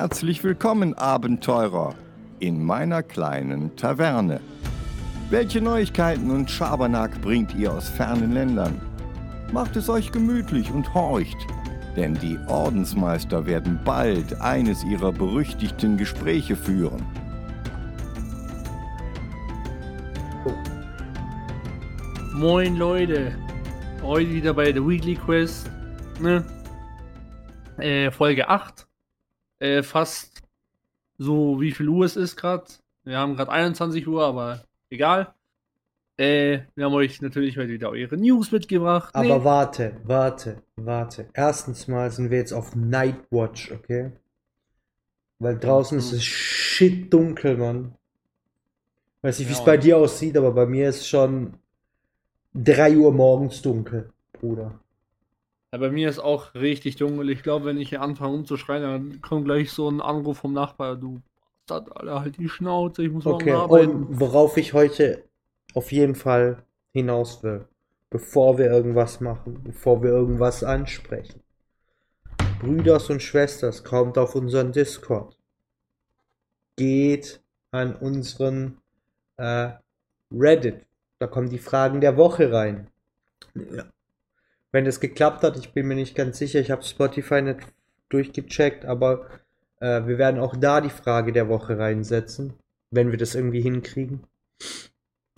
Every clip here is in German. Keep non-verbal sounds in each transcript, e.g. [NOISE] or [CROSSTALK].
Herzlich willkommen, Abenteurer, in meiner kleinen Taverne. Welche Neuigkeiten und Schabernack bringt ihr aus fernen Ländern? Macht es euch gemütlich und horcht, denn die Ordensmeister werden bald eines ihrer berüchtigten Gespräche führen. Moin Leute, heute wieder bei der Weekly Quest, ne? Äh, Folge 8. Äh, fast so wie viel Uhr es ist gerade. Wir haben gerade 21 Uhr, aber egal. Äh, wir haben euch natürlich heute wieder eure News mitgebracht. Aber nee. warte, warte, warte. Erstens mal sind wir jetzt auf Nightwatch, okay? Weil draußen mhm. ist es shit dunkel, Mann. Weiß nicht, wie es ja, bei dir aussieht, aber bei mir ist schon 3 Uhr morgens dunkel, Bruder. Ja, bei mir ist auch richtig dunkel. Ich glaube, wenn ich hier anfange umzuschreien, dann kommt gleich so ein Anruf vom Nachbar. Du Bastard, Alter, halt die Schnauze, ich muss okay. morgen arbeiten. Und worauf ich heute auf jeden Fall hinaus will, bevor wir irgendwas machen, bevor wir irgendwas ansprechen. Brüders und Schwesters, kommt auf unseren Discord. Geht an unseren äh, Reddit. Da kommen die Fragen der Woche rein. Wenn es geklappt hat. Ich bin mir nicht ganz sicher. Ich habe Spotify nicht durchgecheckt, aber äh, wir werden auch da die Frage der Woche reinsetzen, wenn wir das irgendwie hinkriegen.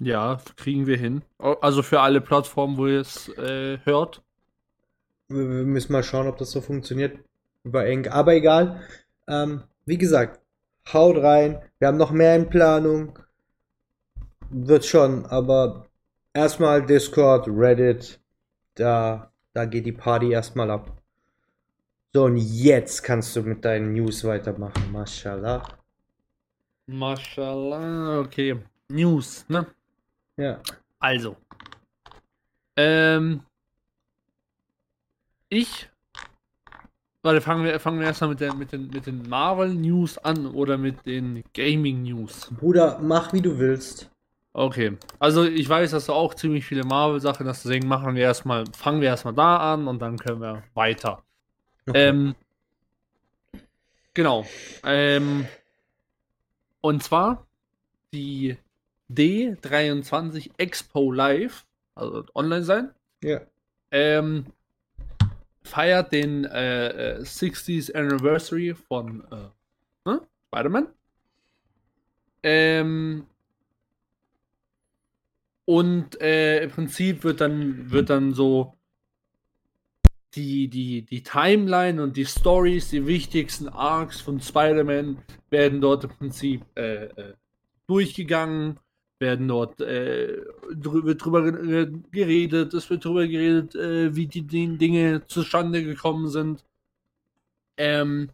Ja, kriegen wir hin. Also für alle Plattformen, wo ihr es äh, hört. Wir, wir, müssen mal schauen, ob das so funktioniert. Über eng. Aber egal. Ähm, wie gesagt, haut rein. Wir haben noch mehr in Planung. Wird schon, aber erstmal Discord, Reddit, da, da geht die Party erstmal ab. So, und jetzt kannst du mit deinen News weitermachen. Mashallah. Mashallah, okay. News, ne? Ja. Also. Ähm. Ich. Warte, fangen wir, fangen wir erstmal mit, der, mit den, mit den Marvel News an oder mit den Gaming News. Bruder, mach wie du willst. Okay, also ich weiß, dass du auch ziemlich viele Marvel-Sachen hast, deswegen machen wir erstmal, fangen wir erstmal da an und dann können wir weiter. Okay. Ähm, genau. Ähm, und zwar die D23 Expo Live, also online sein. Ja. Ähm, feiert den äh, 60th äh, Anniversary von äh, ne? Spider-Man. Ähm, und äh, im Prinzip wird dann, wird dann so die, die, die Timeline und die Stories, die wichtigsten Arcs von Spider-Man werden dort im Prinzip äh, äh, durchgegangen, werden dort äh, wird drüber geredet, es wird drüber geredet, äh, wie die, die, Dinge zustande gekommen sind. Ähm,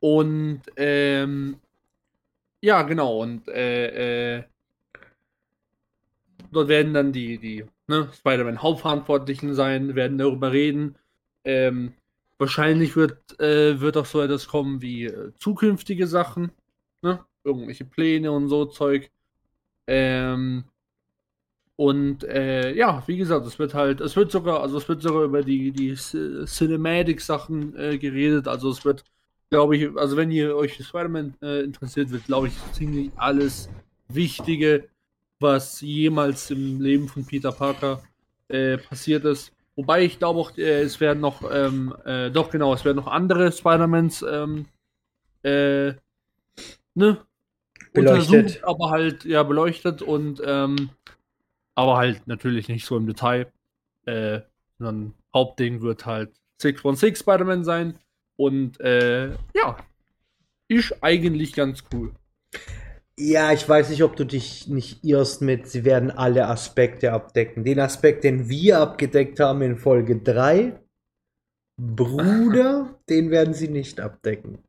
und ähm, ja, genau, und äh, äh Dort werden dann die, die ne, Spider-Man-Hauptverantwortlichen sein, werden darüber reden. Ähm, wahrscheinlich wird, äh, wird auch so etwas kommen wie äh, zukünftige Sachen, ne? irgendwelche Pläne und so Zeug. Ähm, und äh, ja, wie gesagt, es wird halt, es wird sogar, also es wird sogar über die, die Cinematic-Sachen äh, geredet. Also es wird, glaube ich, also wenn ihr euch für Spider-Man äh, interessiert, wird, glaube ich, ziemlich alles Wichtige was jemals im Leben von Peter Parker äh, passiert ist. Wobei ich glaube auch, äh, es werden noch, ähm, äh, doch genau, es werden noch andere Spider-Mans ähm, äh, ne, beleuchtet. aber halt, ja, beleuchtet und ähm, aber halt natürlich nicht so im Detail. Äh, sondern Hauptding wird halt 616 Spider-Man sein. Und äh, ja, ist eigentlich ganz cool. Ja, ich weiß nicht, ob du dich nicht irrst mit, sie werden alle Aspekte abdecken. Den Aspekt, den wir abgedeckt haben in Folge 3, Bruder, [LAUGHS] den werden sie nicht abdecken.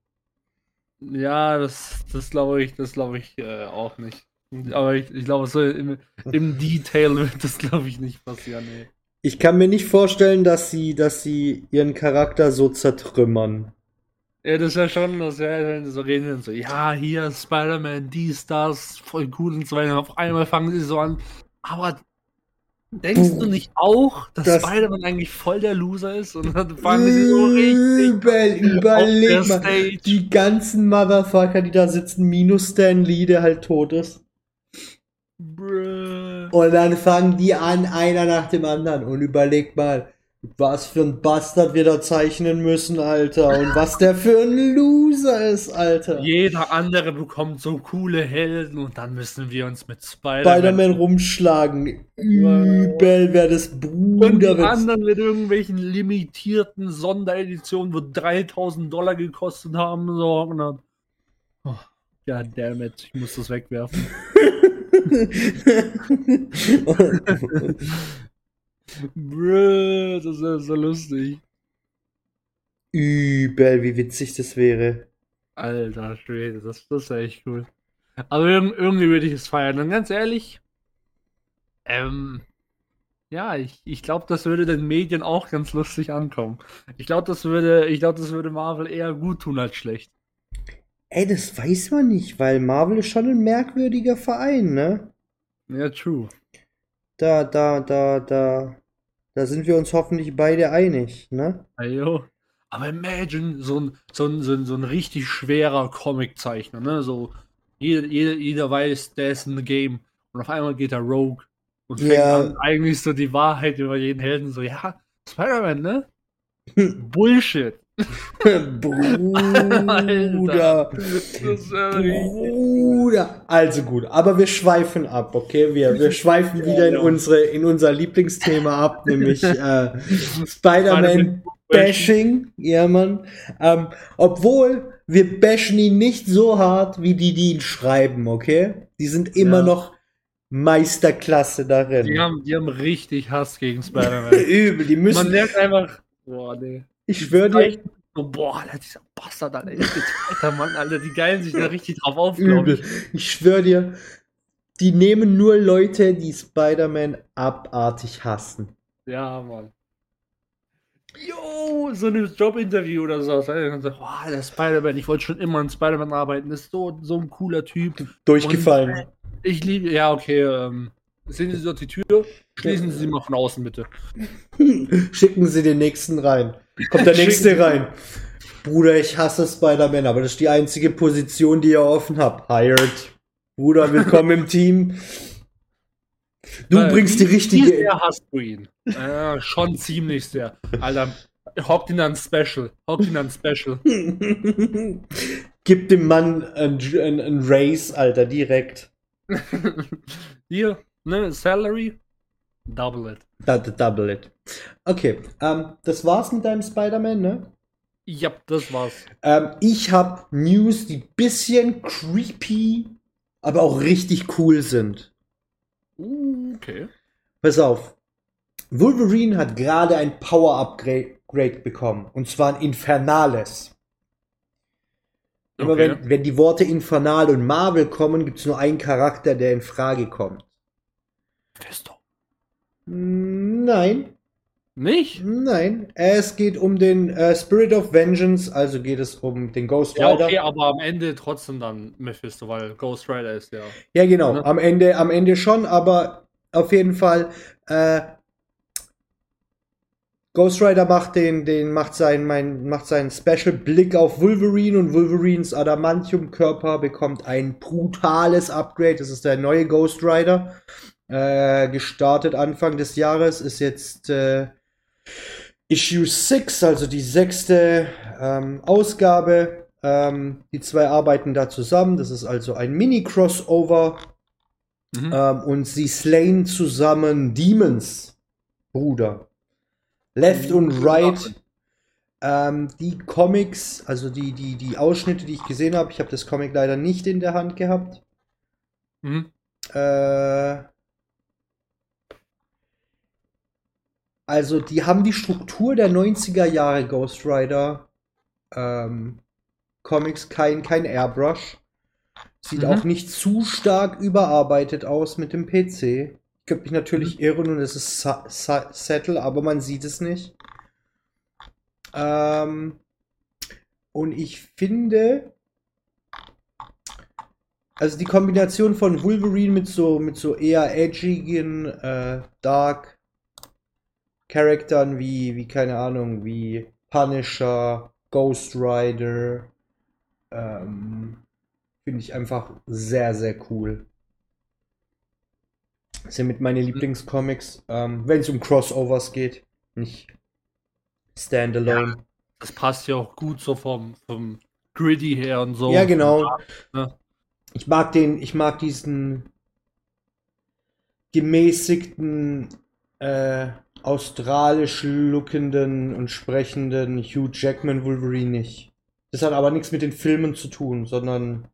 Ja, das, das glaube ich, das glaube ich äh, auch nicht. Aber ich, ich glaube, so im, im [LAUGHS] Detail wird das, glaube ich, nicht passieren. Nee. Ich kann mir nicht vorstellen, dass sie, dass sie ihren Charakter so zertrümmern. Ja, das ist ja schon, das ja so reden und so, ja, hier Spider-Man, dies, das, voll gut und so weiter. Auf einmal fangen sie so an. Aber Denkst du nicht auch, dass Das- Spider-Man eigentlich voll der Loser ist? Und dann fangen sie so richtig Übel, überleg mal. Stage. Die ganzen Motherfucker, die da sitzen, minus Stan Lee, der halt tot ist. Bruh. Und dann fangen die an, einer nach dem anderen. Und überleg mal, was für ein Bastard wir da zeichnen müssen, Alter. Und was der für ein Loser ist, Alter. Jeder andere bekommt so coole Helden und dann müssen wir uns mit Spider-Man. Spider-Man rumschlagen. Übel, wer das und Bruder die wird. anderen mit irgendwelchen limitierten Sondereditionen, wo 3000 Dollar gekostet haben. So, und dann, oh, God damn it, ich muss das wegwerfen. [LAUGHS] [LAUGHS] [LAUGHS] Bruh, das ist so lustig. Übel, wie witzig das wäre. Alter Schwede, das, das ist echt cool. Aber irg irgendwie würde ich es feiern. Und ganz ehrlich, ähm, ja, ich, ich glaube, das würde den Medien auch ganz lustig ankommen. Ich glaube, das würde, ich glaube, das würde Marvel eher gut tun als schlecht. Ey, das weiß man nicht, weil Marvel ist schon ein merkwürdiger Verein, ne? Ja, true. Da, da, da, da. Da sind wir uns hoffentlich beide einig, ne? Ayo. Aber imagine, so ein, so ein, so ein, so ein richtig schwerer Comiczeichner, ne? So, jeder, jeder, jeder weiß, der ist in the game. Und auf einmal geht er Rogue und fängt Ja. an, eigentlich so die Wahrheit über jeden Helden so, ja, Spider-Man, ne? [LAUGHS] Bullshit. [LAUGHS] Bruder. Bruder. Also gut, aber wir schweifen ab, okay? Wir, wir schweifen wieder in unsere, in unser Lieblingsthema ab, nämlich äh, Spider-Man [LAUGHS] Bashing. Ja, Mann. Ähm, obwohl, wir bashen ihn nicht so hart, wie die, die ihn schreiben, okay? Die sind immer Ja. noch Meisterklasse darin. Die haben, die haben richtig Hass gegen Spider-Man. [LAUGHS] Übel, die Man müssen. merkt einfach, boah, nee. Ich schwöre dir, So, boah, Alter, dieser Bastard, Alter, weiter, Mann, Alter, die geilen sich da richtig drauf auf, übel. ich. Ich schwöre dir, die nehmen nur Leute, die Spider-Man abartig hassen. Ja, Mann. Jo, so ein Jobinterview oder so. Und so, boah, der Spider-Man, ich wollte schon immer an Spider-Man arbeiten, ist so, so ein cooler Typ. Durchgefallen. Ich liebe, ja, okay, ähm, sehen Sie dort die Tür, schließen Sie mal von außen, bitte. [LAUGHS] Schicken Sie den nächsten rein. Kommt der nächste rein. Bruder, ich hasse Spider-Man, aber das ist die einzige Position, die ihr offen habt. Hired. Bruder, willkommen im Team. Du Äh, bringst die wie- Wie richtige. sehr hast du ihn? Äh, schon ziemlich sehr. Alter, hockt ihn an Special. Hockt ihn an Special. [LAUGHS] Gib dem Mann ein, ein, ein Race, Alter, direkt. [LAUGHS] Hier, ne, Salary, double it. Da- it. Okay, ähm, das war's mit deinem Spider-Man, ne? Ja, das war's. Ähm, ich habe News, die bisschen creepy, aber auch richtig cool sind. Uh, okay. Pass auf. Wolverine hat gerade ein Power-Upgrade bekommen. Und zwar ein Infernales. Immer Okay. wenn, wenn die Worte Infernal und Marvel kommen, gibt es nur einen Charakter, der in Frage kommt. Festo. Nein, Nicht? nein. Es geht um den äh, Spirit of Vengeance, also geht es um den Ghost Ja, Rider. okay, aber am Ende trotzdem dann Mephisto, weil Ghost Rider ist ja. Ja, genau. Ne? Am Ende, am Ende schon, aber auf jeden Fall, äh, Ghost Rider macht den, den, macht seinen, mein, macht seinen Special Blick auf Wolverine und Wolverines Adamantium-Körper bekommt ein brutales Upgrade. Das ist der neue Ghost Rider. Äh, gestartet Anfang des Jahres, ist jetzt, äh, Issue 6, also die sechste ähm, Ausgabe. Ähm, die zwei arbeiten da zusammen. Das ist also ein Mini-Crossover. Mhm. Ähm, und sie slayen zusammen Demons, Bruder. Left und Right. Ähm, die Comics, also die, die, die Ausschnitte, die ich gesehen habe, ich habe das Comic leider nicht in der Hand gehabt. Mhm. Äh, also, die haben die Struktur der 90er Jahre Ghost Rider ähm, Comics, kein, kein Airbrush. Sieht Mhm. auch nicht zu stark überarbeitet aus mit dem PC. Ich könnte mich natürlich Mhm. irren und es ist Sa Sa Settle, aber man sieht es nicht. Ähm, und ich finde, also die Kombination von Wolverine mit so, mit so eher edgigen, äh, dark Charaktern wie, wie, keine Ahnung, wie Punisher, Ghost Rider, ähm, finde ich einfach sehr, sehr cool. Das sind mit meine Lieblingscomics, ähm, wenn es um Crossovers geht, nicht Standalone. Das passt ja auch gut so vom, vom Gritty her und so. Ja, genau. Ja. Ich mag den, ich mag diesen gemäßigten, äh, australisch lookenden und sprechenden Hugh Jackman Wolverine nicht. Das hat aber nichts mit den Filmen zu tun, sondern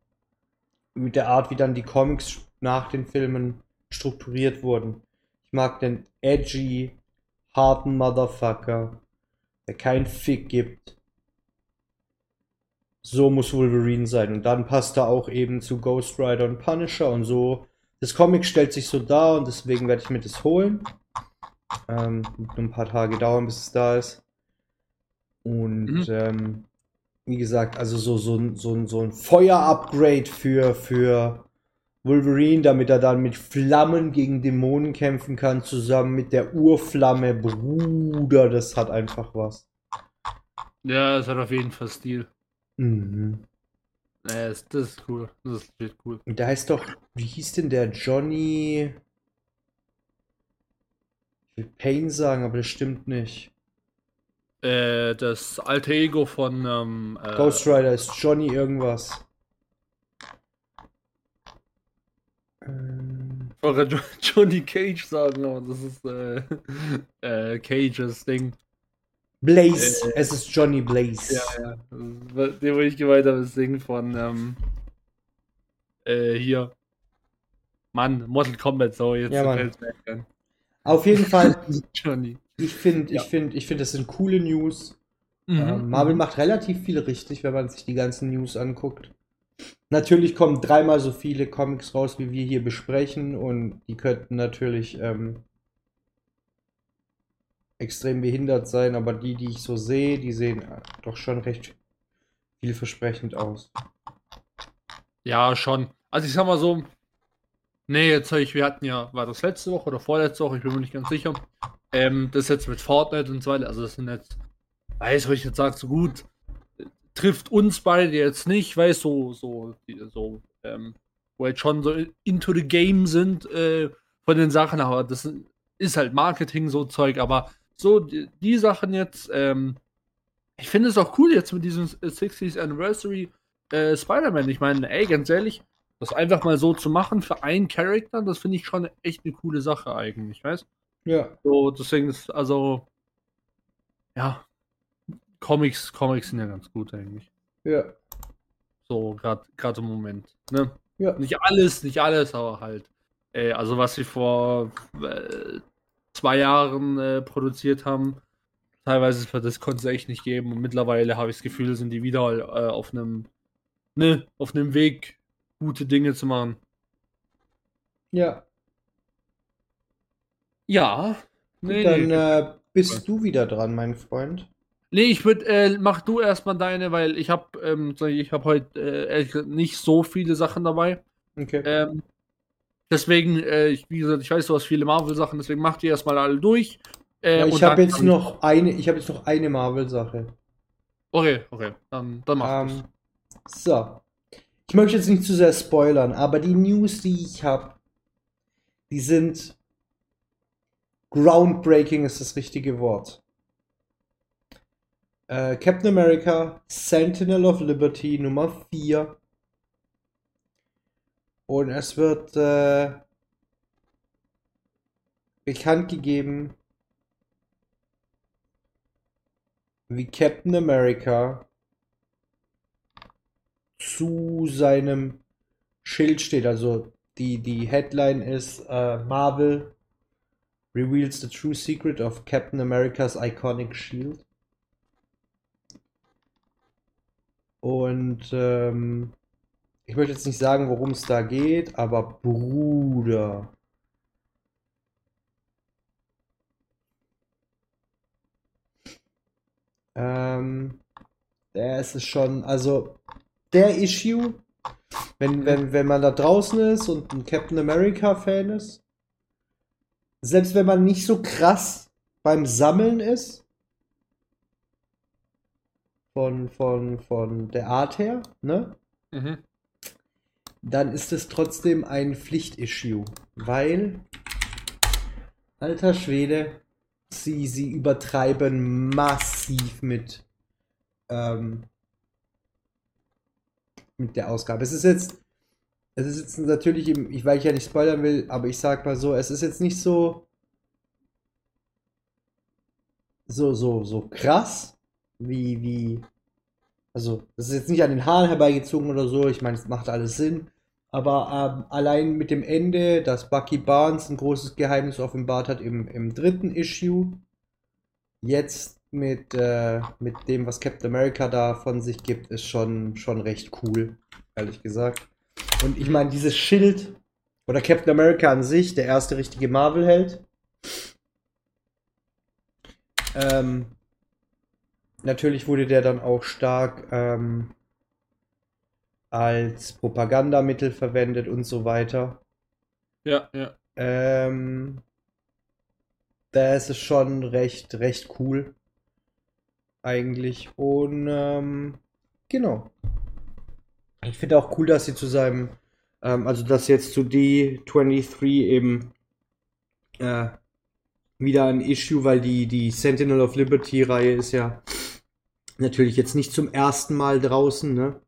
mit der Art, wie dann die Comics nach den Filmen strukturiert wurden. Ich mag den edgy, harten Motherfucker, der keinen Fick gibt. So muss Wolverine sein. Und dann passt er auch eben zu Ghost Rider und Punisher und so. Das Comic stellt sich so dar und deswegen werde ich mir das holen. Ähm, wird nur ein paar Tage dauern, bis es da ist. Und Mhm. ähm, wie gesagt, also so, so, ein- so, ein- so ein Feuer-Upgrade für, für Wolverine, damit er dann mit Flammen gegen Dämonen kämpfen kann, zusammen mit der Urflamme. Bruder, das hat einfach was. Ja, es hat auf jeden Fall Stil. Mhm. Ja, das, das ist cool. Das ist cool. Und der heißt doch, wie hieß denn der Johnny? Ich will Payne sagen, aber das stimmt nicht. Äh, das alte Ego von ähm, äh, Ghost Rider ist Johnny irgendwas. Ähm, Ich wollte [LAUGHS] Johnny Cage sagen, aber das ist äh, [LAUGHS] äh, Cages Ding. Blaze. Äh, es ist Johnny Blaze. Ja, ja. Den, wo ich gemeint habe, das Ding von ähm, äh, hier. Mann, Mortal Kombat, so jetzt Ja, Mann. Auf jeden Fall, [LAUGHS] Johnny. ich finde, Ja. ich finde, ich finde, das sind coole News. Mhm. Ähm, Marvel macht relativ viel richtig, wenn man sich die ganzen News anguckt. Natürlich kommen dreimal so viele Comics raus, wie wir hier besprechen, und die könnten natürlich ähm, extrem behindert sein, aber die, die ich so sehe, die sehen doch schon recht vielversprechend aus. Ja, schon. Also ich sag mal so, nee, jetzt habe ich, wir hatten ja, war das letzte Woche oder vorletzte Woche, ich bin mir nicht ganz sicher. Ähm, das jetzt mit Fortnite und so weiter, also das sind jetzt, weiß, was ich jetzt sage, so gut, trifft uns beide jetzt nicht, weiß, so, so, so, ähm, wo jetzt schon so into the game sind, äh, von den Sachen, aber das ist halt Marketing, so Zeug, aber so, die, die Sachen jetzt, ähm, ich finde es auch cool jetzt mit diesem 60th Anniversary äh, Spider-Man. Ich meine, ey, ganz ehrlich, das einfach mal so zu machen für einen Charakter, das finde ich schon echt eine coole Sache eigentlich, weißt Ja, So, deswegen ist, also, ja, Comics, Comics sind ja ganz gut eigentlich. ja, So, gerade gerade im Moment, ne? ja. Nicht alles, nicht alles, aber halt. Äh, also, was sie vor äh, zwei Jahren äh, produziert haben, teilweise das konnte es echt nicht geben. Und mittlerweile habe ich das Gefühl, sind die wieder äh, auf einem ne, auf einem Weg, gute Dinge zu machen. Ja. Ja. Nee, Dann nee. äh, bist du wieder dran, mein Freund. nee ich würde, äh, mach du erstmal deine, weil ich habe ähm, ich habe heute äh, ehrlich gesagt nicht so viele Sachen dabei. Okay. Ähm, deswegen, äh, ich, wie gesagt, ich weiß, du hast viele Marvel-Sachen, deswegen mach die erstmal alle durch. Äh, Ja, ich habe jetzt noch eine, ich habe jetzt noch eine Marvel-Sache. Okay, okay, dann, dann mach Ähm, so. Ich möchte jetzt nicht zu sehr spoilern, aber die News, die ich habe, die sind groundbreaking ist das richtige Wort. Äh, Captain America, Sentinel of Liberty Nummer 4. Und es wird äh, bekannt gegeben, wie Captain America zu seinem Schild steht. Also die, die Headline ist äh, Marvel reveals the true secret of Captain America's iconic shield. Und ähm, ich möchte jetzt nicht sagen, worum es da geht, aber Bruder. Ähm, der ist es schon, also der Issue wenn, wenn, wenn man da draußen ist und ein Captain America-Fan ist, selbst wenn man nicht so krass beim Sammeln ist, von, von, von der Art her, ne? Mhm. dann ist es trotzdem ein Pflichtissue, weil, alter Schwede, sie, sie übertreiben massiv mit, ähm, mit der Ausgabe. Es ist jetzt, es ist jetzt natürlich, ich, weil ich ja nicht spoilern will, aber ich sag mal so, es ist jetzt nicht so, so, so, so krass, wie, wie, also, das ist jetzt nicht an den Haaren herbeigezogen oder so, ich meine, es macht alles Sinn, aber ähm, allein mit dem Ende, dass Bucky Barnes ein großes Geheimnis offenbart hat im, im dritten Issue, jetzt mit, äh, mit dem, was Captain America da von sich gibt, ist schon, schon recht cool, ehrlich gesagt. Und ich meine, dieses Schild oder Captain America an sich, der erste richtige Marvel-Held, ähm, natürlich wurde der dann auch stark ähm, als Propagandamittel verwendet und so weiter. Ja, ja. Ähm, da ist es schon recht, recht cool. Eigentlich. Und ähm, genau. Ich finde auch cool, dass sie zu seinem, ähm, also dass jetzt zu D23 eben äh, wieder ein Issue, weil die, die Sentinel of Liberty Reihe ist ja natürlich jetzt nicht zum ersten Mal draußen, ne?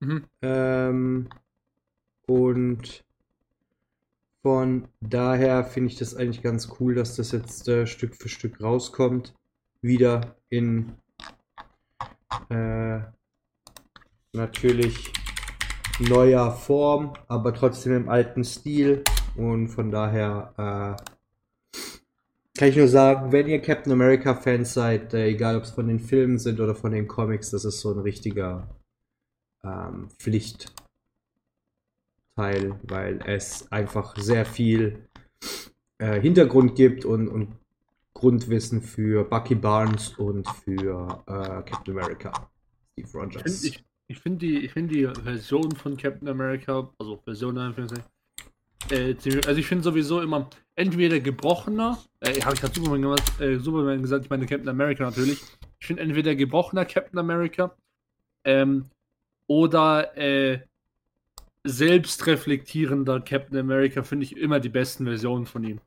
Mhm. Ähm, und von daher finde ich das eigentlich ganz cool, dass das jetzt äh, Stück für Stück rauskommt. Wieder in äh, natürlich neuer Form, aber trotzdem im alten Stil. Und von daher äh, kann ich nur sagen, wenn ihr Captain America Fans seid, äh, egal ob es von den Filmen sind oder von den Comics, das ist so ein richtiger ähm, Pflichtteil, weil es einfach sehr viel äh, Hintergrund gibt und, und Grundwissen für Bucky Barnes und für äh, Captain America, Steve Ich Rogers. finde ich, ich find die, ich find die Version von Captain America, also Version äh, also ich finde sowieso immer entweder gebrochener, äh, habe ich gerade Superman, gemacht, äh, Superman gesagt, ich meine Captain America natürlich. Ich finde entweder gebrochener Captain America ähm, oder äh, selbstreflektierender Captain America finde ich immer die besten Versionen von ihm.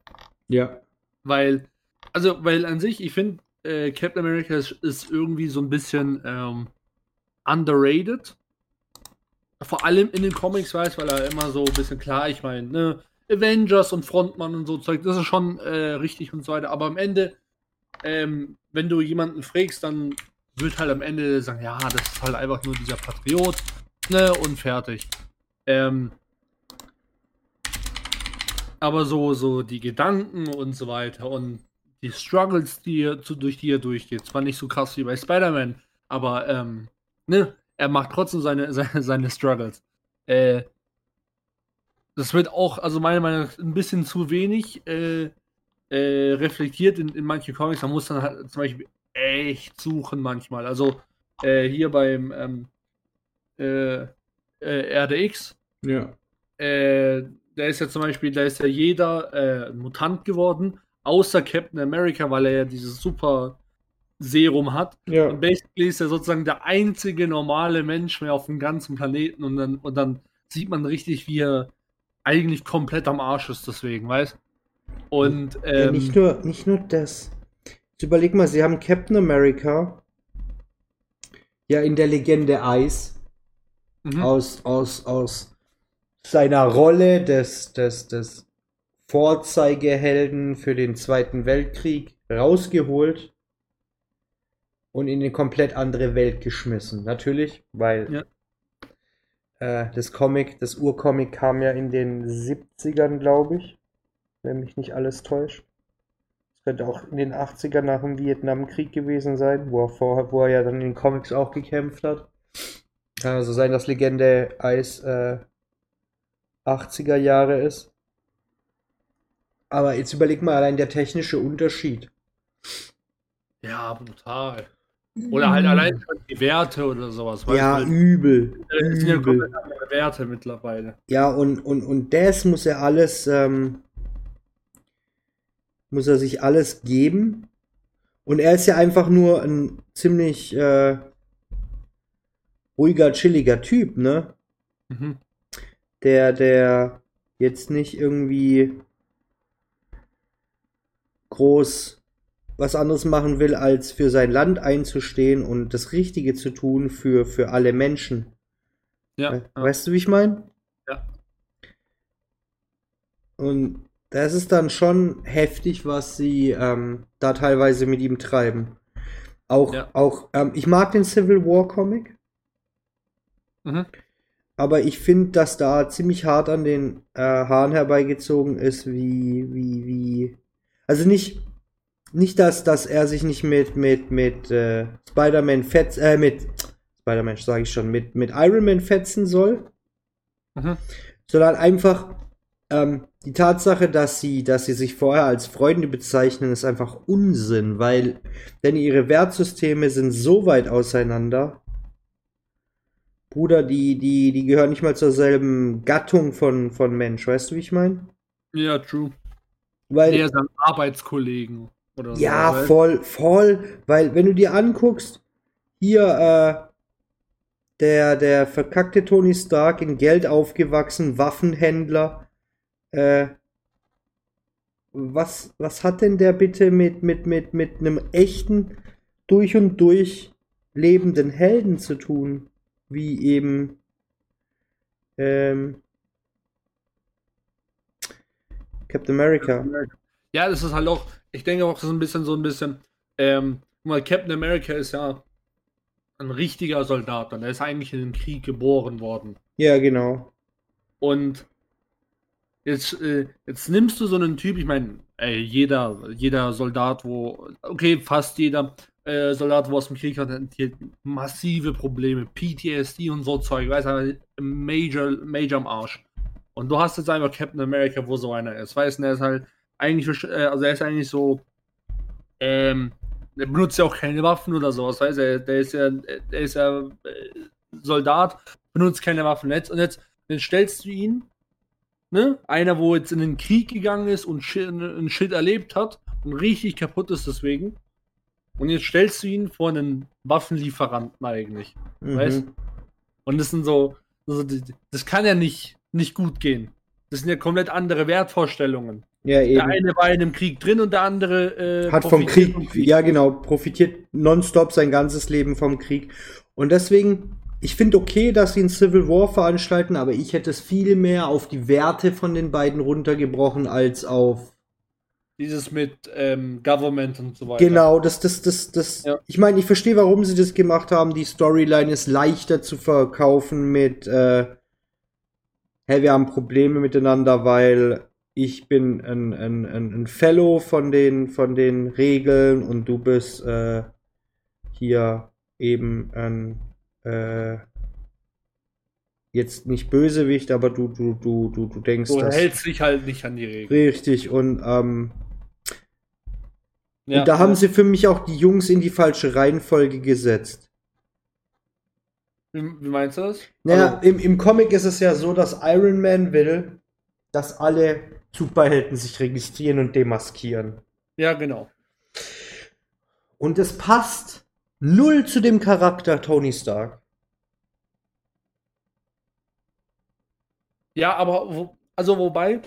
ja, Weil, also, weil an sich, ich finde, äh, Captain America ist, ist irgendwie so ein bisschen ähm, underrated. Vor allem in den Comics weiß, weil er immer so ein bisschen klar, ich meine, ne, Avengers und Frontmann und so Zeug, das ist schon äh, richtig und so weiter. Aber am Ende, ähm, wenn du jemanden fragst, dann wird halt am Ende sagen, ja, das ist halt einfach nur dieser Patriot, ne, und fertig. Ähm, aber so, so die Gedanken und so weiter und die Struggles, die er, zu, durch die er durchgeht, zwar nicht so krass wie bei Spider-Man, aber ähm, ne, er macht trotzdem seine, [LAUGHS] seine, seine Struggles. Äh, das wird auch, also meiner Meinung nach, ein bisschen zu wenig äh, äh, reflektiert in, in manchen Comics. Man muss dann halt zum Beispiel echt suchen manchmal. Also äh, hier beim ähm, äh, äh, RDX, ja, äh, da ist ja zum Beispiel, da ist ja jeder äh, Mutant geworden, außer Captain America, weil er ja dieses super Serum hat. ja. Und basically ist er sozusagen der einzige normale Mensch mehr auf dem ganzen Planeten und dann, und dann sieht man richtig, wie er eigentlich komplett am Arsch ist, deswegen, weißt Und ja ähm, nicht, nur, nicht nur das. Jetzt überleg mal, sie haben Captain America ja in der Legende Eis mhm. aus, aus, aus seiner Rolle des, des, des Vorzeigehelden für den Zweiten Weltkrieg rausgeholt und in eine komplett andere Welt geschmissen. Natürlich, weil Ja. äh, das Comic, das Urcomic kam ja in den 70ern, glaube ich, wenn mich nicht alles täuscht. Es könnte auch in den 80ern nach dem Vietnamkrieg gewesen sein, wo er, vorher, wo er ja dann in den Comics auch gekämpft hat. Kann also sein, dass Legende Eis äh, 80er Jahre ist. Aber jetzt überleg mal allein der technische Unterschied. Ja, brutal. Oder halt allein schon die Werte oder sowas. Ja, du? übel. Das sind ja übel. andere Werte mittlerweile. Ja, und, und, und das muss er alles, ähm, muss er sich alles geben. Und er ist ja einfach nur ein ziemlich äh, ruhiger, chilliger Typ, ne? Mhm. Der, der jetzt nicht irgendwie groß was anderes machen will, als für sein Land einzustehen und das Richtige zu tun für, für alle Menschen. Ja, We- ja. Weißt du, wie ich meine? Ja. Und das ist dann schon heftig, was sie ähm, da teilweise mit ihm treiben. Auch, Ja. auch, ähm, ich mag den Civil War Comic, Mhm. aber ich finde, dass da ziemlich hart an den äh, Haaren herbeigezogen ist, wie, wie, wie. Also nicht, nicht, dass, dass er sich nicht mit, mit, mit äh, Spider-Man fetz, äh, mit Spider-Man sage ich schon, mit, mit Iron Man fetzen soll Mhm. sondern einfach ähm, die Tatsache, dass sie, dass sie sich vorher als Freunde bezeichnen, ist einfach Unsinn, weil denn ihre Wertsysteme sind so weit auseinander. Bruder, die, die, die gehören nicht mal zur selben Gattung von, von Mensch, weißt du, wie ich meine? Ja, true. Weil, Der sind Arbeitskollegen oder so. ja, weißt? voll, voll, weil wenn du dir anguckst, hier, äh, der, der verkackte Tony Stark in Geld aufgewachsen, Waffenhändler, äh, was, was hat denn der bitte mit, mit, mit, mit einem echten, durch und durch lebenden Helden zu tun? Wie eben, ähm, Captain America. Ja, das ist halt auch, ich denke auch, das ist ein bisschen so ein bisschen, ähm, mal, Captain America ist ja ein richtiger Soldat und er ist eigentlich in den Krieg geboren worden. Ja, genau. Und jetzt, äh, jetzt nimmst du so einen Typ, ich meine, ey, jeder, jeder Soldat, wo, okay, fast jeder äh, Soldat, wo aus dem Krieg hat, hat massive Probleme, PTSD und so Zeug, weißt du, Major, Major am Arsch. Und du hast jetzt einfach Captain America, wo so einer ist, weißt du, der ist halt eigentlich, äh, also er ist eigentlich so, ähm, der benutzt ja auch keine Waffen oder sowas, weißt du, der ist ja, der ist ja äh, Soldat, benutzt keine Waffen. Jetzt, und jetzt, dann stellst du ihn, ne, einer, wo jetzt in den Krieg gegangen ist und einen Shit erlebt hat und richtig kaputt ist deswegen. Und jetzt stellst du ihn vor einen Waffenlieferanten eigentlich. Weißt? Mhm. Und das sind so, so die- das kann ja nicht, nicht gut gehen. Das sind ja komplett andere Wertvorstellungen. Ja, Der eben. eine war in dem Krieg drin und der andere äh, Hat vom profitiert Krieg, ja genau, profitiert nonstop sein ganzes Leben vom Krieg. Und deswegen, ich finde okay, dass sie ein Civil War veranstalten, aber ich hätte es viel mehr auf die Werte von den beiden runtergebrochen als auf. Dieses mit ähm, Government und so weiter. Genau, das, das, das, das. Ja. Ich meine, ich verstehe, warum sie das gemacht haben. Die Storyline ist leichter zu verkaufen mit, äh, hey, wir haben Probleme miteinander, weil ich bin ein, ein, ein, Fellow von den, von den Regeln und du bist äh, hier eben ein äh, jetzt nicht Bösewicht, aber du, du, du, du, du denkst Du hältst dich halt nicht an die Regeln. richtig und ähm, Ja, und da haben ja. sie für mich auch die Jungs in die falsche Reihenfolge gesetzt. Wie, wie meinst du das? Naja, Also, im, im Comic ist es ja so, dass Iron Man will, dass alle Superhelden sich registrieren und demaskieren. ja, genau. Und es passt null zu dem Charakter Tony Stark. Ja, aber wo, also wobei,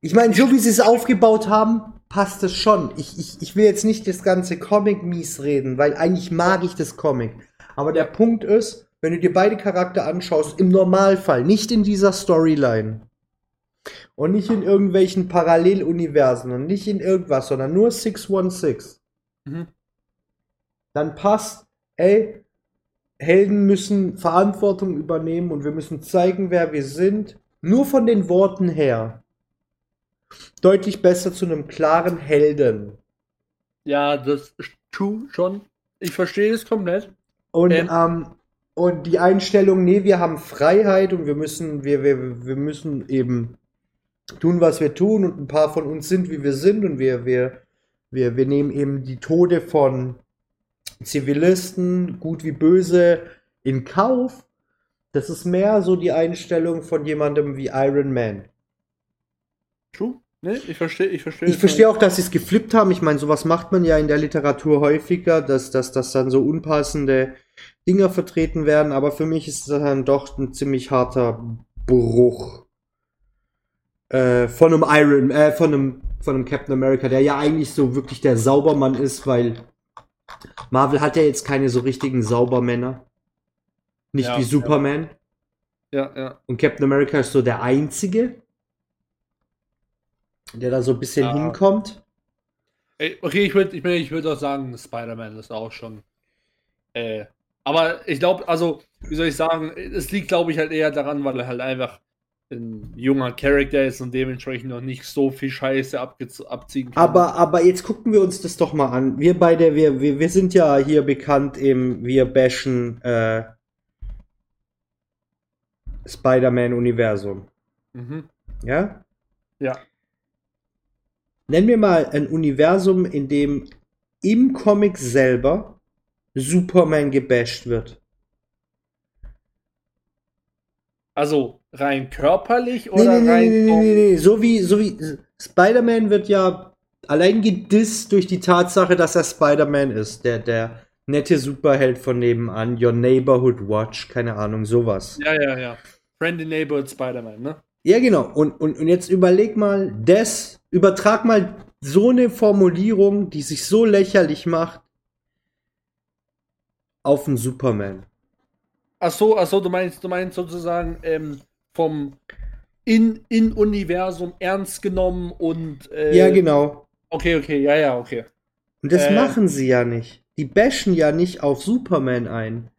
Ich meine, so wie sie es aufgebaut haben, passt es schon. Ich, ich, ich will jetzt nicht das ganze Comic mies reden, weil eigentlich mag ich das Comic. Aber der Punkt ist, wenn du dir beide Charakter anschaust, im Normalfall, nicht in dieser Storyline und nicht in irgendwelchen Paralleluniversen und nicht in irgendwas, sondern nur 616, Mhm. dann passt, ey, Helden müssen Verantwortung übernehmen und wir müssen zeigen, wer wir sind. Nur von den Worten her deutlich besser zu einem klaren Helden. ja, das ist true schon. Ich verstehe es komplett. Und, Ähm. ähm, und die Einstellung, nee, wir haben Freiheit und wir müssen, wir, wir, wir müssen eben tun, was wir tun und ein paar von uns sind, wie wir sind und wir, wir, wir, wir nehmen eben die Tode von Zivilisten, gut wie böse, in Kauf. Das ist mehr so die Einstellung von jemandem wie Iron Man. True. Ne, ich verstehe, ich verstehe. Ich verstehe auch, dass sie es geflippt haben. Ich meine, sowas macht man ja in der Literatur häufiger, dass, dass, dass dann so unpassende Dinger vertreten werden, aber für mich ist das dann doch ein ziemlich harter Bruch äh, von einem Iron, äh, von einem, von einem Captain America, der ja eigentlich so wirklich der Saubermann ist, weil Marvel hat ja jetzt keine so richtigen Saubermänner. Nicht Ja, wie Superman. Ja, ja. Und Captain America ist so der einzige, der da so ein bisschen Ja. hinkommt. Ey, Okay, ich würde ich, ich würd auch sagen, Spider-Man ist auch schon. Äh, aber ich glaube, also, wie soll ich sagen, es liegt, glaube ich, halt eher daran, weil er halt einfach ein junger Charakter ist und dementsprechend noch nicht so viel Scheiße abziehen kann. Aber, aber jetzt gucken wir uns das doch mal an. Wir beide, wir, wir, wir sind ja hier bekannt im, wir bashen äh, Spider-Man-Universum. Mhm. Ja? Ja. Nenn mir mal ein Universum, in dem im Comic selber Superman gebasht wird. Also rein körperlich oder nee, nee, rein. nee, nee, nee, nee. So wie, so wie Spider-Man wird ja allein gedisst durch die Tatsache, dass er Spider-Man ist. Der, der nette Superheld von nebenan. Your Neighborhood Watch. Keine Ahnung, sowas. Ja, ja, ja. Friendly Neighborhood Spider-Man, ne? Ja, genau. Und, und, und jetzt überleg mal, das, übertrag mal so eine Formulierung, die sich so lächerlich macht, auf einen Superman. Ach so, ach so, du meinst, du meinst sozusagen ähm, vom in, in Universum ernst genommen und äh, Ja, genau. Okay, okay, ja, ja, okay. Und das äh. machen sie ja nicht. Die bashen ja nicht auf Superman ein.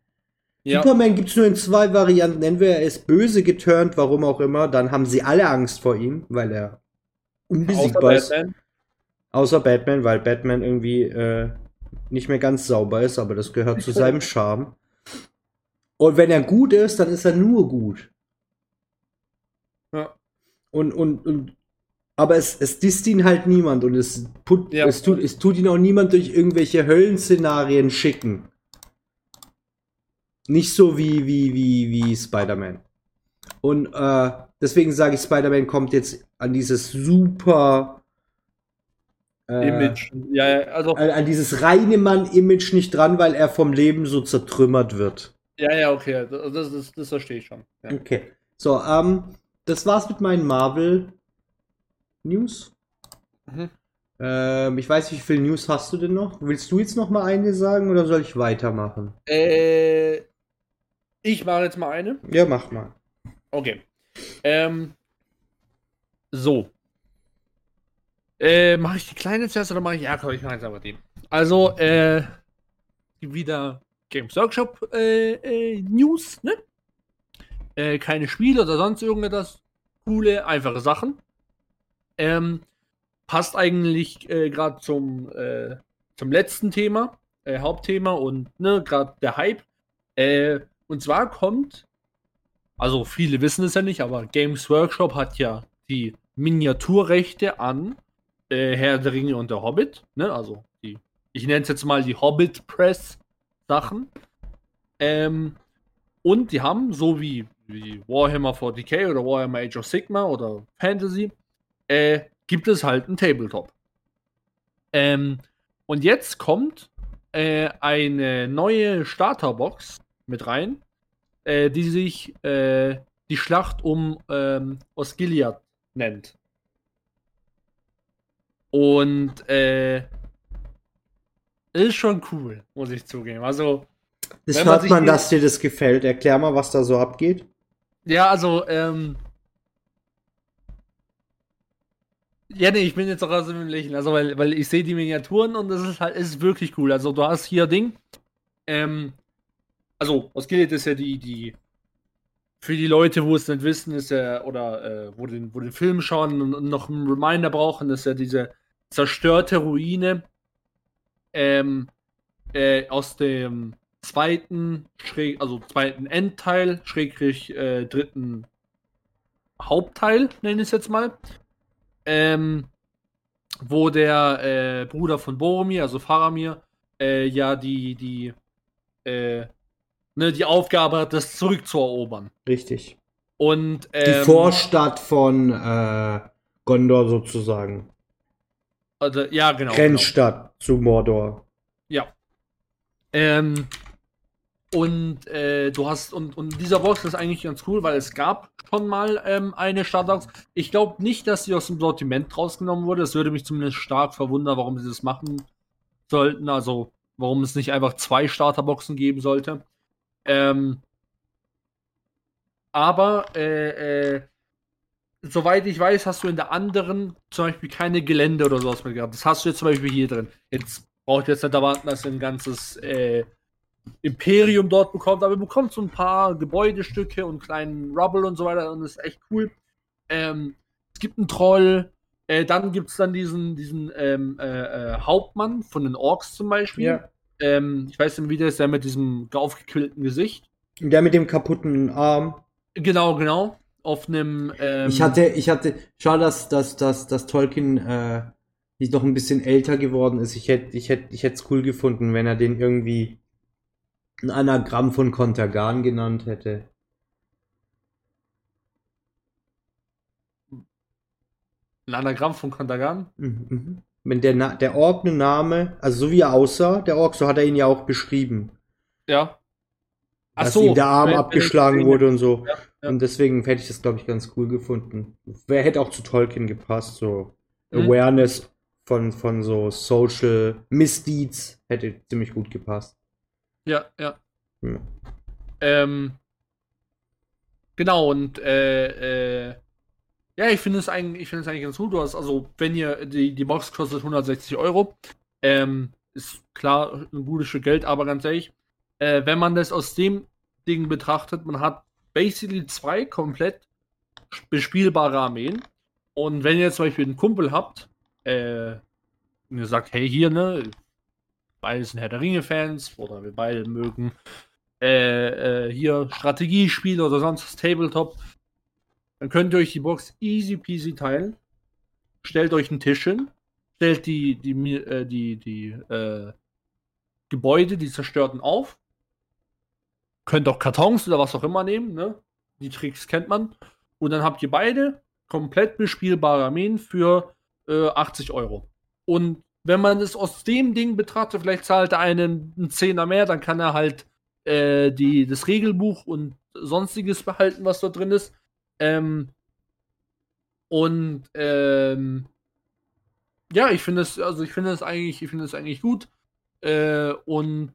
Ja, Superman gibt's nur in zwei Varianten. Entweder er ist böse geturnt, warum auch immer, dann haben sie alle Angst vor ihm, weil er außer unbesiegbar ist. Batman. Außer Batman, weil Batman irgendwie äh, nicht mehr ganz sauber ist, aber das gehört zu seinem Charme. Und wenn er gut ist, dann ist er nur gut. Ja. Und, und, und aber es, es disst ihn halt niemand und es, put, Ja. es, tut, es tut ihn auch niemand durch irgendwelche Höllenszenarien schicken. Nicht so wie, wie, wie, wie Spider-Man. Und äh, deswegen sage ich, Spider-Man kommt jetzt an dieses super Image. Ja, ja, also, an, an dieses reine Mann-Image nicht dran, weil er vom Leben so zertrümmert wird. ja, ja, okay. Das, das, das, das verstehe ich schon. Ja. Okay. So, ähm, das war's mit meinen Marvel News. Mhm. Ähm, ich weiß nicht, wie viel News hast du denn noch? Willst du jetzt noch mal eine sagen oder soll ich weitermachen? Äh, ich mache jetzt mal eine. Ja, mach mal. Okay. Ähm, so. Äh, mache ich die kleine zuerst oder mache ich. Ja, komm, ich mache jetzt aber die. Also, äh, wieder Games Workshop äh, äh, News, ne? Äh, keine Spiele oder sonst irgendetwas. Coole, einfache Sachen. Ähm, passt eigentlich äh, gerade zum, zum letzten Thema, Hauptthema und ne, gerade der Hype. Und zwar kommt also viele wissen es ja nicht, aber Games Workshop hat ja die Miniaturrechte an äh, Herr der Ringe und der Hobbit. Ne? Also die, ich nenne es jetzt mal die Hobbit Press Sachen. Ähm, und die haben, so wie, wie Warhammer 40k oder Warhammer Age of Sigma oder Fantasy, äh, gibt es halt einen Tabletop. Ähm, und jetzt kommt äh, eine neue Starterbox mit rein, äh, die sich äh, die Schlacht um ähm, Osgiliath nennt. Und äh, ist schon cool, muss ich zugeben. Also, Das man hört man, die- dass dir das gefällt. Erklär mal, was da so abgeht. ja, also, ähm. Ja, nee, ich bin jetzt auch aus dem Lächeln. Also, weil, weil ich sehe die Miniaturen und das ist halt, ist wirklich cool. Also, du hast hier Ding. Ähm, also, Osgiliath ist ja die, die. Für die Leute, wo es nicht wissen, ist ja, oder äh, wo, den, wo den Film schauen und, und noch einen Reminder brauchen, ist ja diese zerstörte Ruine ähm, äh, aus dem zweiten, schräg, also zweiten Endteil, schrägstrich äh, dritten Hauptteil, nenne ich es jetzt mal. Ähm, wo der äh, Bruder von Boromir, also Faramir, äh, ja die, die, äh, ne, die Aufgabe hat, das zurückzuerobern. Richtig. Und Die ähm, Vorstadt von äh, Gondor sozusagen. Also, ja, genau. genau. Grenzstadt zu Mordor. Ja. Ähm, und äh, du hast, und, und dieser Box ist eigentlich ganz cool, weil es gab schon mal ähm, eine Starterbox. Ich glaube nicht, dass sie aus dem Sortiment rausgenommen wurde. Es würde mich zumindest stark verwundern, warum sie das machen sollten. Also, warum es nicht einfach zwei Starterboxen geben sollte. Ähm, aber, äh, äh, soweit ich weiß, hast du in der anderen zum Beispiel keine Gelände oder sowas mehr gehabt. Das hast du jetzt zum Beispiel hier drin. Jetzt braucht ihr jetzt nicht erwarten, dass ihr ein ganzes äh, Imperium dort bekommt, aber ihr bekommt so ein paar Gebäudestücke und kleinen Rubble und so weiter und das ist echt cool. Ähm, es gibt einen Troll, äh, dann gibt es dann diesen, diesen ähm, äh, äh, Hauptmann von den Orks zum Beispiel. Ja. Ähm, ich weiß nicht, wie der ist, der mit diesem aufgequillten Gesicht. Der mit dem kaputten Arm. Genau, genau. Auf einem. Ähm, Ich hatte, ich hatte, schade, dass, dass, dass, dass Tolkien äh, nicht noch ein bisschen älter geworden ist. Ich hätte, ich hätte, ich hätte es cool gefunden, wenn er den irgendwie ein Anagramm von Kontergan genannt hätte. ein Anagramm von Kondagan. Mhm, mhm. Wenn der, Na der Ork eine Name, also so wie er aussah, der Ork, so hat er ihn ja auch beschrieben. Ja. Ach dass so, ihm der Arm weil- abgeschlagen wurde und so. Ja, ja. Und deswegen hätte ich das, glaube ich, ganz cool gefunden. Wer hätte auch zu Tolkien gepasst, so Mhm. Awareness von, von so Social Misdeeds hätte ziemlich gut gepasst. Ja, ja. Ja. Ähm, genau, und äh, äh, ja, ich finde es eigentlich, ich finde es eigentlich ganz gut. Du hast, also, wenn ihr, die, die Box kostet 160 Euro, ähm, ist klar ein gutes Stück Geld, aber ganz ehrlich, äh, wenn man das aus dem Ding betrachtet, man hat basically zwei komplett bespielbare Armeen. Und wenn ihr zum Beispiel einen Kumpel habt, äh, und ihr sagt, hey, hier, ne, beide sind Herr der Ringe-Fans oder wir beide mögen äh, äh, hier Strategiespiele oder sonst was, Tabletop, dann könnt ihr euch die Box easy peasy teilen. Stellt euch einen Tisch hin, stellt die, die, äh, die, die äh, Gebäude, die zerstörten auf. Könnt auch Kartons oder was auch immer nehmen, ne? Die Tricks kennt man. Und dann habt ihr beide komplett bespielbare Armeen für äh, 80 Euro. Und wenn man es aus dem Ding betrachtet, vielleicht zahlt er einen, einen Zehner mehr, dann kann er halt äh, die, das Regelbuch und sonstiges behalten, was da drin ist. Ähm, und ähm, ja, ich finde es, also ich finde es eigentlich, ich finde es eigentlich gut. Äh, und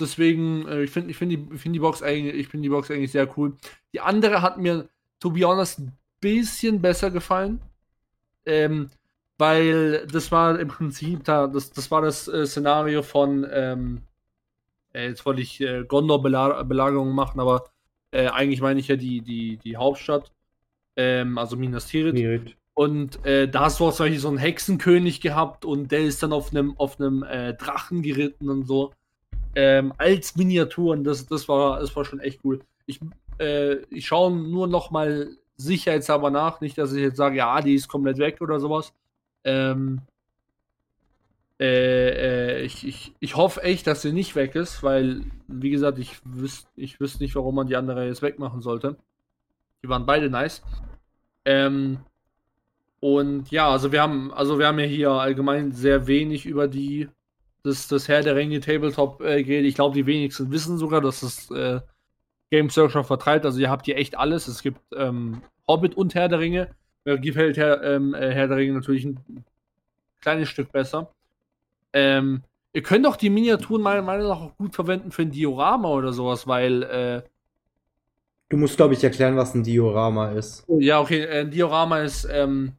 deswegen, äh, ich finde, ich finde die, ich finde die Box eigentlich, ich finde die Box eigentlich sehr cool. Die andere hat mir, to be honest, ein bisschen besser gefallen. Ähm, weil das war im Prinzip da, das, das war das äh, Szenario von, ähm, äh, jetzt wollte ich äh, Gondor-Belagerung machen, aber äh, eigentlich meine ich ja die, die, die Hauptstadt, ähm, also Minas Tirith. Schwierig. Und äh, da hast du auch zum Beispiel so einen Hexenkönig gehabt und der ist dann auf einem auf einem äh, Drachen geritten und so. Ähm, als Miniaturen, das, das, war, das war schon echt cool. Ich, äh, ich schaue nur noch mal sicherheitshalber nach, nicht, dass ich jetzt sage, ja, die ist komplett weg oder sowas. Ähm, äh, äh, ich, ich, ich hoffe echt, dass sie nicht weg ist, weil, wie gesagt, ich wüsste ich wüsste nicht, warum man die andere jetzt wegmachen sollte. Die waren beide nice. Ähm, und ja, also wir haben, also wir haben ja hier allgemein sehr wenig über die das, das Herr der Ringe Tabletop äh, geredet. Ich glaube, die wenigsten wissen sogar, dass das äh, Game Searcher vertreibt. Also ihr habt hier echt alles. Es gibt ähm, Hobbit und Herr der Ringe. Mir gefällt Herr, ähm, äh, Herr der Ringe natürlich ein kleines Stück besser. Ähm, ihr könnt auch die Miniaturen meiner Meinung nach auch gut verwenden für ein Diorama oder sowas, weil äh, Du musst, glaube ich, erklären, was ein Diorama ist. Oh, Ja, okay, äh, ein Diorama ist ähm,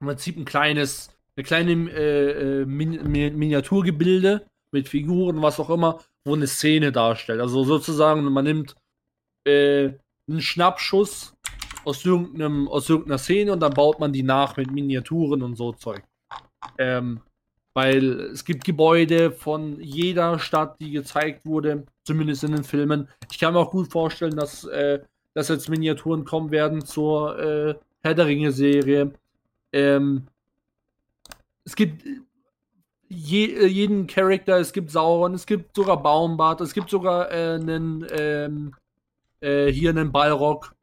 im Prinzip ein kleines, eine kleine äh, äh, Min Mi Miniaturgebilde mit Figuren, was auch immer, wo eine Szene darstellt. Also sozusagen, man nimmt äh, einen Schnappschuss aus, irgendeinem, aus irgendeiner Szene und dann baut man die nach mit Miniaturen und so Zeug. Ähm, weil es gibt Gebäude von jeder Stadt, die gezeigt wurde, zumindest in den Filmen. Ich kann mir auch gut vorstellen, dass, äh, dass jetzt Miniaturen kommen werden zur äh, Herr der Ringe-Serie. Ähm, es gibt. je, äh, jeden Charakter, es gibt Sauron, es gibt sogar Baumbart, es gibt sogar äh, einen, ähm, äh, hier einen Ballrock.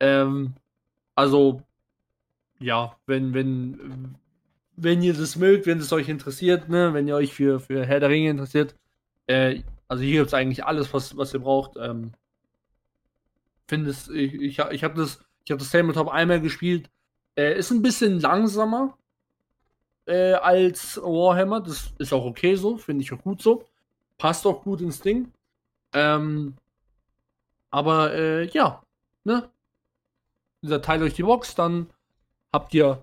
Ähm, also, ja, wenn, wenn, wenn ihr das mögt, wenn es euch interessiert, ne, wenn ihr euch für, für Herr der Ringe interessiert, äh, also hier gibt es eigentlich alles, was, was ihr braucht. Ähm, finde es, ich, ich, ich habe das, habe das Tabletop einmal gespielt. Äh, ist ein bisschen langsamer äh, als Warhammer. Das ist auch okay so, finde ich auch gut so. Passt auch gut ins Ding. Ähm, aber äh, ja, ne? Dieser Teil durch die Box, dann habt ihr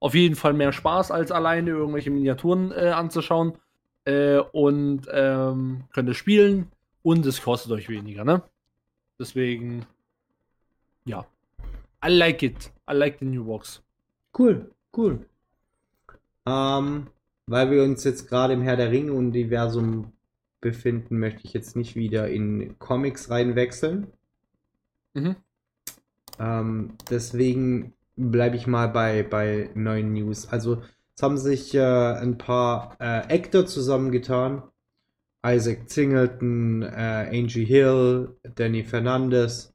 auf jeden Fall mehr Spaß, als alleine irgendwelche Miniaturen äh, anzuschauen. Äh, und ähm, könnt ihr spielen und es kostet euch weniger, ne? Deswegen, ja. I like it. I like the new box. Cool, cool. Ähm, weil wir uns jetzt gerade im Herr der Ringe-Universum befinden, möchte ich jetzt nicht wieder in Comics reinwechseln. Mhm. Ähm, deswegen bleibe ich mal bei, bei neuen News. Also, es haben sich äh, ein paar äh, Actor zusammengetan. Isaac Singleton, äh, Angie Hill, Danny Fernandes,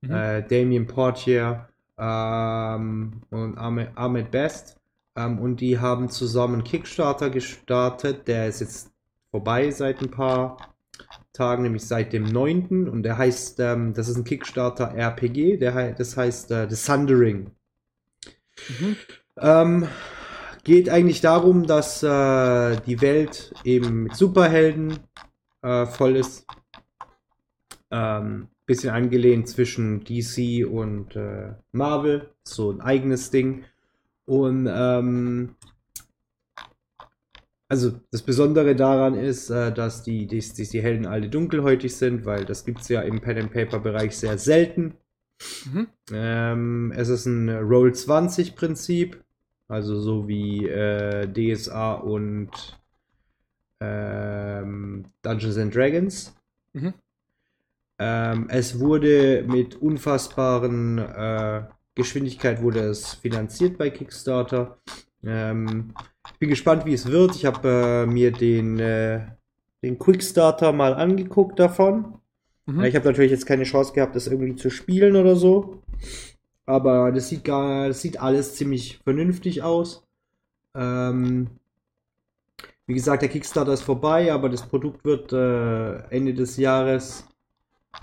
mhm. äh, Damien Portier ähm, und Ahmed Best. Ähm, und die haben zusammen Kickstarter gestartet. Der ist jetzt vorbei seit ein paar Tagen, nämlich seit dem 9. Und der heißt, ähm, das ist ein Kickstarter RPG, der, das heißt äh, The Sundering. Mhm. Ähm, geht eigentlich darum, dass äh, die Welt eben mit Superhelden äh, voll ist. Ähm, bisschen angelehnt zwischen DC und äh, Marvel, so ein eigenes Ding. Und ähm, also das Besondere daran ist, äh, dass die, die, die, Helden alle dunkelhäutig sind, weil das gibt es ja im Pen and Paper Bereich sehr selten. Mhm. Ähm, es ist ein Roll 20 Prinzip, also so wie äh, DSA und ähm, Dungeons and Dragons. Mhm. Ähm, es wurde mit unfassbaren äh, Geschwindigkeit wurde es finanziert bei Kickstarter. Ähm, ich bin gespannt, wie es wird. Ich habe äh, mir den, äh, den Quickstarter mal angeguckt davon. Mhm. Ich habe natürlich jetzt keine Chance gehabt, das irgendwie zu spielen oder so. Aber das sieht gar, das sieht alles ziemlich vernünftig aus. Ähm, wie gesagt, der Kickstarter ist vorbei, aber das Produkt wird äh, Ende des Jahres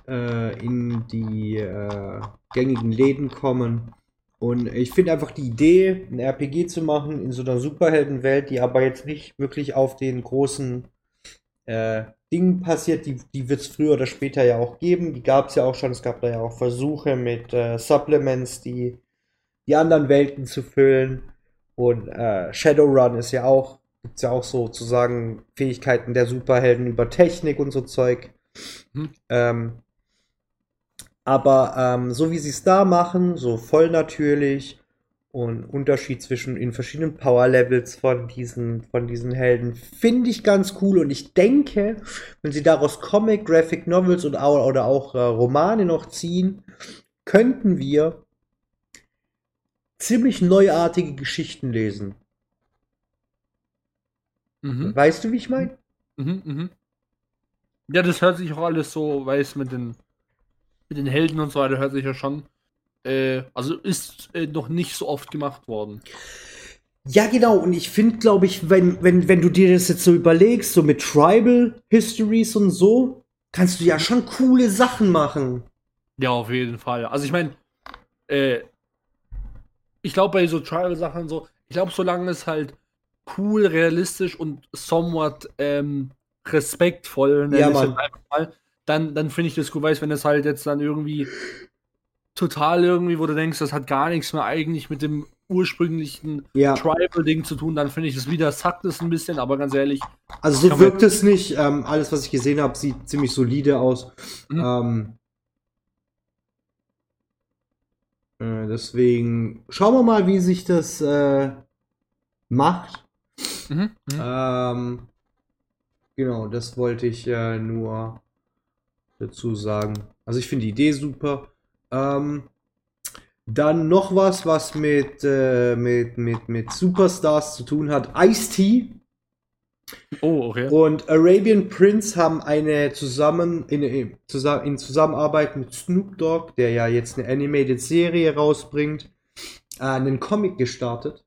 äh, in die äh, gängigen Läden kommen. Und ich finde einfach die Idee, ein RPG zu machen in so einer Superheldenwelt, die aber jetzt nicht wirklich auf den großen äh, Dingen passiert, die, die wird es früher oder später ja auch geben. Die gab es ja auch schon. Es gab da ja auch Versuche mit äh, Supplements, die die anderen Welten zu füllen. Und äh, Shadowrun ist ja auch, gibt es ja auch sozusagen Fähigkeiten der Superhelden über Technik und so Zeug. Hm. Ähm, aber ähm, so wie sie es da machen, so voll natürlich und Unterschied zwischen in verschiedenen Power Levels von diesen, von diesen Helden finde ich ganz cool und ich denke, wenn sie daraus Comic, Graphic Novels und, oder auch äh, Romane noch ziehen, könnten wir ziemlich neuartige Geschichten lesen. Mhm. Weißt du, wie ich meine? Mhm, mhm. Ja, das hört sich auch alles so, weiß mit den mit den Helden und so weiter hört sich ja schon. Äh, also ist äh, noch nicht so oft gemacht worden. Ja, genau. Und ich finde, glaube ich, wenn, wenn, wenn du dir das jetzt so überlegst, so mit Tribal Histories und so, kannst du ja schon coole Sachen machen. Ja, auf jeden Fall. Also ich meine, äh, ich glaube bei so Tribal-Sachen so, ich glaube, solange es halt cool, realistisch und somewhat ähm, respektvoll, ja. Mal, dann, dann finde ich das cool, weißt wenn es halt jetzt dann irgendwie total irgendwie, wo du denkst, das hat gar nichts mehr eigentlich mit dem ursprünglichen ja. Tribal-Ding zu tun, dann finde ich das wieder, zackt es ein bisschen, aber ganz ehrlich. Also so wirkt es nicht. Ähm, alles, was ich gesehen habe, sieht ziemlich solide aus. Mhm. Ähm, äh, deswegen schauen wir mal, wie sich das äh, macht. Mhm. Mhm. Ähm, genau, das wollte ich äh, nur dazu sagen. Also ich finde die Idee super. Ähm, dann noch was, was mit, äh, mit, mit, mit Superstars zu tun hat. Ice-T Oh, okay. Und Arabian Prince haben eine zusammen in, in, zusammen, in Zusammenarbeit mit Snoop Dogg, der ja jetzt eine Animated Serie rausbringt, äh, einen Comic gestartet.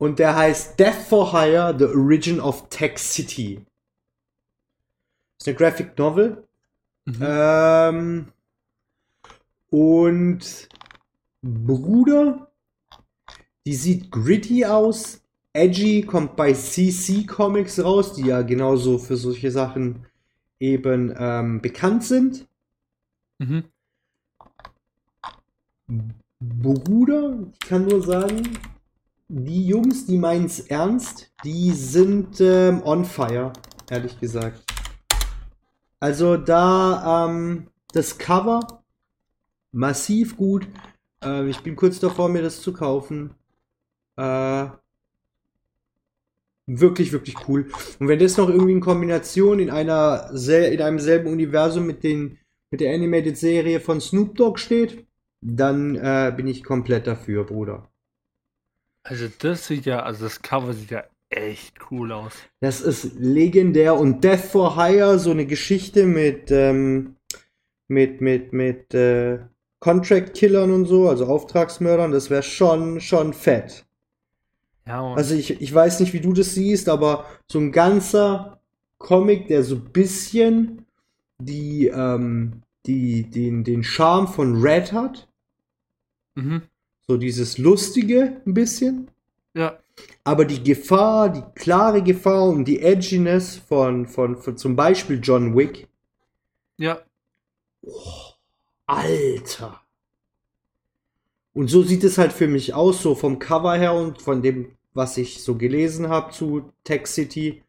Und der heißt Death for Hire: The Origin of Tech City. ist eine Graphic Novel. Mhm. Ähm, und Bruder, die sieht gritty aus. Edgy kommt bei CC Comics raus, die ja genauso für solche Sachen eben ähm, bekannt sind. Mhm. Bruder, ich kann nur sagen, die Jungs, die meinen's ernst, die sind ähm, on fire, ehrlich gesagt. Also da ähm, das Cover massiv gut. Äh, ich bin kurz davor, mir das zu kaufen. Äh, wirklich, wirklich cool. Und wenn das noch irgendwie in Kombination in einer in einem selben Universum mit den mit der Animated Serie von Snoop Dogg steht, dann äh, bin ich komplett dafür, Bruder. Also das sieht ja, also das Cover sieht ja echt cool aus. Das ist legendär und Death for Hire, so eine Geschichte mit ähm, mit mit mit äh, Contract Killern und so, also Auftragsmördern, das wäre schon schon fett. Ja, und Also ich, ich weiß nicht, wie du das siehst, aber so ein ganzer Comic, der so ein bisschen die, ähm, die, den, den Charme von Red hat. mhm. So dieses Lustige ein bisschen. ja, Aber die Gefahr, die klare Gefahr und die Edginess von, von, von zum Beispiel John Wick. ja, Alter. Und so sieht es halt für mich aus, so vom Cover her und von dem, was ich so gelesen habe zu Tech City.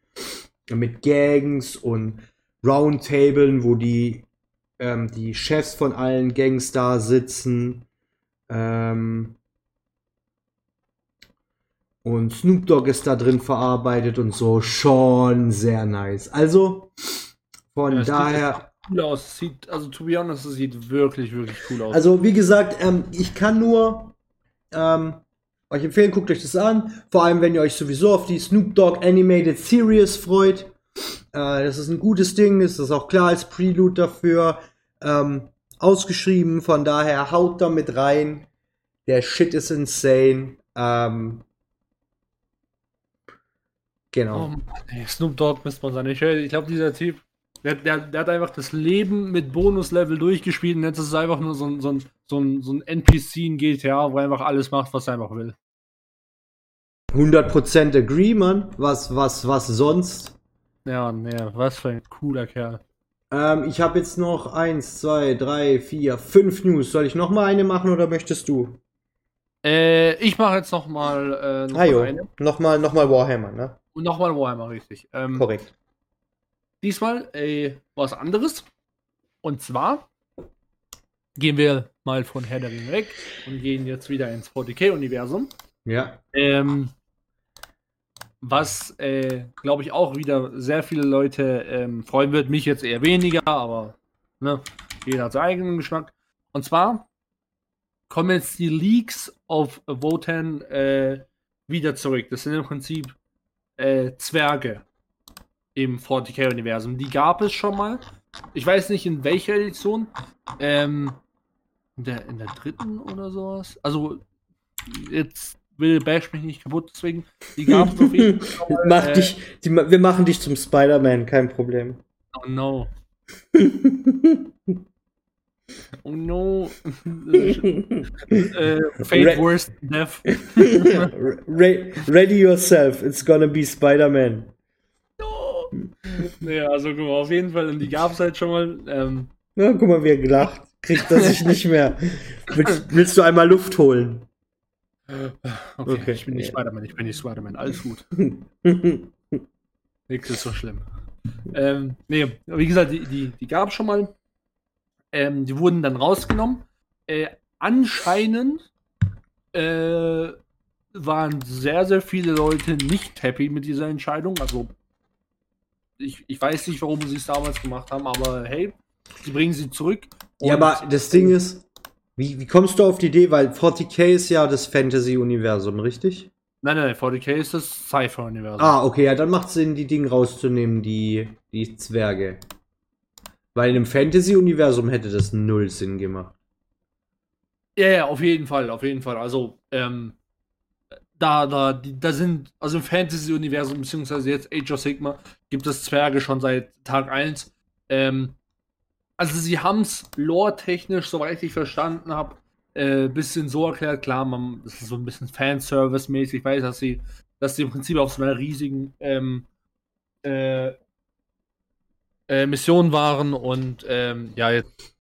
Mit Gangs und Roundtablen, wo die, ähm, die Chefs von allen Gangs da sitzen. Ähm, und Snoop Dogg ist da drin verarbeitet und so. Schon sehr nice. Also, von Ja, es sieht daher. cool aus. Sieht, also to be honest, es sieht wirklich, wirklich cool aus. Also, wie gesagt, ähm, ich kann nur ähm, euch empfehlen, guckt euch das an. Vor allem, wenn ihr euch sowieso auf die Snoop Dogg Animated Series freut. Äh, das ist ein gutes Ding, das ist auch klar als Prelude dafür. Ähm, ausgeschrieben, von daher haut da mit rein. Der Shit ist insane. Ähm, genau. Oh Mann, ey, Snoop Dogg misst man seine. Ich, ich glaube, dieser Typ, der, der, der hat einfach das Leben mit Bonuslevel durchgespielt und jetzt ist es einfach nur so ein, so ein, so ein, so ein NPC in GTA, wo er einfach alles macht, was er einfach will. 100% agree, Mann. Was, was, was sonst? Ja, nee, was für ein cooler Kerl. Ähm, ich habe jetzt noch eins, zwei, drei, vier, fünf News. Soll ich noch mal eine machen oder möchtest du? Äh, ich mache jetzt nochmal äh, noch Ah, mal eine. Nochmal, nochmal Warhammer, ne? Und nochmal Warhammer, richtig. Ähm, Korrekt. Diesmal äh, was anderes. Und zwar gehen wir mal von Herr der Ringe weg und gehen jetzt wieder ins 40k-Universum. Ja. Ähm, was, äh, glaube ich, auch wieder sehr viele Leute ähm, freuen wird. Mich jetzt eher weniger, aber ne, jeder hat seinen eigenen Geschmack. Und zwar kommen jetzt die Leaks of Wotan äh, wieder zurück. Das sind im Prinzip äh, Zwerge im 40k-Universum. Die gab es schon mal. Ich weiß nicht in welcher Edition. Ähm, in, der, in der dritten oder sowas. Also, jetzt will Bash mich nicht kaputt, deswegen. Die gab es auf jeden [LAUGHS] Fall. mal, Mach äh, dich, die, wir machen dich zum Spider-Man, kein Problem. Oh no. [LAUGHS] Oh no. äh, Fate Re- Worst Death. [LAUGHS] Re ready yourself, it's gonna be Spider-Man. Ja, also guck mal, auf jeden Fall. Und die gab es halt schon mal. Ähm, Ja, guck mal, wie er gelacht. Kriegt er sich nicht mehr. Willst, willst du einmal Luft holen? [SIGHS] okay, Okay. ich bin nicht Spider-Man, ich bin nicht Spider-Man. Alles gut. [LAUGHS] Nichts ist so schlimm. Ähm, nee, wie gesagt, die, die, die gab es schon mal. Ähm, die wurden dann rausgenommen. Äh, anscheinend äh, waren sehr, sehr viele Leute nicht happy mit dieser Entscheidung. Also, ich, ich weiß nicht, warum sie es damals gemacht haben, aber hey, sie bringen sie zurück. Ja, aber das Ding ist, wie, wie kommst du auf die Idee? Weil 40k ist ja das Fantasy-Universum, richtig? Nein, nein, 40k ist das Cypher-Universum. Ah, okay, ja, dann macht es Sinn, die Dinge rauszunehmen, die, die Zwerge. Weil in einem Fantasy-Universum hätte das null Sinn gemacht. Ja, ja, auf jeden Fall, auf jeden Fall. Also, ähm, da, da, die, da sind, also im Fantasy-Universum, beziehungsweise jetzt Age of Sigma, gibt es Zwerge schon seit Tag 1. Ähm, also sie haben es lore-technisch, soweit ich verstanden habe, äh, bisschen so erklärt, klar, man, das ist so ein bisschen Fanservice-mäßig, ich weiß, dass sie, dass sie im Prinzip auf so einer riesigen ähm, äh, äh, Mission waren und ähm, ja, jetzt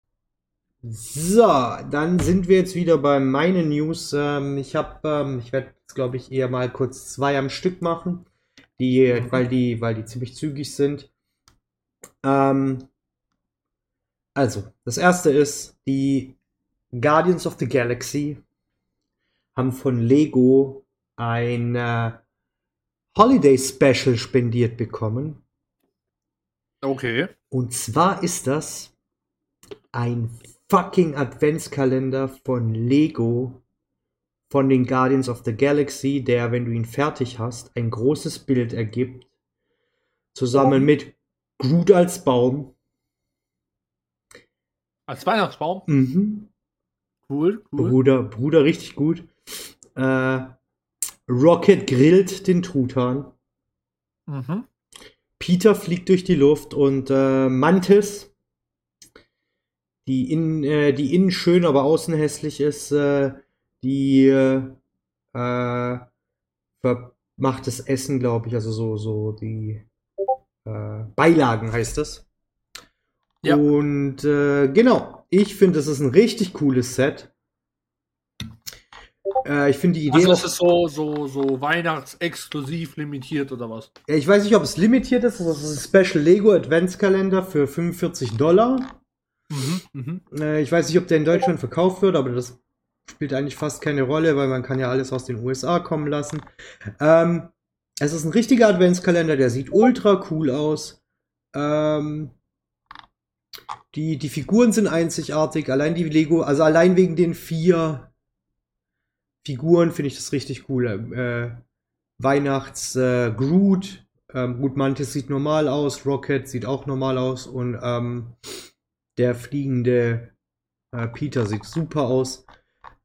So, dann sind wir jetzt wieder bei meinen News. Ähm, ich habe, ähm, ich werde jetzt glaube ich eher mal kurz zwei am Stück machen, die, weil die, weil die ziemlich zügig sind. Ähm, also, das erste ist, die Guardians of the Galaxy haben von Lego ein äh, Holiday Special spendiert bekommen. okay. Und zwar ist das ein fucking Adventskalender von Lego von den Guardians of the Galaxy, der, wenn du ihn fertig hast, ein großes Bild ergibt. Zusammen mit Groot als Baum. Als Weihnachtsbaum? Mhm. Cool, cool. Bruder, Bruder, richtig gut. Äh, Rocket grillt den Truthahn. Mhm. Peter fliegt durch die Luft und äh, Mantis, die, in, äh, die innen schön, aber außen hässlich ist, äh, die äh, macht das Essen, glaube ich, also so, so die äh, Beilagen heißt es. Ja. Und äh, genau, ich finde, das ist ein richtig cooles Set. Äh, ich finde die Idee Also ist so, so, so weihnachtsexklusiv limitiert oder was? Ich weiß nicht, ob es limitiert ist. Das ist ein Special Lego Adventskalender für 45 Dollar. Mhm, mhm. Äh, ich weiß nicht, ob der in Deutschland verkauft wird, aber das spielt eigentlich fast keine Rolle, weil man kann ja alles aus den USA kommen lassen. Ähm, es ist ein richtiger Adventskalender, der sieht ultra cool aus. Ähm, die, die Figuren sind einzigartig, allein die Lego, also allein wegen den vier Figuren finde ich das richtig cool. Äh, Weihnachts äh, Groot, ähm, gut, Mantis sieht normal aus, Rocket sieht auch normal aus und ähm, der fliegende äh, Peter sieht super aus.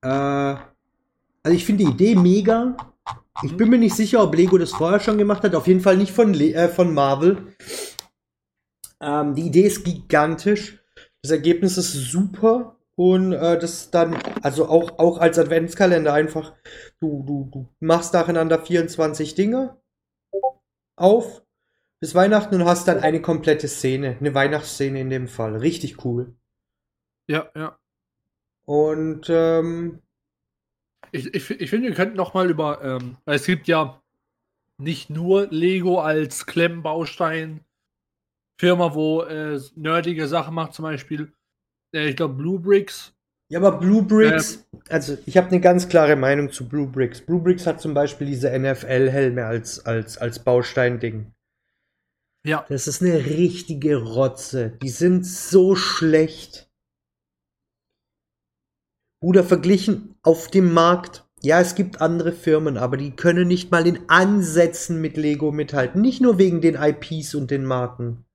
Äh, also ich finde die Idee mega. Ich bin mir nicht sicher, ob Lego das vorher schon gemacht hat. Auf jeden Fall nicht von, Le äh, von Marvel. Ähm, die Idee ist gigantisch. Das Ergebnis ist super. Und äh, das dann, also auch, auch als Adventskalender einfach, du, du, du machst nacheinander 24 Dinge auf bis Weihnachten und hast dann eine komplette Szene, eine Weihnachtsszene in dem Fall. Richtig cool. Ja, ja. Und ähm, Ich, ich, ich finde, wir könnten noch mal über, ähm, es gibt ja nicht nur Lego als Klemmbaustein Firma, wo äh, nerdige Sachen macht, zum Beispiel, äh, ich glaube, Blue Bricks. ja, aber Blue Bricks, also ich habe eine ganz klare Meinung zu Blue Bricks. Blue Bricks hat zum Beispiel diese NFL-Helme als, als, als Baustein-Ding. Ja. Das ist eine richtige Rotze. Die sind so schlecht. Bruder, verglichen auf dem Markt. Ja, es gibt andere Firmen, aber die können nicht mal in Ansätzen mit Lego mithalten. Nicht nur wegen den IPs und den Marken.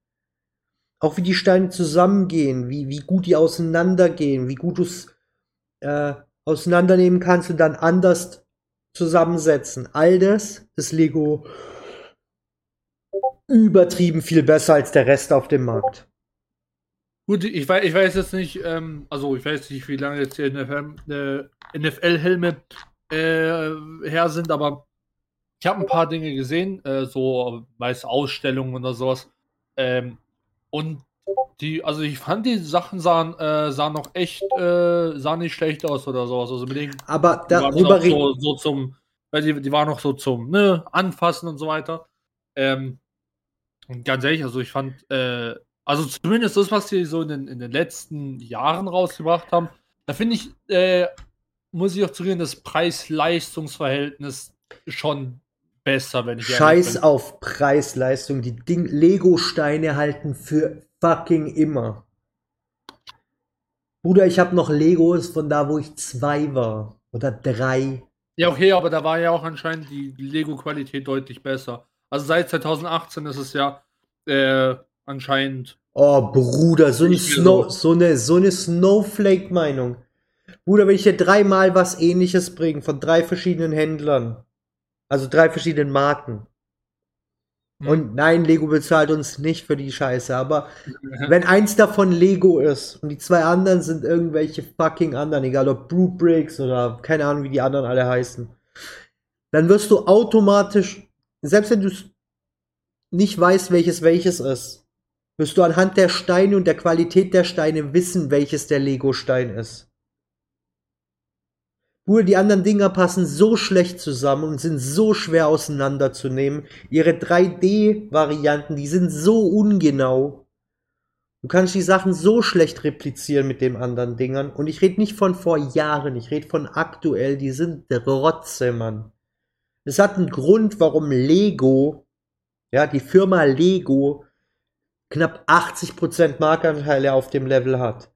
Auch wie die Steine zusammengehen, wie, wie gut die auseinandergehen, wie gut du es äh, auseinandernehmen kannst und dann anders zusammensetzen. All das ist Lego übertrieben viel besser als der Rest auf dem Markt. Gut, ich weiß, ich weiß jetzt nicht, ähm, also ich weiß nicht, wie lange jetzt die NFL, äh, NFL-Helme äh, her sind, aber ich habe ein paar Dinge gesehen, äh, so weiß Ausstellungen oder sowas. Ähm, und die, also ich fand die Sachen sahen, äh, sahen noch echt, äh, sahen nicht schlecht aus oder sowas. Also mit denen Aber die waren darüber reden. so, so zum, weil die, die waren noch so zum ne, Anfassen und so weiter. Ähm, und ganz ehrlich, also ich fand, äh, also zumindest das, was sie so in den, in den letzten Jahren rausgebracht haben, da finde ich, äh, muss ich auch zugeben, das Preis-Leistungs-Verhältnis schon besser, wenn ich Scheiß auf Preis-Leistung. Die Ding Lego-Steine halten für fucking immer. Bruder, ich habe noch Legos von da, wo ich zwei war. Oder drei. Ja, okay, aber da war ja auch anscheinend die Lego-Qualität deutlich besser. Also seit 2018 ist es ja äh, anscheinend. Oh, Bruder, so, ein Snow, so. eine, so eine Snowflake-Meinung. Bruder, wenn ich dir dreimal was ähnliches bringe von drei verschiedenen Händlern, also drei verschiedenen Marken. Hm. Und nein, Lego bezahlt uns nicht für die Scheiße, aber wenn eins davon Lego ist und die zwei anderen sind irgendwelche fucking anderen, egal ob Brute Bricks oder keine Ahnung, wie die anderen alle heißen, dann wirst du automatisch, selbst wenn du nicht weißt, welches welches ist, wirst du anhand der Steine und der Qualität der Steine wissen, welches der Lego-Stein ist. Bruder, die anderen Dinger passen so schlecht zusammen und sind so schwer auseinanderzunehmen. Ihre 3D-Varianten, die sind so ungenau. Du kannst die Sachen so schlecht replizieren mit den anderen Dingern. Und ich rede nicht von vor Jahren, ich rede von aktuell. Die sind Rotze, Mann. Es hat einen Grund, warum Lego, ja, die Firma Lego, knapp 80% Marktanteile auf dem Level hat.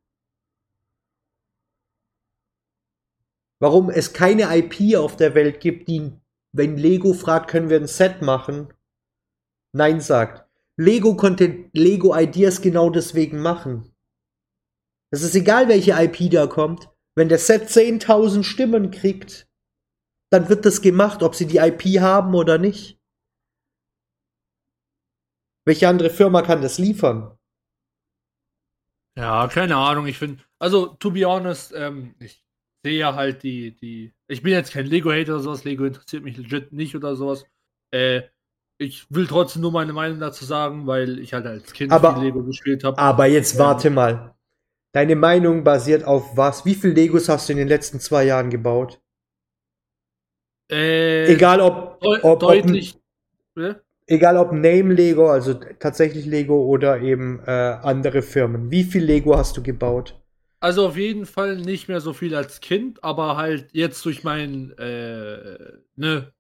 Warum es keine IP auf der Welt gibt, die, wenn Lego fragt, können wir ein Set machen, Nein sagt. Lego konnte Lego Ideas genau deswegen machen. Es ist egal, welche IP da kommt. Wenn der Set 10.000 Stimmen kriegt, dann wird das gemacht, ob sie die IP haben oder nicht. Welche andere Firma kann das liefern? Ja, keine Ahnung. Ich finde, also, to be honest, ähm, ich sehe ja halt die, die. Ich bin jetzt kein Lego-Hater oder sowas, Lego interessiert mich legit nicht oder sowas. Äh, ich will trotzdem nur meine Meinung dazu sagen, weil ich halt als Kind aber, viel Lego gespielt habe. Aber jetzt warte mal. Deine Meinung basiert auf was? Wie viele Legos hast du in den letzten zwei Jahren gebaut? Äh, egal ob, ob deutlich. Ob, egal ob Name Lego, also tatsächlich Lego oder eben äh, andere Firmen. Wie viel Lego hast du gebaut? Also auf jeden Fall nicht mehr so viel als Kind, aber halt jetzt durch meinen äh, ne,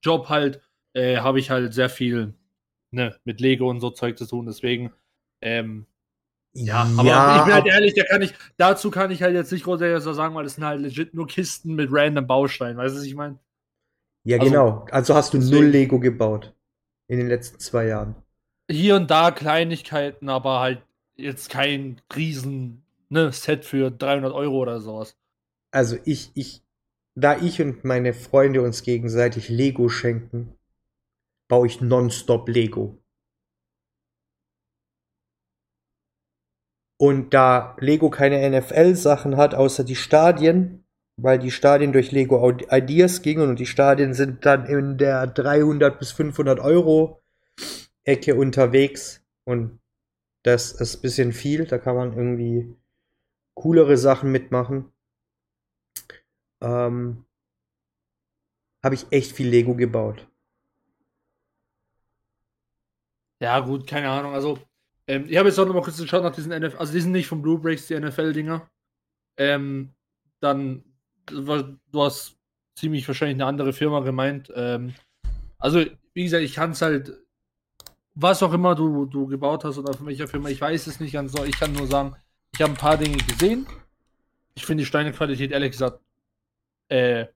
Job halt äh, habe ich halt sehr viel ne, mit Lego und so Zeug zu tun. Deswegen, ähm, ja, aber ja, ich bin halt ehrlich, da kann ich, dazu kann ich halt jetzt nicht großartig sagen, weil es sind halt legit nur Kisten mit random Bausteinen, weißt du, was ich meine? Ja, also, genau. Also hast du deswegen, null Lego gebaut in den letzten zwei Jahren. Hier und da Kleinigkeiten, aber halt jetzt kein riesen ne, Set für 300 Euro oder sowas. Also ich, ich, da ich und meine Freunde uns gegenseitig Lego schenken, baue ich nonstop Lego. Und da Lego keine NFL-Sachen hat, außer die Stadien, weil die Stadien durch Lego Ideas gingen und die Stadien sind dann in der 300 bis 500 Euro Ecke unterwegs und das ist ein bisschen viel, da kann man irgendwie coolere Sachen mitmachen. Ähm, habe ich echt viel Lego gebaut. Ja, gut, keine Ahnung. Also, ähm, ich habe jetzt auch noch mal kurz geschaut nach diesen NFL, also die sind nicht von Blue Breaks, die NFL-Dinger. Ähm, dann, du hast ziemlich wahrscheinlich eine andere Firma gemeint. Ähm, also, wie gesagt, ich kann es halt, was auch immer du, du gebaut hast oder von welcher Firma, ich weiß es nicht ganz so. Ich kann nur sagen, ich habe ein paar Dinge gesehen. Ich finde die Steinequalität ehrlich gesagt äh,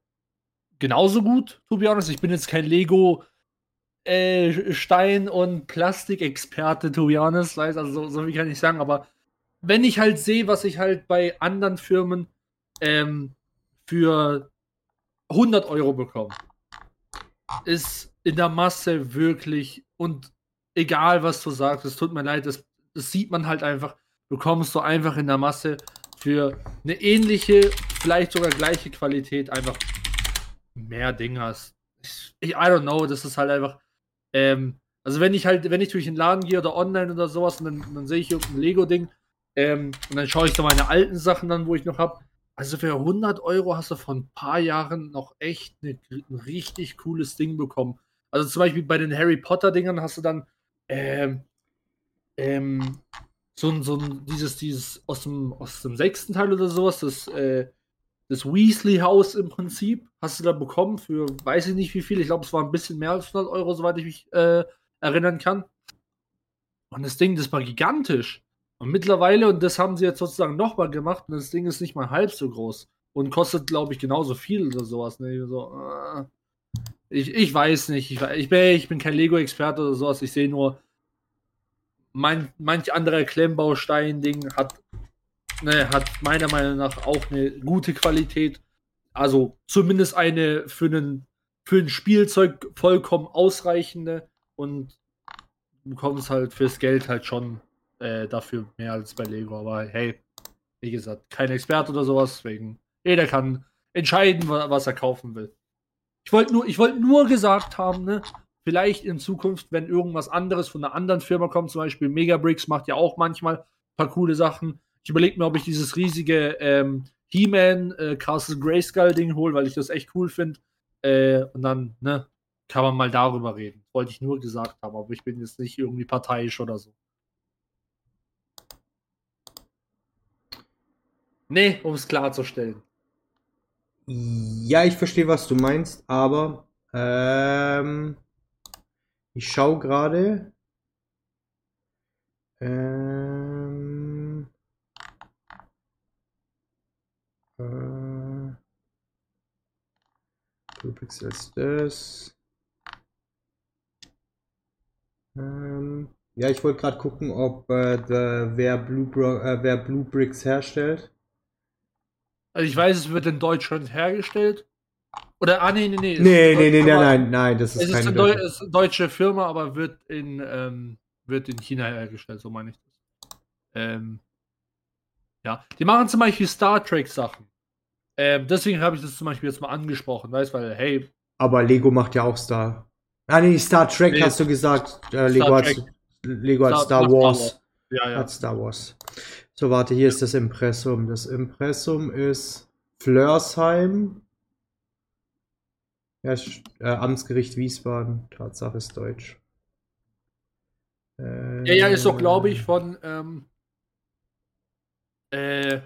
genauso gut, to be honest. Ich bin jetzt kein Lego äh, Stein- und Plastikexperte, to be honest. Also so, so wie kann ich sagen, aber wenn ich halt sehe, was ich halt bei anderen Firmen ähm, für 100 Euro bekomme, ist in der Masse wirklich und egal was du sagst, es tut mir leid, das, das sieht man halt einfach bekommst du einfach in der Masse für eine ähnliche, vielleicht sogar gleiche Qualität einfach mehr Dinge hast. Ich, I don't know, das ist halt einfach. Ähm, also wenn ich halt, wenn ich durch den Laden gehe oder online oder sowas und dann, dann sehe ich irgendein Lego-Ding ähm, und dann schaue ich da meine alten Sachen dann, wo ich noch habe. Also für 100 Euro hast du vor ein paar Jahren noch echt eine, ein richtig cooles Ding bekommen. Also zum Beispiel bei den Harry Potter-Dingern hast du dann ähm, ähm, so ein, so dieses, dieses aus dem, aus dem sechsten Teil oder sowas, das, äh, das Weasley-Haus im Prinzip, hast du da bekommen für weiß ich nicht wie viel. Ich glaube, es war ein bisschen mehr als 100 Euro, soweit ich mich äh, erinnern kann. Und das Ding, das war gigantisch. Und mittlerweile, und das haben sie jetzt sozusagen nochmal gemacht, und das Ding ist nicht mal halb so groß. und kostet, glaube ich, genauso viel oder sowas. Ne? So, äh, ich, ich weiß nicht. Ich, ich, bin, ich bin kein Lego-Experte oder sowas. Ich sehe nur, mein, manch anderer Klemmbaustein-Ding hat, ne, hat meiner Meinung nach auch eine gute Qualität. Also zumindest eine für, einen, für ein Spielzeug vollkommen ausreichende und du bekommst halt fürs Geld halt schon äh, dafür mehr als bei Lego. Aber hey, wie gesagt, kein Experte oder sowas, deswegen jeder kann entscheiden, was er kaufen will. Ich wollte nur, ich nur gesagt haben, ne, vielleicht in Zukunft, wenn irgendwas anderes von einer anderen Firma kommt, zum Beispiel Megabricks macht ja auch manchmal ein paar coole Sachen. Ich überlege mir, ob ich dieses riesige ähm, He-Man äh, Castle Grayskull Ding hole, weil ich das echt cool finde. Äh, und dann, ne, kann man mal darüber reden. Wollte ich nur gesagt haben, aber ich bin jetzt nicht irgendwie parteiisch oder so. Nee, um es klarzustellen. Ja, ich verstehe, was du meinst, aber ähm, ich schaue gerade. Ähm, äh, Pixel ist das. Ähm, ja, ich wollte gerade gucken, ob äh, the, wer, Blue, äh, wer Blue Bricks herstellt. Also ich weiß, es wird in Deutschland hergestellt. Oder, ah, nee, nee, nee. Nee, nee, nee, nein, nein, nein, das ist es keine ist eine, ist eine deutsche Firma, aber wird in, ähm, wird in China hergestellt, so meine ich das. Ähm, ja, die machen zum Beispiel Star Trek Sachen. Ähm, deswegen habe ich das zum Beispiel jetzt mal angesprochen, weißt weil, hey. Aber Lego macht ja auch Star. Ah, nee, Star Trek nee, hast du gesagt. Äh, Lego, hat, Lego Star, hat Star, Star Wars. Wars. Ja, ja. Hat Star Wars. So, warte, hier ist das Impressum. Das Impressum ist Flörsheim. Ja, äh, Amtsgericht Wiesbaden. Tatsache ist deutsch. Äh, ja, ja, ist doch, glaube ich, von. Ähm, äh,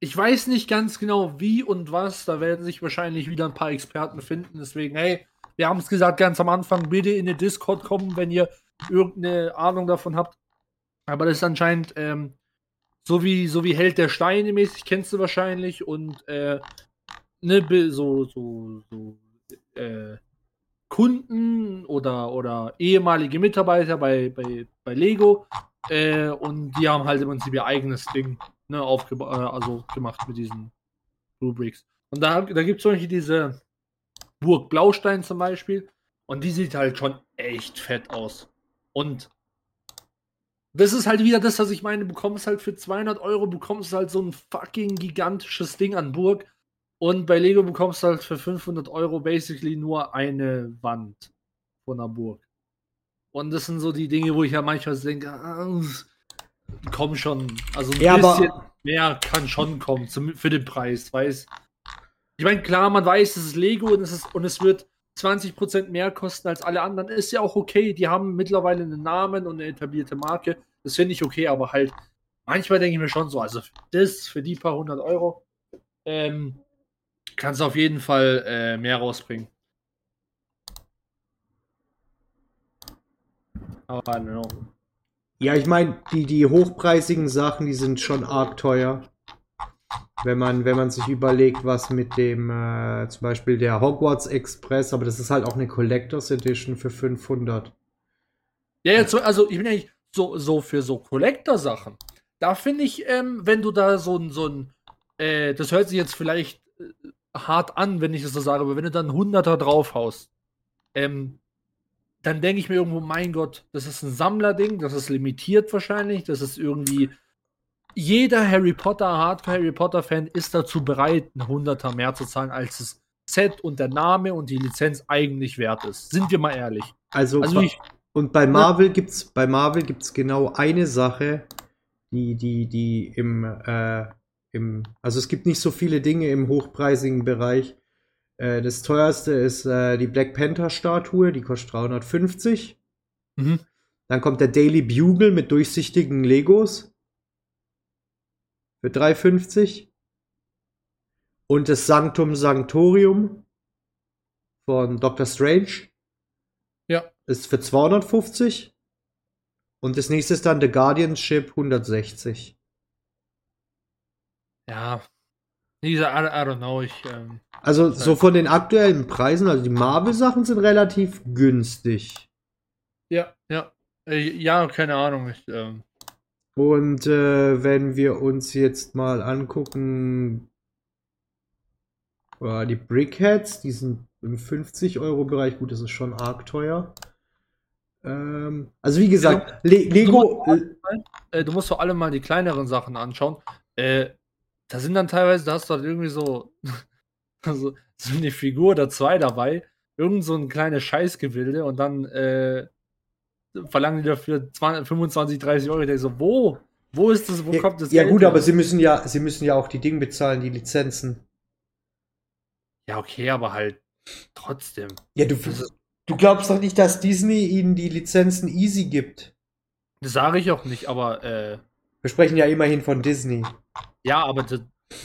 ich weiß nicht ganz genau, wie und was. Da werden sich wahrscheinlich wieder ein paar Experten finden. Deswegen, hey, wir haben es gesagt ganz am Anfang, bitte in den Discord kommen, wenn ihr irgendeine Ahnung davon habt. Aber das ist anscheinend ähm, so wie so wie Held der Steine mäßig, kennst du wahrscheinlich. Und äh, ne, so, so, so äh, Kunden oder, oder ehemalige Mitarbeiter bei, bei, bei Lego. Äh, und die haben halt im Prinzip ihr eigenes Ding ne, aufgeba äh, also gemacht mit diesen Rubrics. Und da, da gibt es Beispiel diese Burg Blaustein zum Beispiel. Und die sieht halt schon echt fett aus. Und das ist halt wieder das, was ich meine. Du bekommst halt für 200 Euro, bekommst halt so ein fucking gigantisches Ding an Burg. Und bei Lego bekommst du halt für 500 Euro basically nur eine Wand von einer Burg. Und das sind so die Dinge, wo ich ja manchmal denke, ah, komm schon. Also ein ja, bisschen mehr kann schon kommen zum, für den Preis, weiß. Ich meine, klar, man weiß, es ist Lego und es, ist, und es wird 20% mehr kosten als alle anderen. Ist ja auch okay. Die haben mittlerweile einen Namen und eine etablierte Marke. Das finde ich okay, aber halt, manchmal denke ich mir schon so, also das, für die paar hundert Euro, ähm, kannst du auf jeden Fall äh, mehr rausbringen. Aber know. Ja, ich meine, die, die hochpreisigen Sachen, die sind schon arg teuer. Wenn man, wenn man sich überlegt, was mit dem, äh, zum Beispiel der Hogwarts Express, aber das ist halt auch eine Collectors Edition für 500. Ja, jetzt, also ich bin eigentlich so, so für so Collector-Sachen. Da finde ich, ähm, wenn du da so ein, so ein, äh, das hört sich jetzt vielleicht äh, hart an, wenn ich das so sage, aber wenn du dann einen Hunderter draufhaust, ähm, dann denke ich mir irgendwo, mein Gott, das ist ein Sammlerding, das ist limitiert wahrscheinlich, das ist irgendwie jeder Harry Potter, Hardcore Harry Potter Fan ist dazu bereit, einen Hunderter mehr zu zahlen, als das Set und der Name und die Lizenz eigentlich wert ist. Sind wir mal ehrlich. Also, also ich, und bei Marvel gibt's bei Marvel gibt's genau eine Sache, die die die im äh, im also es gibt nicht so viele Dinge im hochpreisigen Bereich. Äh, das teuerste ist äh, die Black Panther Statue, die kostet 350. Mhm. Dann kommt der Daily Bugle mit durchsichtigen Legos für 3,50. Und das Sanctum Sanctorium von Doctor Strange. Ja. Ist für 250. Und das nächste ist dann The Guardianship 160. Ja. Diese, I, I don't know, ich, ähm, Also so von den aktuellen Preisen, also die Marvel-Sachen sind relativ günstig. ja, ja, äh, ja, keine Ahnung, ich, ähm, Und äh, wenn wir uns jetzt mal angucken, äh, die Brickheads, die sind im 50-Euro-Bereich. Gut, das ist schon arg teuer. Ähm, also wie gesagt, Le Lego. äh, du musst vor allem mal die kleineren Sachen anschauen. Äh, da sind dann teilweise, da hast du halt irgendwie so, [LAUGHS] also, so eine Figur oder zwei dabei, irgend so ein kleines Scheißgebilde und dann äh, verlangen die dafür 20, 25, 30 Euro. Ich denke so, wo? Wo ist das? Wo Ja, kommt das? ja Geld gut, her? aber sie müssen ja, sie müssen ja auch die Dinge bezahlen, die Lizenzen. Ja, okay, aber halt trotzdem. Ja, du, du glaubst doch nicht, dass Disney ihnen die Lizenzen easy gibt. das sage ich auch nicht, aber äh, Wir sprechen ja immerhin von Disney. ja, aber die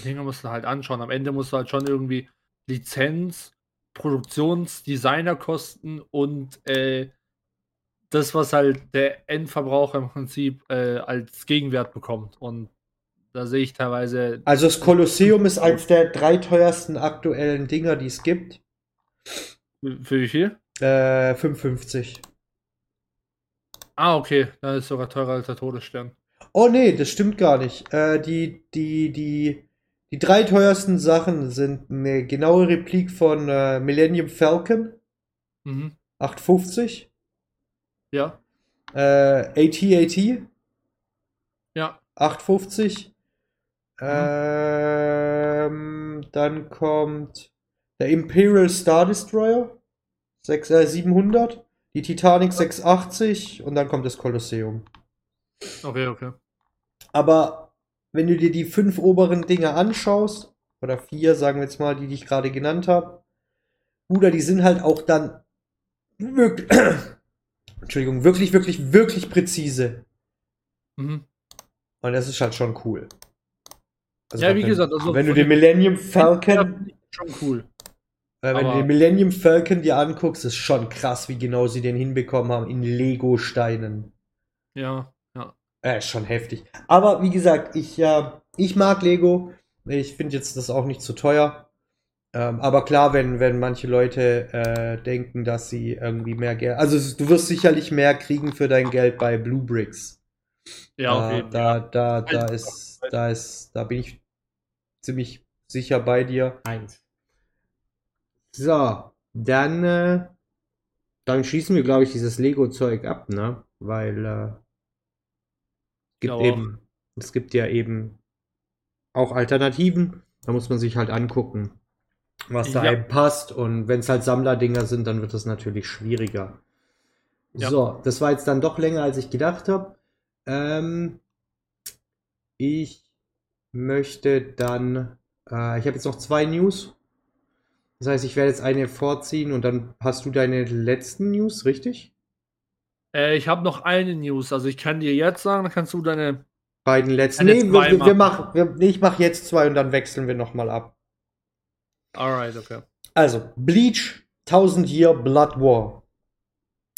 Dinge musst du halt anschauen. Am Ende musst du halt schon irgendwie Lizenz, Produktions-, Designerkosten und äh, das, was halt der Endverbraucher im Prinzip äh, als Gegenwert bekommt. Und da sehe ich teilweise. Also das Kolosseum ist eins der drei teuersten aktuellen Dinger, die es gibt. Für wie viel? Äh, 55. Ah, okay. Da ist sogar teurer als der Todesstern. Oh nee, das stimmt gar nicht. Äh, die, die, die, die drei teuersten Sachen sind eine genaue Replik von äh, Millennium Falcon, Mhm. 850. Ja, Äh, AT-AT, ja. 850. Ähm, dann kommt der Imperial Star Destroyer, 6, äh, 700. Die Titanic 680 und dann kommt das Kolosseum. Okay, okay. Aber wenn du dir die fünf oberen Dinge anschaust, oder vier, sagen wir jetzt mal, die, die ich gerade genannt habe, Bruder, die sind halt auch dann wirklich, [CLEARS THROAT] Entschuldigung, wirklich, wirklich, wirklich präzise. Mhm. Und das ist halt schon cool. Also Ja, wie wenn, gesagt, also wenn du den Millennium Falcon, schon cool. äh, wenn du den Millennium Falcon dir anguckst, ist schon krass, wie genau sie den hinbekommen haben in Lego-Steinen. Ja. Äh, ist schon heftig. Aber wie gesagt, ich, äh, ich mag Lego. Ich finde jetzt das auch nicht zu teuer. Ähm, aber klar, wenn, wenn manche Leute äh, denken, dass sie irgendwie mehr Geld. Also du wirst sicherlich mehr kriegen für dein Geld bei Blue Bricks. Ja, jeden da, da, da Eins. ist, da ist, da bin ich ziemlich sicher bei dir. Eins. So, dann, äh, dann schließen wir, glaube ich, dieses Lego-Zeug ab, ne? Weil, äh, gibt Ja, eben, es gibt ja eben auch Alternativen. Da muss man sich halt angucken, was da Ja. einem passt. Und wenn es halt Sammlerdinger sind, dann wird es natürlich schwieriger. Ja. So, das war jetzt dann doch länger, als ich gedacht habe. Ähm, ich möchte dann, äh, ich habe jetzt noch zwei News. Das heißt, ich werde jetzt eine vorziehen und dann hast du deine letzten News, richtig? Äh, ich habe noch eine News. Also ich kann dir jetzt sagen, dann kannst du deine. Beiden letzten. Eine Nee, zwei wir, wir, wir machen. wir, nee, ich mache jetzt zwei und dann wechseln wir nochmal ab. Alright, okay. Also, Bleach 1000 Year Blood War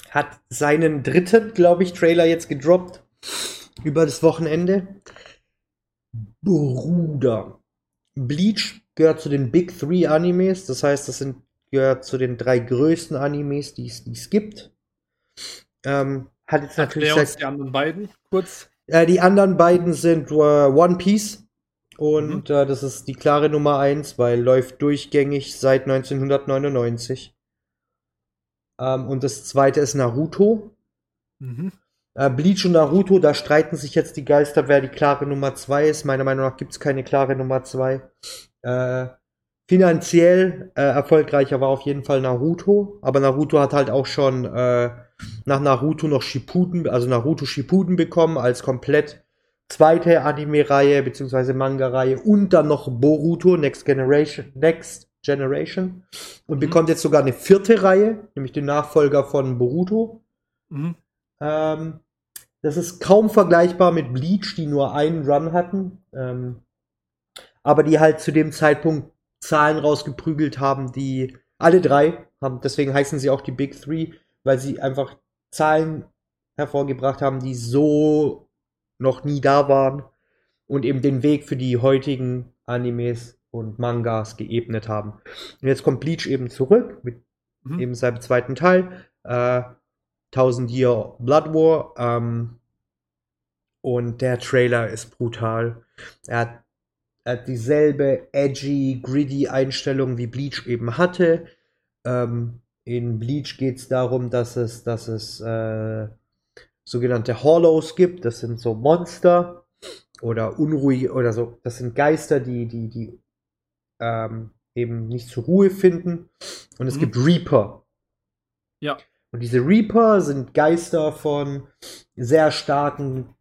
hat seinen dritten, glaube ich, Trailer jetzt gedroppt über das Wochenende. Bruder. Bleach gehört zu den Big Three Animes, das heißt, das sind gehört zu den drei größten Animes, die es die es gibt. Ähm, hat jetzt natürlich Erklär uns die anderen beiden kurz. äh, die anderen beiden sind äh, One Piece. Mhm. Und äh, das ist die klare Nummer eins, weil läuft durchgängig seit 1999. Ähm, und das zweite ist Naruto. Mhm. Äh, Bleach und Naruto, da streiten sich jetzt die Geister, wer die klare Nummer zwei ist. Meiner Meinung nach gibt es keine klare Nummer zwei. Äh, finanziell äh, erfolgreicher war auf jeden Fall Naruto, aber Naruto hat halt auch schon äh, nach Naruto noch Shippuden, also Naruto Shippuden bekommen als komplett zweite Anime-Reihe beziehungsweise Manga-Reihe und dann noch Boruto Next Generation, Next Generation und Mhm. bekommt jetzt sogar eine vierte Reihe, nämlich den Nachfolger von Boruto. Mhm. Ähm, das ist kaum vergleichbar mit Bleach, die nur einen Run hatten, ähm, aber die halt zu dem Zeitpunkt Zahlen rausgeprügelt haben, die alle drei haben, deswegen heißen sie auch die Big Three, weil sie einfach Zahlen hervorgebracht haben, die so noch nie da waren und eben den Weg für die heutigen Animes und Mangas geebnet haben. Und jetzt kommt Bleach eben zurück mit Mhm. eben seinem zweiten Teil, äh, 1000 Year Blood War. Ähm, und der Trailer ist brutal. Er hat, er hat dieselbe edgy, gritty Einstellung wie Bleach eben hatte. Ähm, in Bleach geht es darum, dass es, dass es äh, sogenannte Hollows gibt. Das sind so Monster oder unruhige oder so. Das sind Geister, die, die, die ähm, eben nicht zur Ruhe finden. Und es Mhm. gibt Reaper. Ja. Und diese Reaper sind Geister von sehr starken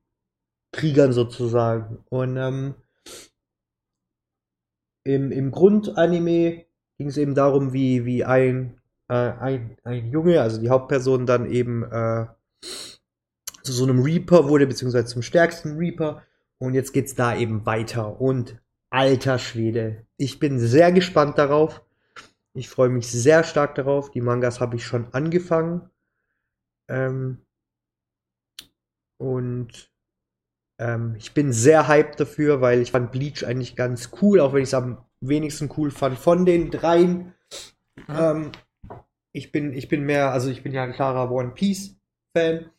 Kriegern sozusagen. Und ähm, im, im Grundanime ging es eben darum, wie, wie ein, äh, ein, ein Junge, also die Hauptperson, dann eben äh, zu so einem Reaper wurde, beziehungsweise zum stärksten Reaper. Und jetzt geht's da eben weiter. Und alter Schwede, ich bin sehr gespannt darauf. Ich freue mich sehr stark darauf. Die Mangas habe ich schon angefangen. Ähm, und ähm, ich bin sehr hyped dafür, weil ich fand Bleach eigentlich ganz cool, auch wenn ich es am wenigsten cool fand von den dreien. Ähm, ich bin, ich bin mehr, also ich bin ja ein klarer One Piece Fan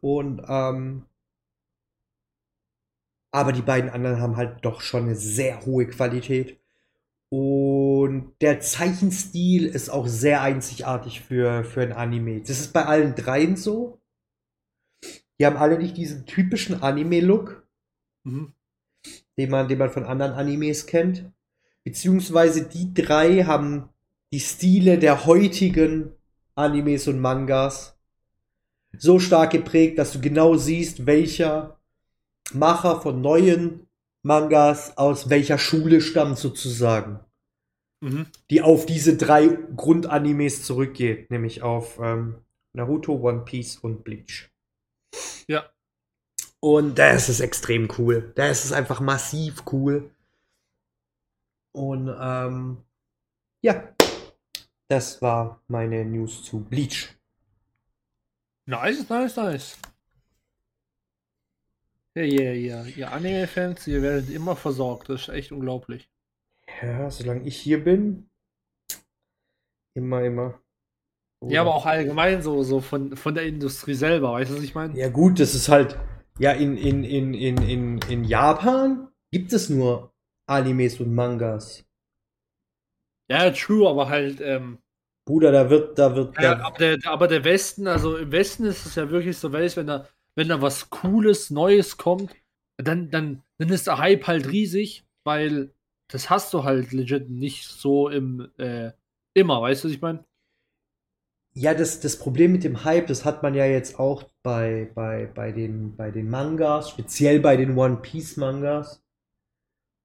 und ähm, aber die beiden anderen haben halt doch schon eine sehr hohe Qualität. Und der Zeichenstil ist auch sehr einzigartig für, für ein Anime. Das ist bei allen dreien so. Die haben alle nicht diesen typischen Anime-Look, Mhm. den man, den man von anderen Animes kennt. Beziehungsweise die drei haben die Stile der heutigen Animes und Mangas so stark geprägt, dass du genau siehst, welcher Macher von neuen Mangas aus welcher Schule stammt sozusagen, Mhm. die auf diese drei Grundanimes zurückgeht, nämlich auf ähm, Naruto, One Piece und Bleach. Ja. Und das ist extrem cool. Das ist einfach massiv cool. Und ähm, ja, das war meine News zu Bleach. Nice, nice, nice. Ja, ja, ja. Ihr Anime-Fans, ihr werdet immer versorgt. Das ist echt unglaublich. Ja, solange ich hier bin, immer, immer. Ja, aber auch allgemein so, so von, von der Industrie selber, weißt du, was ich meine? Ja, gut, das ist halt. Ja, in, in, in, in, in, in Japan gibt es nur Animes und Mangas. Ja, true, aber halt, ähm, Bruder, da wird, da wird. ja, aber, der, aber der Westen, also im Westen ist es ja wirklich so, weißt wenn da, wenn da was Cooles, Neues kommt, dann, dann, dann ist der Hype halt riesig, weil das hast du halt legit nicht so im, äh, immer, weißt du, was ich meine? Ja, das, das Problem mit dem Hype, das hat man ja jetzt auch bei, bei, bei, den, bei den Mangas, speziell bei den One Piece Mangas,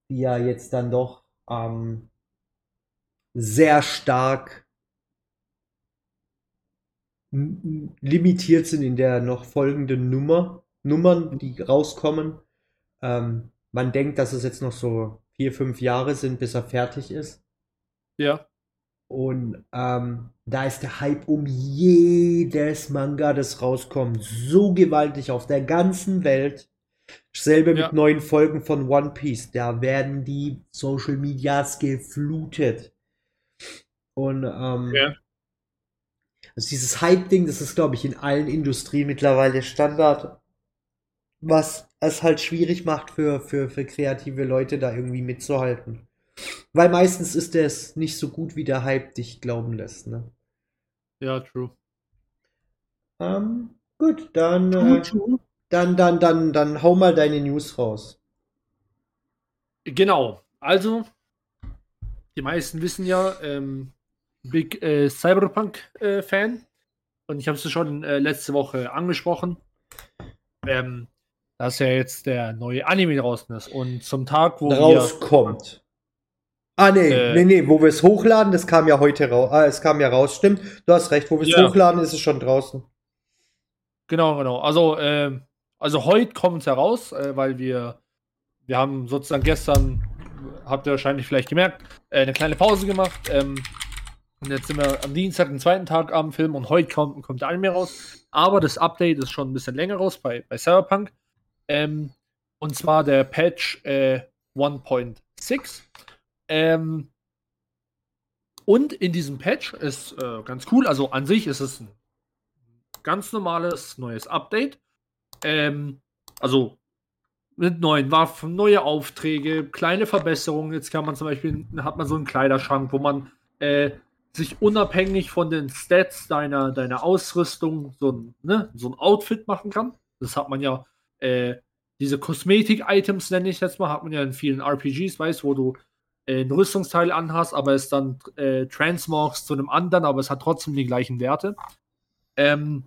die ja jetzt dann doch ähm, sehr stark limitiert sind in der noch folgenden Nummer, Nummern, die rauskommen. Ähm, man denkt, dass es jetzt noch so vier, fünf Jahre sind, bis er fertig ist. Ja. Und ähm, da ist der Hype um jedes Manga, das rauskommt, so gewaltig auf der ganzen Welt. Selbe Ja. mit neuen Folgen von One Piece. Da werden die Social Medias geflutet. Und ähm, Ja. also dieses Hype-Ding, das ist, glaube ich, in allen Industrien mittlerweile Standard. Was es halt schwierig macht für, für, für kreative Leute, da irgendwie mitzuhalten. Weil meistens ist es nicht so gut, wie der Hype dich glauben lässt. Ne? Ja, true. Ähm, gut, dann, äh, dann, dann, dann, dann hau mal deine News raus. Genau. Also, die meisten wissen ja, ähm, Big äh, Cyberpunk-Fan. Und ich habe es schon äh, letzte Woche angesprochen. Ähm, dass ja jetzt der neue Anime draußen ist. Und zum Tag, wo wir. Rauskommt. Ah, nee, Äh, nee, nee, wo wir es hochladen, das kam ja heute raus. Ah, es kam ja raus, stimmt. Du hast recht, wo wir es Ja. hochladen, ist es schon draußen. Genau, genau. Also, ähm, also heute kommt es heraus, äh, weil wir, wir haben sozusagen gestern, habt ihr wahrscheinlich vielleicht gemerkt, äh, eine kleine Pause gemacht. Ähm, und jetzt sind wir am Dienstag, den zweiten Tag am Film und heute kommt, kommt der Anime raus. Aber das Update ist schon ein bisschen länger raus bei, bei Cyberpunk. Ähm, und zwar der Patch äh, 1.6. Ähm, und in diesem Patch ist äh, ganz cool, also an sich ist es ein ganz normales neues Update. Ähm, also mit neuen Waffen, neue Aufträge, kleine Verbesserungen. Jetzt kann man zum Beispiel, hat man so einen Kleiderschrank, wo man äh, sich unabhängig von den Stats deiner, deiner Ausrüstung so ein, ne, so ein Outfit machen kann. Das hat man ja, äh, diese Kosmetik-Items nenne ich jetzt mal, hat man ja in vielen RPGs, weißt wo du äh, ein Rüstungsteil anhast, aber es dann äh, transmorphs zu einem anderen, aber es hat trotzdem die gleichen Werte. Ähm,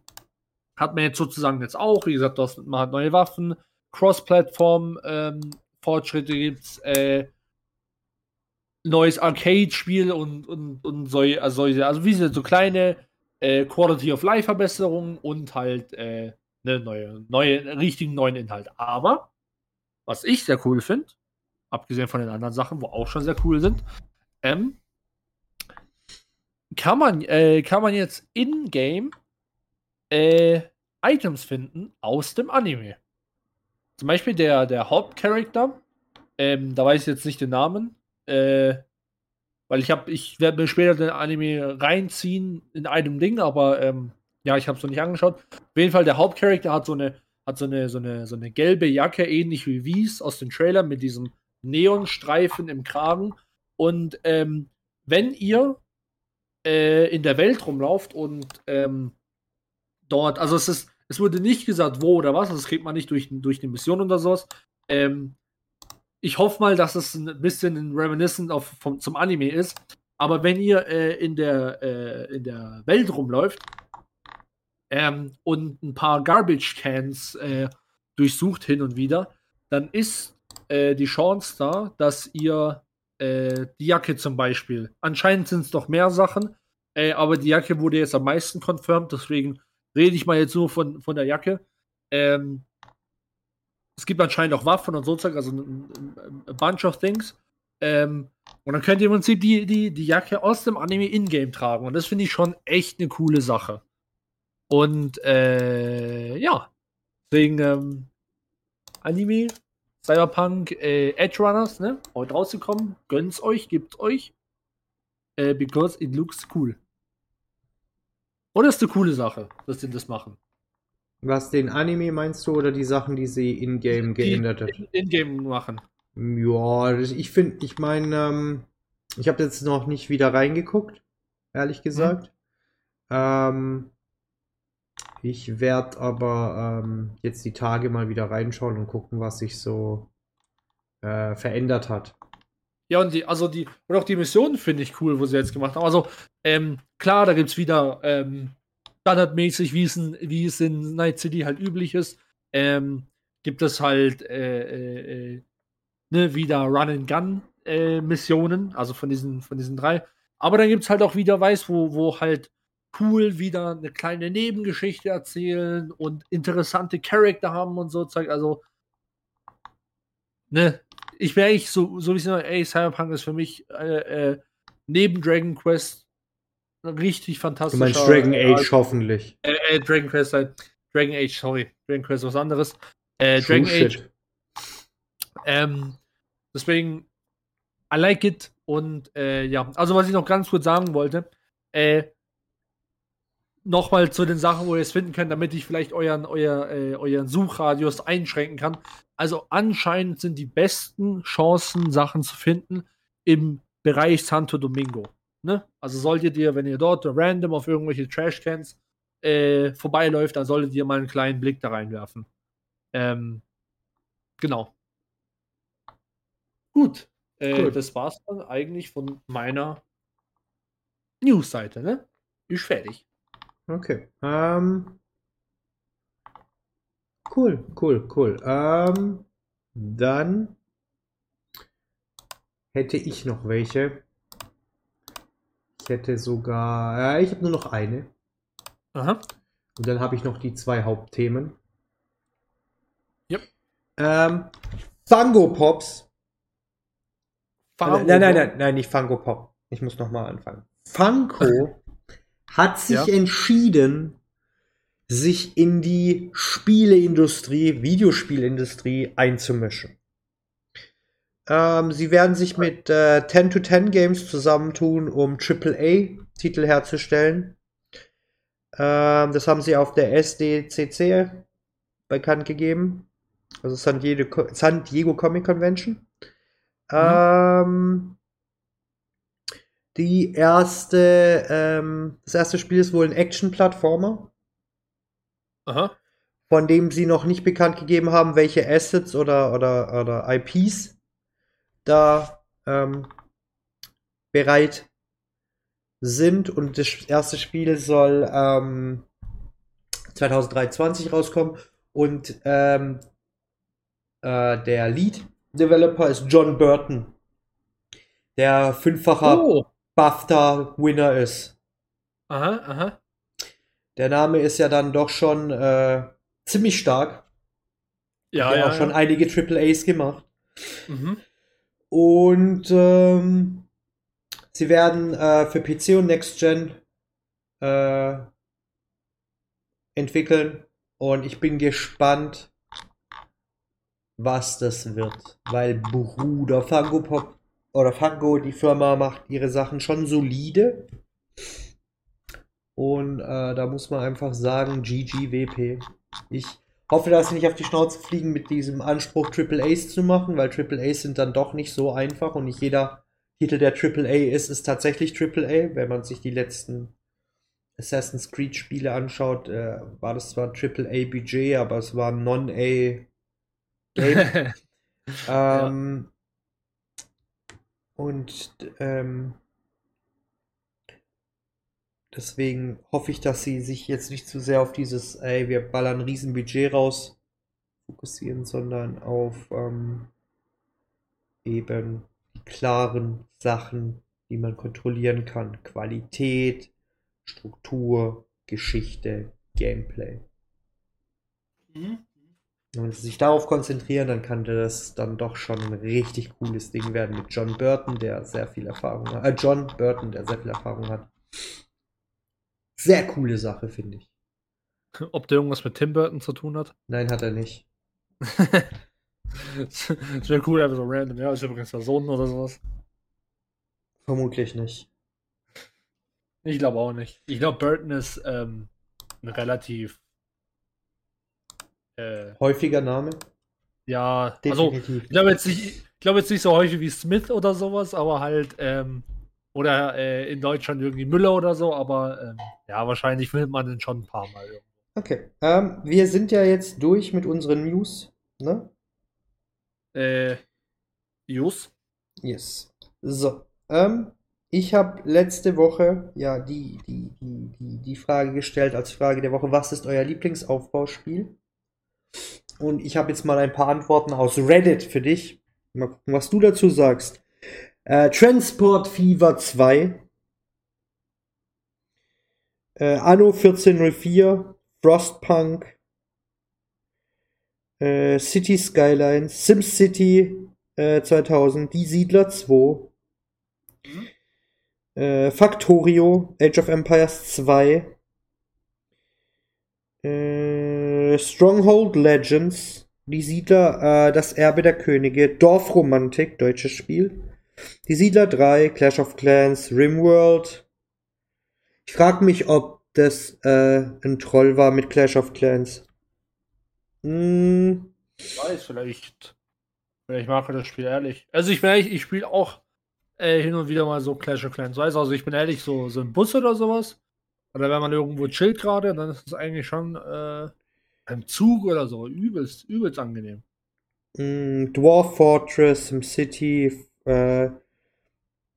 hat man jetzt sozusagen jetzt auch, wie gesagt, man hat neue Waffen, Cross-Plattform ähm, gibt's, äh, neues Arcade-Spiel und, und, und solche, also, solche, also wie so kleine äh, Quality of Life Verbesserungen und halt äh, eine neue, neue, richtigen neuen Inhalt. Aber was ich sehr cool finde, abgesehen von den anderen Sachen, wo auch schon sehr cool sind, ähm, kann man, äh, kann man jetzt in-game äh, Items finden aus dem Anime. Zum Beispiel der, der Hauptcharakter, ähm, da weiß ich jetzt nicht den Namen, äh, weil ich habe, ich werde mir später den Anime reinziehen in einem Ding, aber ähm, ja, ich habe es noch nicht angeschaut. Auf jeden Fall, der Hauptcharakter hat so eine, hat so eine, so eine, so eine gelbe Jacke, ähnlich wie Wies aus dem Trailer, mit diesem Neonstreifen im Kragen. Und ähm, wenn ihr äh, in der Welt rumlauft und ähm, dort, also es ist, es wurde nicht gesagt, wo oder was, das kriegt man nicht durch, durch die Mission oder sowas. Ähm, ich hoffe mal, dass es ein bisschen ein Reminiscent auf, vom, zum Anime ist. Aber wenn ihr äh, in, der, äh, in der Welt rumläuft ähm, und ein paar Garbage Cans äh, durchsucht hin und wieder, dann ist äh, die Chance da, dass ihr äh, die Jacke zum Beispiel, anscheinend sind es noch mehr Sachen, äh, aber die Jacke wurde jetzt am meisten confirmed, deswegen rede ich mal jetzt nur von, von der Jacke. Ähm, es gibt anscheinend auch Waffen und so Zeug, also ein, bunch of things. Ähm, und dann könnt ihr im Prinzip die, die, die Jacke aus dem Anime in-game tragen. Und das finde ich schon echt eine coole Sache. Und äh, ja, deswegen ähm, Anime, Cyberpunk, äh, Edge Runners, ne? Heute rausgekommen. Gönnt's euch, gibt's euch. Äh, because it looks cool. Oder ist eine coole Sache, dass sie das machen. Was den Anime meinst du oder die Sachen, die sie in-game geändert hat? In-game machen. Ja, ich finde, ich meine, ähm, ich habe jetzt noch nicht wieder reingeguckt, ehrlich mhm. gesagt. Mhm. Ähm, ich werde aber ähm, jetzt die Tage mal wieder reinschauen und gucken, was sich so äh, verändert hat. Ja, und die, also die, und auch die Missionen finde ich cool, wo sie jetzt gemacht haben. Also, ähm, klar, da gibt es wieder ähm, standardmäßig, wie es, in, wie es in Night City halt üblich ist, ähm, gibt es halt äh, äh, äh ne, wieder Run-and-Gun-Missionen, äh, also von diesen, von diesen drei. Aber dann gibt es halt auch wieder, weiß, wo, wo halt cool wieder eine kleine Nebengeschichte erzählen und interessante Charakter haben und so Zeug. Also, ne, ich wäre eigentlich so, so wie es immer, ey, Cyberpunk ist für mich äh, äh, neben Dragon Quest richtig fantastisch. Du meinst Dragon Age also, hoffentlich. Äh, äh, Dragon Quest, äh, Dragon Age, sorry. Dragon Quest was anderes. Äh, Dragon Age. Ähm, deswegen, I like it. Und äh, ja, also was ich noch ganz kurz sagen wollte, äh, nochmal zu den Sachen, wo ihr es finden könnt, damit ich vielleicht euren, euer, äh, euren Suchradius einschränken kann. Also anscheinend sind die besten Chancen, Sachen zu finden im Bereich Santo Domingo. Ne? Also solltet ihr, wenn ihr dort random auf irgendwelche Trashcans äh, vorbeiläuft, dann solltet ihr mal einen kleinen Blick da reinwerfen. Ähm, genau. Gut. Äh, Das war's dann eigentlich von meiner Newsseite, ne? Ist fertig. Okay. Ähm, cool, cool, cool. Ähm, dann hätte ich noch welche. Ich hätte sogar. Äh, ich habe nur noch eine. Aha. Und dann habe ich noch die zwei Hauptthemen. Yep. Ähm, Fango Pops. Fango nein, nein, nein, nein, nicht Fango Pop. Ich muss nochmal anfangen. Funko [LAUGHS] hat sich ja. entschieden, sich in die Spieleindustrie, Videospielindustrie einzumischen. Ähm, sie werden sich mit äh, 10 to 10 Games zusammentun, um AAA-Titel herzustellen. Ähm, das haben sie auf der SDCC bekannt gegeben. Also San Diego, San Diego Comic Convention. Ähm, die erste, ähm, das erste Spiel ist wohl ein Action-Plattformer, Aha. von dem sie noch nicht bekannt gegeben haben, welche Assets oder, oder, oder IPs da ähm, bereit sind. Und das erste Spiel soll ähm, 2023 rauskommen. Und ähm, äh, der Lead-Developer ist John Burton, der fünffacher Oh. BAFTA-Winner ist. Aha, aha. Der Name ist ja dann doch schon äh, ziemlich stark. Ja, Hat ja. auch schon ja. einige Triple A's gemacht. Mhm. Und ähm, sie werden äh, für PC und Next Gen äh, entwickeln. Und ich bin gespannt, was das wird. Weil Bruder Fango Pop oder Fango, die Firma, macht ihre Sachen schon solide. Und äh, da muss man einfach sagen, GGWP. Ich hoffe, dass sie nicht auf die Schnauze fliegen mit diesem Anspruch, Triple A's zu machen, weil Triple A's sind dann doch nicht so einfach und nicht jeder Titel, der Triple A ist, ist tatsächlich Triple A. Wenn man sich die letzten Assassin's Creed Spiele anschaut, äh, war das zwar Triple A Budget, aber es war Non-A Game. [LAUGHS] Ähm, Und ähm, deswegen hoffe ich, dass sie sich jetzt nicht zu sehr auf dieses, ey, wir ballern ein riesen Budget raus, fokussieren, sondern auf ähm, eben die klaren Sachen, die man kontrollieren kann. Qualität, Struktur, Geschichte, Gameplay. Mhm. Wenn sie sich darauf konzentrieren, dann kann das dann doch schon ein richtig cooles Ding werden mit John Burton, der sehr viel Erfahrung hat. Äh, John Burton, der sehr viel Erfahrung hat. Sehr coole Sache, finde ich. [LAUGHS] Ob der irgendwas mit Tim Burton zu tun hat? Nein, hat er nicht. [LAUGHS] das wäre cool, einfach so random. Ja, ist übrigens der Sohn oder sowas. Vermutlich nicht. Ich glaube auch nicht. Ich glaube, Burton ist ähm, ein relativ. Äh, Häufiger Name? ja, also Definitiv. ich glaube jetzt nicht, ich glaube jetzt nicht so häufig wie Smith oder sowas, aber halt ähm, oder äh, in Deutschland irgendwie Müller oder so, aber ähm, ja, wahrscheinlich findet man den schon ein paar Mal. irgendwo. Okay. Ähm, wir sind ja jetzt durch mit unseren News, ne? Äh, Jus? Yes. So. Ähm, ich habe letzte Woche ja die, die, die, die, die Frage gestellt als Frage der Woche, was ist euer Lieblingsaufbauspiel? Und ich habe jetzt mal ein paar Antworten aus Reddit für dich. Mal gucken, was du dazu sagst. Äh, Transport Fever 2. Äh, Anno 1404. Frostpunk. Äh, City Skylines. SimCity äh, 2000. Die Siedler 2. Äh, Factorio. Age of Empires 2. Äh, Stronghold Legends, die Siedler, äh, das Erbe der Könige, Dorfromantik, deutsches Spiel. Die Siedler 3, Clash of Clans, Rimworld. Ich frage mich, ob das äh, ein Troll war mit Clash of Clans. Hm, Ich weiß, vielleicht. Vielleicht mag er das Spiel ehrlich. Also ich bin ehrlich, ich spiele auch äh, hin und wieder mal so Clash of Clans. Weiß also ich bin ehrlich, so, so im Bus oder sowas. Oder wenn man irgendwo chillt gerade, dann ist es eigentlich schon äh, im Zug oder so übelst, übelst angenehm. mh, Dwarf Fortress, SimCity, äh,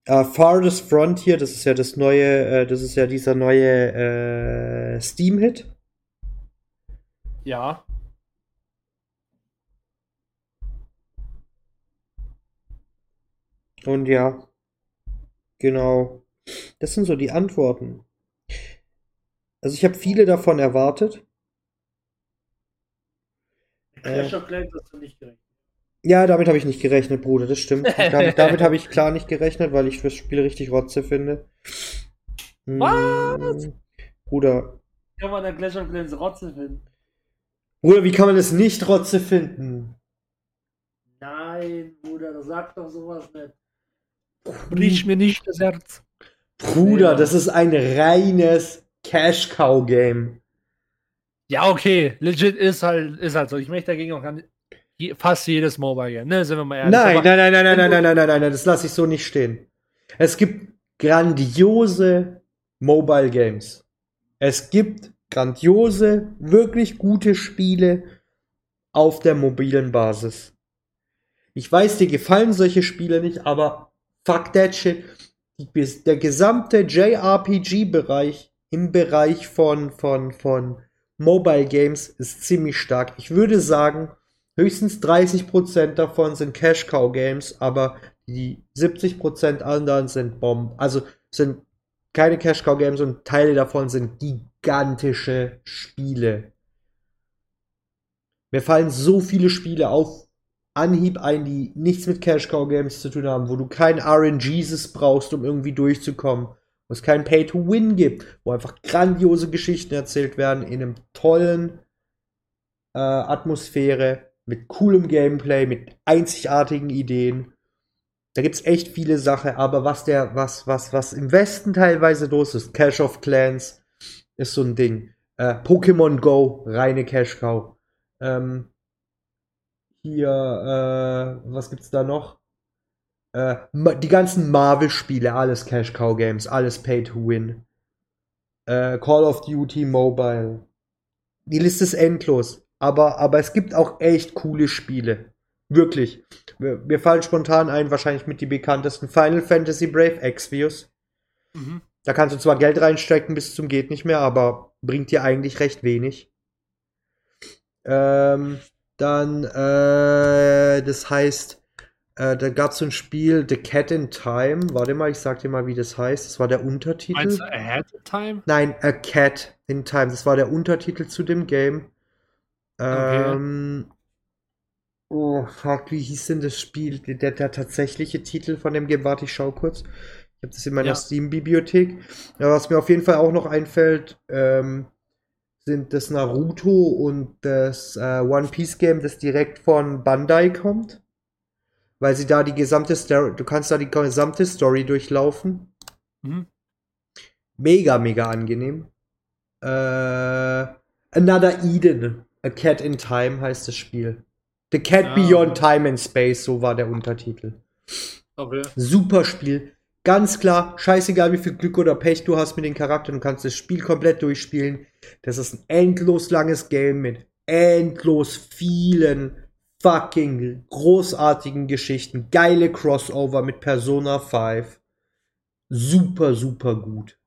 äh, Farthest Frontier, das ist ja das neue, äh, das ist ja dieser neue äh, Steam-Hit. Ja. Und ja, genau. Das sind so die Antworten. Also ich habe viele davon erwartet. Clash of Clans hast du nicht gerechnet. Ja, damit habe ich nicht gerechnet, Bruder, das stimmt. [LAUGHS] damit damit habe ich klar nicht gerechnet, weil ich das Spiel richtig Rotze finde. Hm, Was? Bruder. Kann man der Clash of Clans Rotze finden? Bruder, wie kann man es nicht Rotze finden? Nein, Bruder, sag doch sowas nicht. Brich mir nicht das Herz. Bruder, das ist ein reines Cash-Cow-Game. Ja, okay, legit ist halt, ist halt so. Ich möchte dagegen auch gar nicht, je- fast jedes Mobile Game, ne, sind wir mal ehrlich. Nein, nein, nein, nein, nein, nein, nein, nein, nein, nein, nein, das lasse ich so nicht stehen. Es gibt grandiose Mobile Games. Es gibt grandiose, wirklich gute Spiele auf der mobilen Basis. Ich weiß, dir gefallen solche Spiele nicht, aber fuck that shit. Der gesamte JRPG-Bereich im Bereich von, von, von Mobile Games ist ziemlich stark. Ich würde sagen, höchstens 30% davon sind Cash Cow Games, aber die 70% anderen sind Bomben. Also sind keine Cash Cow Games und Teile davon sind gigantische Spiele. Mir fallen so viele Spiele auf Anhieb ein, die nichts mit Cash Cow Games zu tun haben, wo du kein RNGs brauchst, um irgendwie durchzukommen, wo es kein Pay to Win gibt, wo einfach grandiose Geschichten erzählt werden in einem tollen äh, Atmosphäre, mit coolem Gameplay, mit einzigartigen Ideen. Da gibt's echt viele Sachen, aber was der, was, was, was im Westen teilweise los ist, Cash of Clans ist so ein Ding. Äh, Pokémon Go, reine Cash Cow. Ähm, hier, äh, was gibt's da noch? Äh, die ganzen Marvel-Spiele, alles Cash Cow Games, alles Pay to Win. Äh, Call of Duty Mobile. Die Liste ist endlos. Aber, aber es gibt auch echt coole Spiele. Wirklich. Mir, fallen spontan ein, wahrscheinlich mit die bekanntesten Final Fantasy Brave Exvius. Mhm. Da kannst du zwar Geld reinstecken bis zum geht nicht mehr, aber bringt dir eigentlich recht wenig. Ähm, dann, äh, das heißt, äh, da gab es so ein Spiel, The Cat in Time. Warte mal, ich sag dir mal, wie das heißt. Das war der Untertitel. Meinst du Ahead of Time? Nein, A Cat in Time. Das war der Untertitel zu dem Game. Ähm, oh, fuck, wie hieß denn das Spiel? Der, der tatsächliche Titel von dem Game, warte, ich schau kurz. Ich habe das in meiner Ja. Steam-Bibliothek. Ja, was mir auf jeden Fall auch noch einfällt, ähm, sind das Naruto und das äh, One Piece Game, das direkt von Bandai kommt. Weil sie da die gesamte Story, du kannst da die gesamte Story durchlaufen. Mhm. Mega, mega angenehm. Äh, Another Eden. A Cat in Time heißt das Spiel. The Cat Ah. Beyond Time and Space, so war der Untertitel. Okay. Super Spiel. Ganz klar, scheißegal wie viel Glück oder Pech du hast mit den Charakteren, du kannst das Spiel komplett durchspielen. Das ist ein endlos langes Game mit endlos vielen fucking großartigen Geschichten. Geile Crossover mit Persona 5. Super, super gut.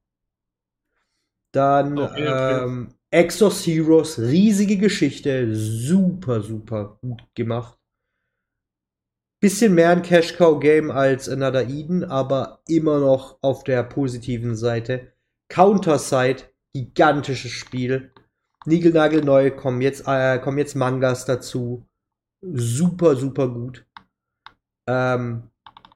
Dann Okay, okay. ähm, Exos Heroes, riesige Geschichte, super, super gut gemacht. Bisschen mehr ein Cash Cow Game als Another Eden, aber immer noch auf der positiven Seite. Counterside, gigantisches Spiel. Nigelnagel neu, kommen jetzt, äh, kommen jetzt Mangas dazu. Super, super gut. Ähm,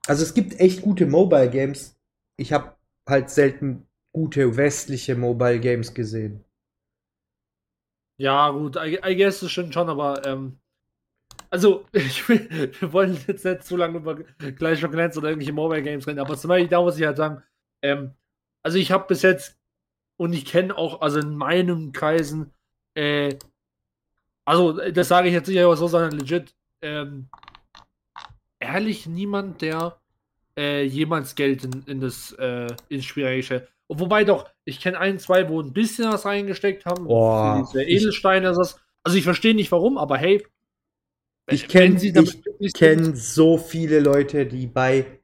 also es gibt echt gute Mobile Games. Ich habe halt selten gute westliche Mobile Games gesehen. Ja, gut, I, I guess das stimmt schon, aber ähm, also [LAUGHS] will, wir wollen jetzt nicht zu lange über Clash of Clans oder irgendwelche Mobile Games reden, aber zum Beispiel da muss ich halt sagen, ähm, also ich habe bis jetzt und ich kenne auch, also in meinen Kreisen, äh, also das sage ich jetzt nicht einfach so, sondern legit, ähm, ehrlich niemand, der äh, jemals Geld in, in das äh, ins Spiel reingestellt. Wobei doch, ich kenne ein, zwei, wo ein bisschen was reingesteckt haben. Boah, für Edelsteine, das ist, also ich verstehe nicht warum, aber hey, Ich wenn kenn- kenne so viele Leute, die bei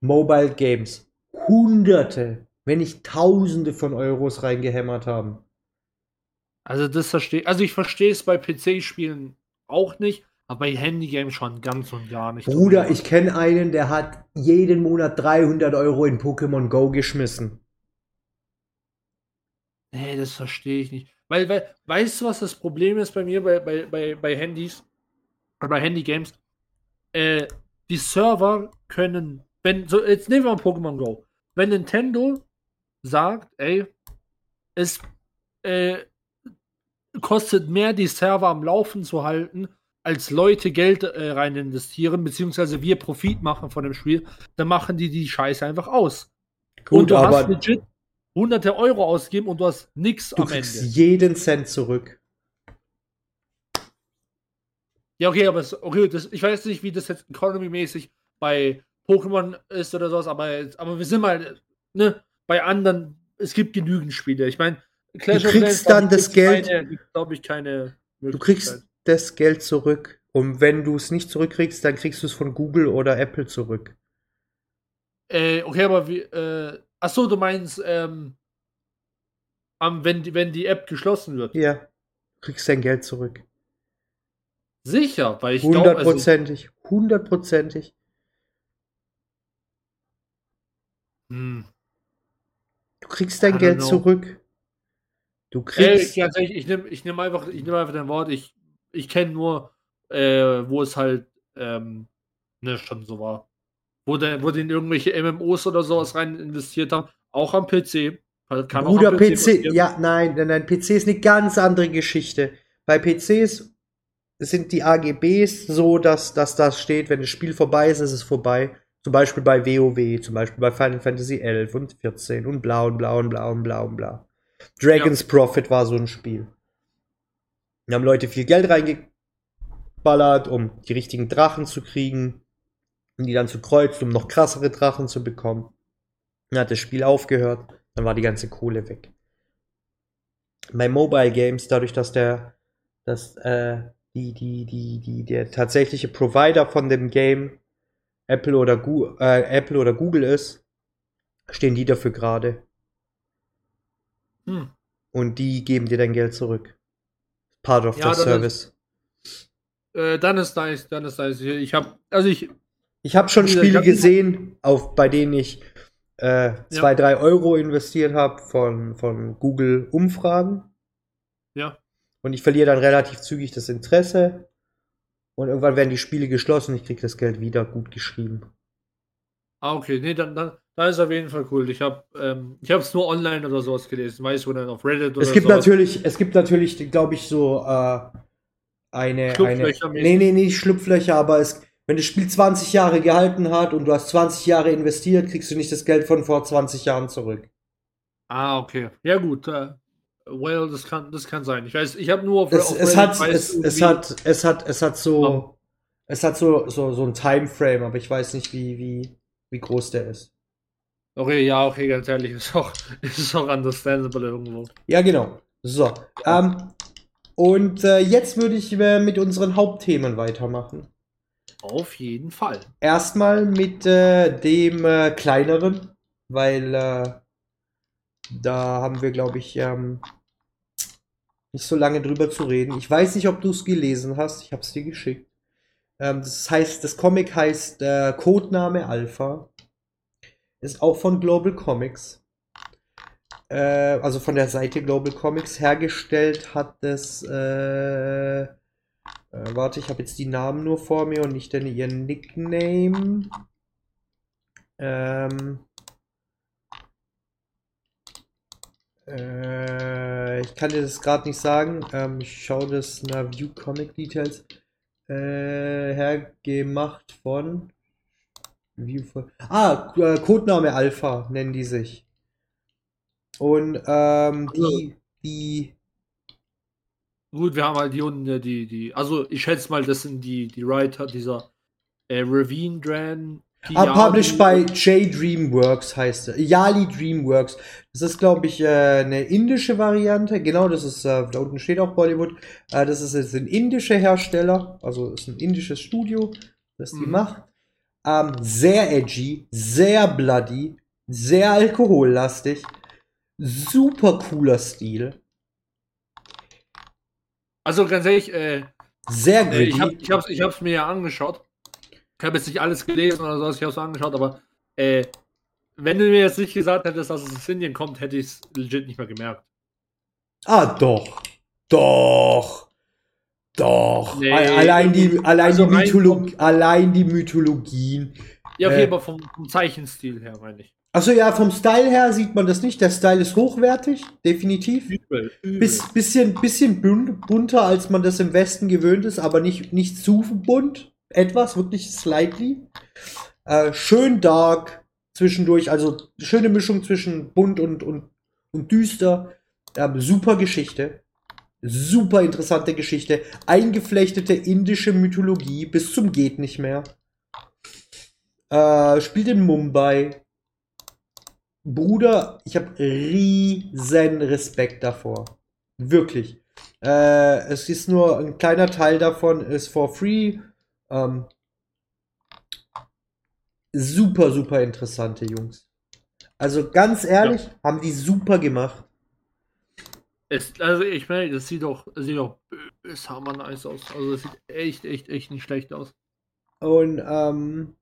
Mobile Games Hunderte, wenn nicht Tausende von Euros reingehämmert haben. Also das verstehe, also ich verstehe es bei PC-Spielen auch nicht, aber bei Handygames schon ganz und gar nicht. Bruder, ich kenne einen, der hat jeden Monat 300 Euro in Pokémon Go geschmissen. Nee, das verstehe ich nicht. Weil, weil, weißt du, was das Problem ist bei mir bei, bei, bei, bei Handys? Oder bei Handygames? Äh, die Server können, wenn, so, jetzt nehmen wir mal Pokémon Go. Wenn Nintendo sagt, ey, es äh, kostet mehr, die Server am Laufen zu halten, als Leute Geld äh, rein investieren, beziehungsweise wir Profit machen von dem Spiel, dann machen die die Scheiße einfach aus. Gut, und du aber hast legit hunderte Euro ausgegeben und du hast nichts du am kriegst Ende. jeden Cent zurück. Ja, okay, aber es, okay, das, ich weiß nicht, wie das jetzt economy-mäßig bei Pokémon ist oder sowas, aber, aber wir sind mal, ne, bei anderen, es gibt genügend Spiele. Ich meine, Clash Du kriegst dann das Geld- glaube ich, keine Du kriegst das Geld zurück. Und wenn du es nicht zurückkriegst, dann kriegst du es von Google oder Apple zurück. Äh, okay, aber wie, äh, ach so, du meinst, ähm, am, wenn, die, wenn die App geschlossen wird. Ja. Du kriegst dein Geld zurück. Sicher, weil ich glaube, also, Hundertprozentig. Hundertprozentig. hm. Du kriegst dein Geld know. zurück. Du Ey, kriegst. ganz ehrlich, ich nehme ich nehm einfach, ich nehm einfach dein Wort. Ich, ich kenne nur, äh, wo es halt ähm, ne, schon so war. Wo, der, wo die in irgendwelche MMOs oder sowas rein investiert haben. Auch am PC. Kann Bruder, PC, passieren. ja, nein, nein, nein, PC ist eine ganz andere Geschichte. Bei PCs sind die AGBs so, dass, dass das steht, wenn das Spiel vorbei ist, ist es vorbei. Zum Beispiel bei WoW, zum Beispiel bei Final Fantasy 11 und 14 und bla und bla und bla und bla und bla. Dragon's Prophet war so ein Spiel. Da haben Leute viel Geld reingeballert, um die richtigen Drachen zu kriegen, und die dann zu kreuzen, um noch krassere Drachen zu bekommen. Dann hat das Spiel aufgehört, dann war die ganze Kohle weg. Bei Mobile Games, dadurch, dass der, dass, äh, die, die, die, die, der tatsächliche Provider von dem Game Apple oder, Gu äh, Apple oder Google ist, stehen die dafür gerade. Hm. Und die geben dir dein Geld zurück. Part of Ja, the das ist- service. Äh, dann ist nice, dann ist nice. Ich habe, also ich, Ich habe schon Spiele gesehen, auf, bei denen ich äh, zwei, drei Euro investiert habe von, von Google Umfragen. ja. Und ich verliere dann relativ zügig das Interesse. Und irgendwann werden die Spiele geschlossen ich kriege das Geld wieder gut geschrieben. Ah, okay. Nee, dann, dann, dann ist auf jeden Fall cool. Ich habe ähm, ich es nur online oder sowas gelesen. Weißt du, dann auf Reddit oder Es gibt sowas. natürlich, es gibt natürlich, glaube ich, so äh, eine, eine. Nee, nee, nicht Schlupflöcher, aber es, wenn das Spiel 20 Jahre gehalten hat und du hast 20 Jahre investiert, kriegst du nicht das Geld von vor 20 Jahren zurück. Ah, okay. Ja, gut. Äh, well, das kann, das kann sein. Ich weiß, ich habe nur auf, Es, auf es hat, es, es hat, es hat, es hat so, Oh. es hat so, so, so ein Timeframe, aber ich weiß nicht, wie, wie, wie groß der ist. Okay, ja, okay, ganz ehrlich, ist auch, [LAUGHS] ist auch understandable irgendwo. Ja, genau. So. Ähm, und äh, jetzt würde ich äh, mit unseren Hauptthemen weitermachen. Auf jeden Fall. Erstmal mit äh, dem äh, kleineren, weil äh, da haben wir, glaube ich, ähm, nicht so lange drüber zu reden. Ich weiß nicht, ob du es gelesen hast. Ich habe es dir geschickt. Ähm, das heißt, das Comic heißt äh, Codename Alpha. Ist auch von Global Comics. Äh, also von der Seite Global Comics hergestellt hat es. Äh, warte, ich habe jetzt die Namen nur vor mir und nicht denn ihren Nickname. Ähm, äh, ich kann dir das gerade nicht sagen. Ähm, ich schaue das nach View Comic Details. Äh, hergemacht von. View von ah, äh, Codename Alpha nennen die sich. Und ähm, die, die Gut, wir haben halt die unten, äh, die, die, also ich schätze mal, das sind die, die Writer dieser äh, Ravine Dran. Ah, published by J Dreamworks heißt er. Yali Dreamworks. Das ist, glaube ich, äh, eine indische Variante. Genau, das ist, äh, da unten steht auch Bollywood. Äh, das ist jetzt ein indischer Hersteller. Also ist ein indisches Studio, das die Mhm. macht. Ähm, sehr edgy, sehr bloody, sehr alkohollastig. Super cooler Stil. Also ganz ehrlich, äh, Sehr äh, ich, hab, gritty. ich, hab's, ich hab's mir ja angeschaut. Ich habe jetzt nicht alles gelesen oder so, ich hab's angeschaut, aber äh, wenn du mir jetzt nicht gesagt hättest, dass es aus Indien kommt, hätte ich es legit nicht mehr gemerkt. Ah, doch. Doch. Doch. Nee, allein die, allein also die rein Mythologie, allein die Mythologien. Ja, okay, Äh. aber vom, vom Zeichenstil her meine ich. Also ja, vom Style her sieht man das nicht. Der Style ist hochwertig, definitiv. Übel, übel. Bis, bisschen, bisschen bun- bunter, als man das im Westen gewöhnt ist, aber nicht, nicht zu bunt. Etwas, wirklich slightly. Äh, schön dark zwischendurch, also schöne Mischung zwischen bunt und, und, und düster. Ähm, super Geschichte. Super interessante Geschichte. Eingeflechtete indische Mythologie bis zum geht nicht mehr. Äh, spielt in Mumbai. Bruder, ich habe riesen Respekt davor. Wirklich. Äh, es ist nur ein kleiner Teil davon ist for free. Ähm, super, super interessante Jungs. Also ganz ehrlich, haben die super gemacht. Es, also ich meine, das sieht doch, sieht doch bös hammer nice aus. Also das sieht echt, echt, echt nicht schlecht aus. Und ähm,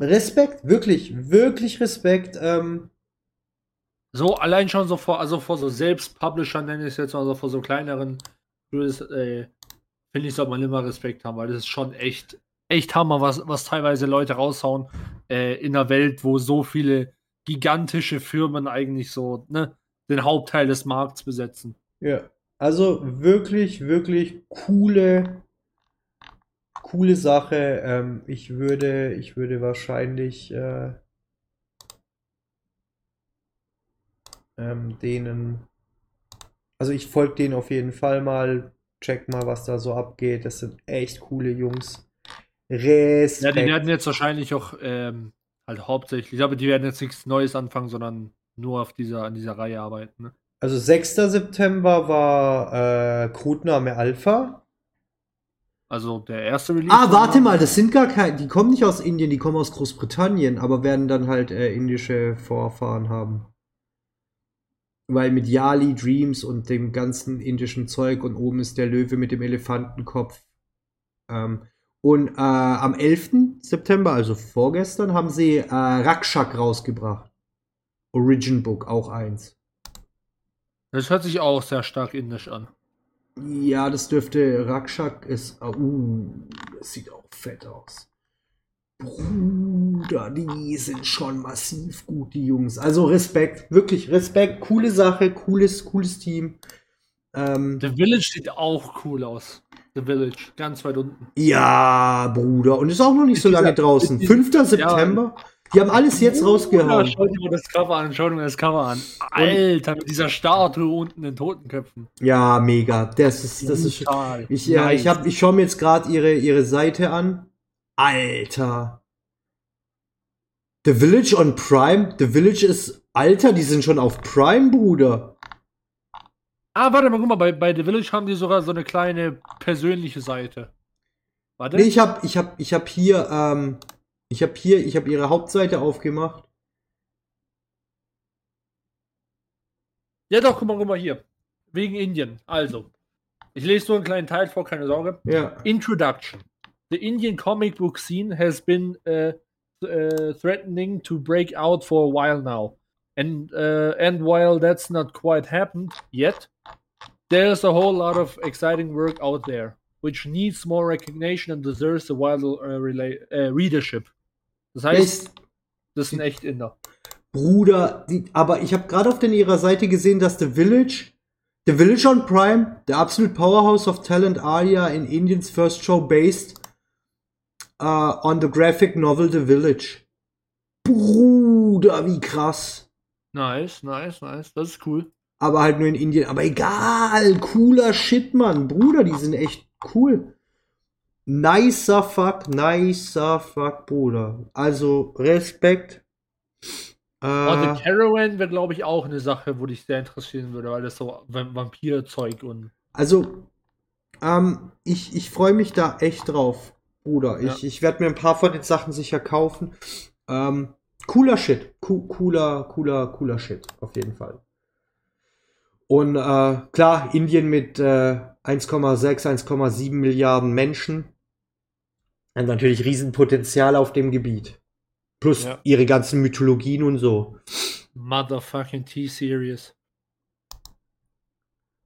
Respekt, wirklich, wirklich Respekt. Ähm, So, allein schon so vor, also vor so Selbstpublishern nenne ich es jetzt, also vor so kleineren, äh, finde ich, sollte man immer Respekt haben, weil das ist schon echt, echt Hammer, was, was teilweise Leute raushauen äh, in einer Welt, wo so viele gigantische Firmen eigentlich so, ne, den Hauptteil des Markts besetzen. Ja, also wirklich, wirklich coole, coole Sache. Ähm, ich würde, ich würde wahrscheinlich äh, ähm, denen, also ich folge denen auf jeden Fall mal, check mal, was da so abgeht. Das sind echt coole Jungs. Ja, Respekt. die werden jetzt wahrscheinlich auch ähm, halt hauptsächlich, aber die werden jetzt nichts Neues anfangen, sondern nur auf dieser, an dieser Reihe arbeiten. Ne? Also 6. September war äh, Codename Alpha. Also der erste Release. Ah, warte mal, das sind gar keine, die kommen nicht aus Indien, die kommen aus Großbritannien, aber werden dann halt äh, indische Vorfahren haben. Weil mit Yali, Dreams und dem ganzen indischen Zeug und oben ist der Löwe mit dem Elefantenkopf. Ähm, und äh, am 11. September, also vorgestern, haben sie äh, Rakshak rausgebracht. Origin Book, auch eins. Das hört sich auch sehr stark indisch an. Ja, das dürfte Rakshak ist. Uh, das sieht auch fett aus. Bruder, die sind schon massiv gut, die Jungs. Also Respekt, wirklich Respekt, coole Sache, cooles, cooles Team. Ähm, The Village sieht auch cool aus. The Village, ganz weit unten. ja, Bruder, und ist auch noch nicht so lange draußen. ist 5. September. Die haben alles jetzt Ja, rausgehauen. schau dir mal das Cover an, schau dir mal das Cover an. Alter, mit dieser Statue unten in Totenköpfen. Ja, mega. Das ist, das ist. Ich, ja, ich, hab, ich schaue mir jetzt gerade ihre, ihre Seite an. Alter. The Village on Prime? The Village ist. Alter, die sind schon auf Prime, Bruder. Ah, warte mal, guck mal, bei, bei The Village haben die sogar so eine kleine persönliche Seite. Warte. Nee, ich hab, ich hab, ich hab hier, ähm, ich hab hier, ich hab ihre Hauptseite aufgemacht. Ja, doch, guck mal, guck mal hier. Wegen Indien. Also, ich lese nur einen kleinen Teil vor, keine Sorge. Ja. Introduction. The Indian comic book scene has been uh, uh, threatening to break out for a while now. And, uh, and while that's not quite happened yet, there's a whole lot of exciting work out there, which needs more recognition and deserves a wider uh, uh, readership. Das heißt, das sind echt Inder. Bruder, die, aber ich habe gerade auf den ihrer Seite gesehen, dass The Village, The Village on Prime, the absolute powerhouse of talent Aria in Indians first show based uh, on the graphic novel The Village. Bruder, wie krass. Nice, nice, nice. Das ist cool. Aber halt nur in Indien. Aber egal, cooler Shit, Mann. Bruder, die sind echt cool. Nicer Fuck, nicer Fuck, Bruder. Also, Respekt. Und Äh, The Caravan wäre, glaube ich, auch eine Sache, wo dich sehr interessieren würde, weil das so Va- Vampirzeug und. Also, ähm, ich, ich freue mich da echt drauf, Bruder. Ja. Ich, ich werde mir ein paar von den Sachen sicher kaufen. Ähm, cooler Shit. Co cooler, cooler, cooler Shit. Auf jeden Fall. Und äh, klar, Indien mit äh, 1,6, 1,7 Milliarden Menschen. Hat natürlich Riesenpotenzial auf dem Gebiet. Plus Ja. ihre ganzen Mythologien und so. Motherfucking T-Series.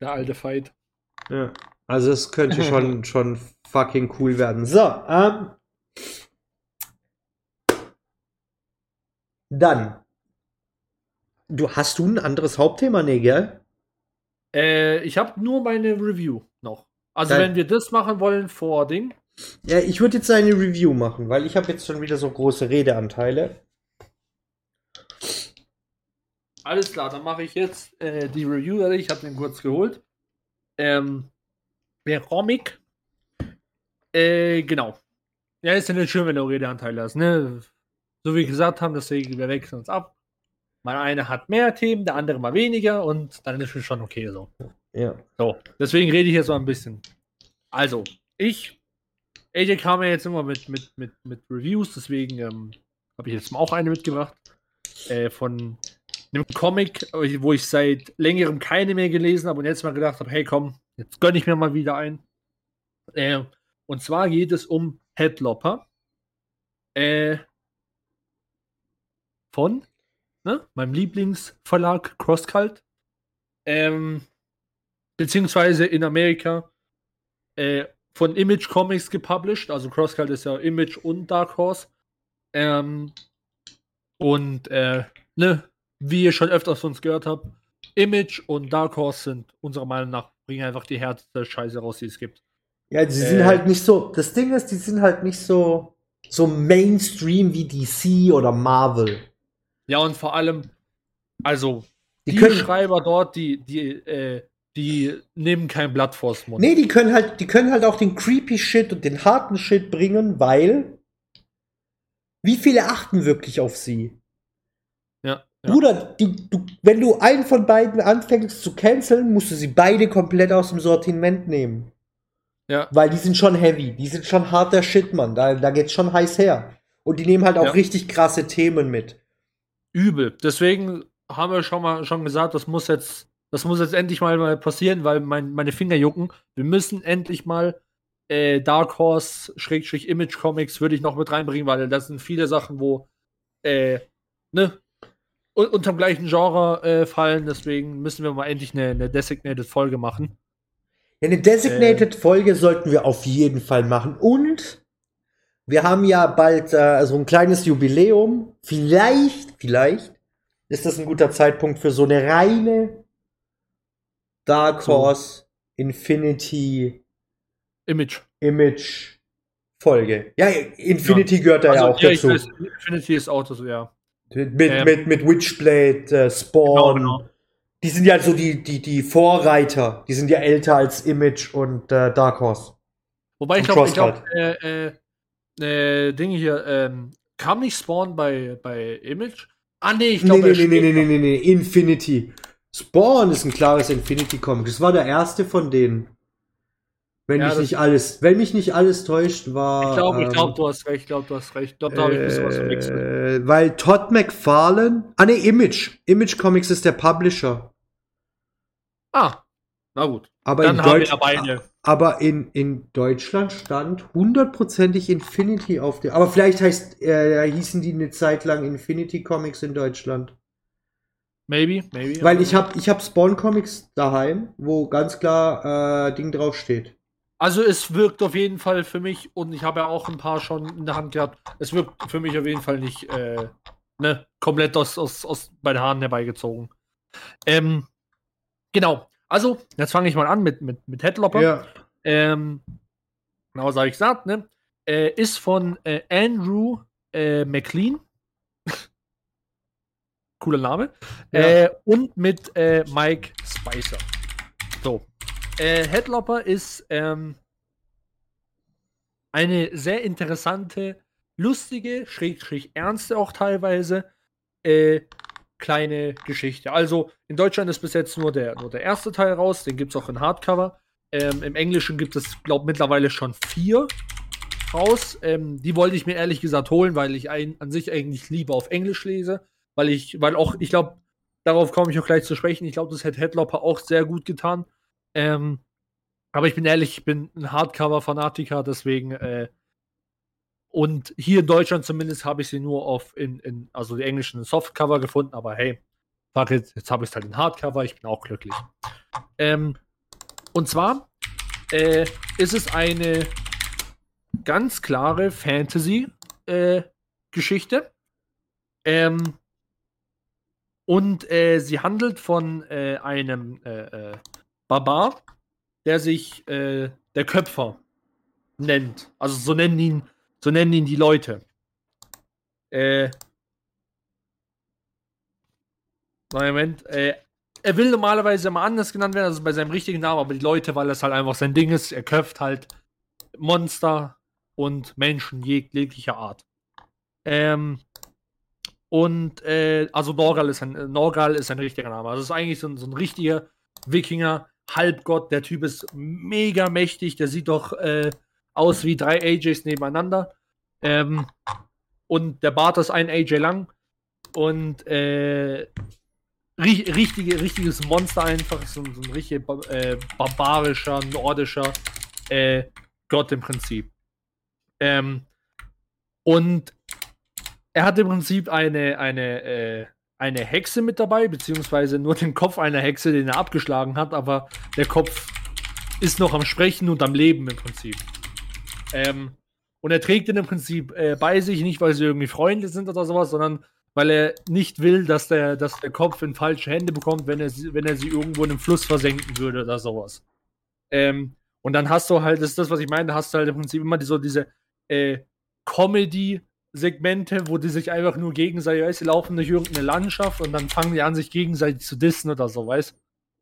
Der alte Fight. Ja. Also es könnte [LAUGHS] schon, schon fucking cool werden. So, ähm. Dann. Du hast du ein anderes Hauptthema, nee, gell? Äh, ich habe nur meine Review noch. Also, Geil. wenn wir das machen wollen vor Ding. Ja, ich würde jetzt eine Review machen, weil ich habe jetzt schon wieder so große Redeanteile. Alles klar, dann mache ich jetzt äh, die Review. Ich habe den kurz geholt. Ähm, der Comic. Äh, genau. Ja, ist ja nicht schön, wenn du Redeanteile hast, ne? So wie wir gesagt haben, deswegen, wir wechseln uns ab. Mal einer hat mehr Themen, der andere mal weniger und dann ist es schon okay so. Ja. So, deswegen rede ich jetzt mal ein bisschen. Also, ich, AJ kam ja jetzt immer mit, mit, mit, mit Reviews, deswegen ähm, habe ich jetzt mal auch eine mitgebracht. Äh, von einem Comic, wo ich seit längerem keine mehr gelesen habe und jetzt mal gedacht habe, hey komm, jetzt gönne ich mir mal wieder ein. Äh, und zwar geht es um Headlopper. Äh, von ne, meinem Lieblingsverlag CrossCult. Ähm, beziehungsweise in Amerika äh, von Image Comics gepublished. Also CrossCult ist ja Image und Dark Horse. Ähm, und äh, ne, wie ihr schon öfters von uns gehört habt, Image und Dark Horse sind unserer Meinung nach bringen einfach die härteste Scheiße raus, die es gibt. Ja, sie sind Äh. halt nicht so. Das Ding ist, die sind halt nicht so so Mainstream wie DC oder Marvel. Ja, und vor allem, also, Die die, Schreiber dort, die, die, äh, die nehmen kein Blatt vors Mund. Nee, die können halt, die können halt auch den creepy Shit und den harten Shit bringen, weil wie viele achten wirklich auf sie? Ja, ja. Bruder, du, du, wenn du einen von beiden anfängst zu canceln, musst du sie beide komplett aus dem Sortiment nehmen. ja. Weil die sind schon heavy, die sind schon harter Shit, Mann. Da, da geht's schon heiß her. Und die nehmen halt auch Ja. richtig krasse Themen mit. übel. Deswegen haben wir schon mal schon gesagt, das muss jetzt, das muss jetzt endlich mal, mal passieren, weil mein, meine Finger jucken. Wir müssen endlich mal äh, Dark Horse Schrägstrich Image Comics würde ich noch mit reinbringen, weil das sind viele Sachen, wo äh, ne un unterm gleichen Genre äh, fallen. Deswegen müssen wir mal endlich eine, eine Designated Folge machen. Ja, eine Designated Folge sollten wir auf jeden Fall machen. Und wir haben ja bald äh, so ein kleines Jubiläum. Vielleicht, vielleicht ist das ein guter Zeitpunkt für so eine reine Dark So. Horse Infinity Image. Image Folge. Ja, Infinity gehört da ja auch Also, ich dazu. weiß, Infinity ist auch so, ja. Mit, mit, Ähm. mit, mit Witchblade, äh, Spawn. Genau, genau. Die sind ja so die, die, die Vorreiter. Die sind ja älter als Image und äh, Dark Horse. Wobei ich glaube, ich glaube, äh, äh, äh, Dinge hier, ähm, kam nicht Spawn bei, bei Image? Ah, nee, ich Nee, glaube, nee, nee, nee, nee, nee, nee, nee, Infinity. Spawn ist ein klares Infinity-Comic. Das war der erste von denen. Wenn Ja, mich nicht alles, wenn mich nicht alles täuscht, war. Ich glaube, ich ähm, glaube, du hast recht, ich glaube, du hast recht. Dort habe ich ein bisschen was verwechselt. äh, weil Todd McFarlane. Ah, nee, Image. Image Comics ist der Publisher. Ah, na gut. Aber Dann in haben wir Deutsch, ja beide. aber in, in Deutschland stand hundertprozentig Infinity auf der. Aber vielleicht heißt, äh, hießen die eine Zeit lang Infinity Comics in Deutschland. Maybe, maybe. Weil ich habe ich hab Spawn Comics daheim, wo ganz klar äh, Ding draufsteht. Also, es wirkt auf jeden Fall für mich, und ich habe ja auch ein paar schon in der Hand gehabt, es wirkt für mich auf jeden Fall nicht, äh, ne, komplett aus, aus, aus bei den Haaren herbeigezogen. Ähm, genau. Also, jetzt fange ich mal an mit, mit, mit Headlopper. Ähm, genau, sage ich gesagt, ne? Äh, ist von äh, Andrew äh, McLean. Cooler Name. Ja. Äh, und mit äh, Mike Spicer. So. Äh, Headlopper ist ähm, eine sehr interessante, lustige, schräg, schräg ernste auch teilweise, äh, kleine Geschichte. Also in Deutschland ist bis jetzt nur der, nur der erste Teil raus, den gibt es auch in Hardcover. Ähm, Im Englischen gibt es, glaube mittlerweile schon vier raus. Ähm, die wollte ich mir ehrlich gesagt holen, weil ich ein, an sich eigentlich lieber auf Englisch lese. Weil ich, weil auch, ich glaube, darauf komme ich auch gleich zu sprechen. Ich glaube, das hätte Headlopper auch sehr gut getan. Ähm, aber ich bin ehrlich, ich bin ein Hardcover-Fanatiker, deswegen, äh, und hier in Deutschland zumindest habe ich sie nur auf in, in also die englischen Softcover gefunden, aber hey, fuck it, jetzt habe ich es halt in Hardcover, ich bin auch glücklich. Ähm, und zwar äh, ist es eine ganz klare Fantasy-Geschichte. ähm, Und äh, sie handelt von äh, einem äh, äh Barbar, der sich äh, der Köpfer nennt. Also so nennen ihn, so nennen ihn die Leute. Äh, Moment, äh, er will normalerweise immer anders genannt werden, also bei seinem richtigen Namen, aber die Leute, weil das halt einfach sein Ding ist, er köpft halt Monster und Menschen jeglicher Art. Ähm, und äh, also Norgal ist ein Norgal ist ein richtiger Name. Also es ist eigentlich so ein, so ein richtiger Wikinger, Halbgott. Der Typ ist mega mächtig. Der sieht doch äh, aus wie drei AJs nebeneinander. Ähm, und der Bart ist ein AJ lang. Und äh, richtige, richtiges Monster einfach. So, so ein richtig äh, barbarischer, nordischer äh, Gott im Prinzip. Ähm, und er hat im Prinzip eine, eine, äh, eine Hexe mit dabei, beziehungsweise nur den Kopf einer Hexe, den er abgeschlagen hat, aber der Kopf ist noch am Sprechen und am Leben im Prinzip. Ähm, und er trägt ihn im Prinzip äh, bei sich, nicht weil sie irgendwie Freunde sind oder sowas, sondern weil er nicht will, dass der, dass der Kopf in falsche Hände bekommt, wenn er, sie, wenn er sie irgendwo in einem Fluss versenken würde oder sowas. Ähm, und dann hast du halt, das ist das, was ich meine, hast du halt im Prinzip immer so diese äh, Comedy-Segmente, wo die sich einfach nur gegenseitig, weißt, sie laufen durch irgendeine Landschaft und dann fangen die an, sich gegenseitig zu dissen oder so, weißt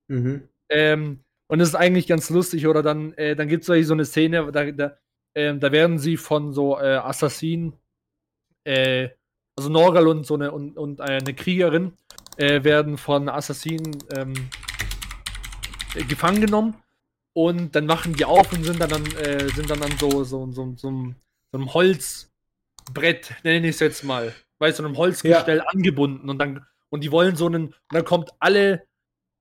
mhm. ähm, und das ist eigentlich ganz lustig, oder dann, äh, dann gibt es so eine Szene, da, da, äh, da werden sie von so äh, Assassinen, äh, also Norgal und so eine und, und eine Kriegerin äh, werden von Assassinen ähm, äh, gefangen genommen und dann machen die auf und sind dann, dann äh, sind dann an so, so, so, so, so einem Holzbrett, nenne ich es jetzt mal, du, so einem Holzgestell ja. angebunden und dann und die wollen so einen, und dann kommt alle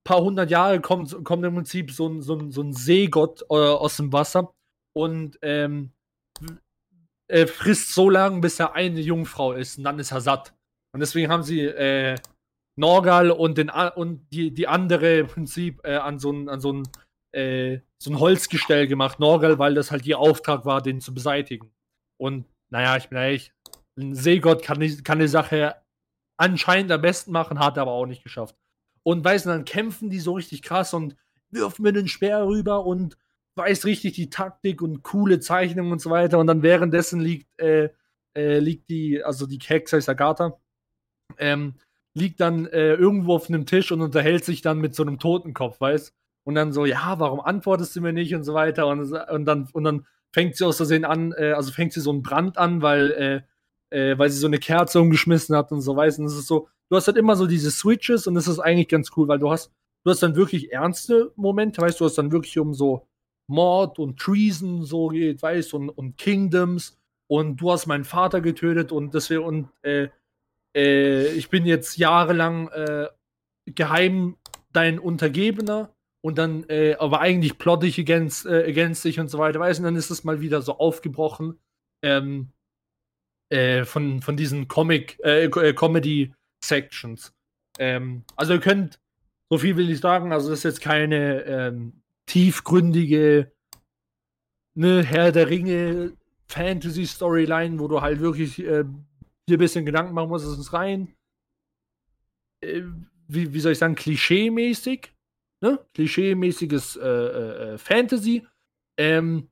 paar hundert Jahre kommt, kommt im Prinzip so ein, so ein, so ein Seegott äh, aus dem Wasser und ähm, äh, frisst so lange, bis er eine Jungfrau ist und dann ist er satt. Und deswegen haben sie äh, Norgal und, den, und die, die andere im Prinzip äh, an so ein, an so ein, äh, so ein Holzgestell gemacht. Norgal, weil das halt ihr Auftrag war, den zu beseitigen. Und naja, ich bin ehrlich, ein Seegott kann die, kann die Sache anscheinend am besten machen, hat er aber auch nicht geschafft. Und weißt du, dann kämpfen die so richtig krass und wirft mir den Speer rüber und weiß richtig die Taktik und coole Zeichnungen und so weiter. Und dann währenddessen liegt, äh, äh, liegt die, also die Hexe heißt Agatha, ähm, liegt dann äh, irgendwo auf einem Tisch und unterhält sich dann mit so einem Totenkopf, weißt Und dann so, ja, warum antwortest du mir nicht und so weiter. Und, und dann, und dann fängt sie aus Versehen an, äh, also fängt sie so einen Brand an, weil, äh, äh, weil sie so eine Kerze umgeschmissen hat und so weißt. Und es ist so, du hast halt immer so diese Switches und das ist eigentlich ganz cool, weil du hast, du hast dann wirklich ernste Momente, weißt du, hast dann wirklich um so Mord und Treason so geht, weißt und, und Kingdoms und du hast meinen Vater getötet und deswegen und äh, äh, ich bin jetzt jahrelang äh, geheim dein Untergebener und dann äh, aber eigentlich plotte ich against, äh, against dich und so weiter, weißt und dann ist es mal wieder so aufgebrochen ähm, äh, von, von diesen Comic, Comedy Sections. Ähm, also ihr könnt, so viel will ich sagen, also das ist jetzt keine ähm, tiefgründige ne, Herr der Ringe Fantasy-Storyline, wo du halt wirklich äh, dir ein bisschen Gedanken machen musst, ist es rein, äh, wie, wie soll ich sagen, klischee-mäßig, ne? Klischee-mäßiges äh, äh, äh, Fantasy. Ähm,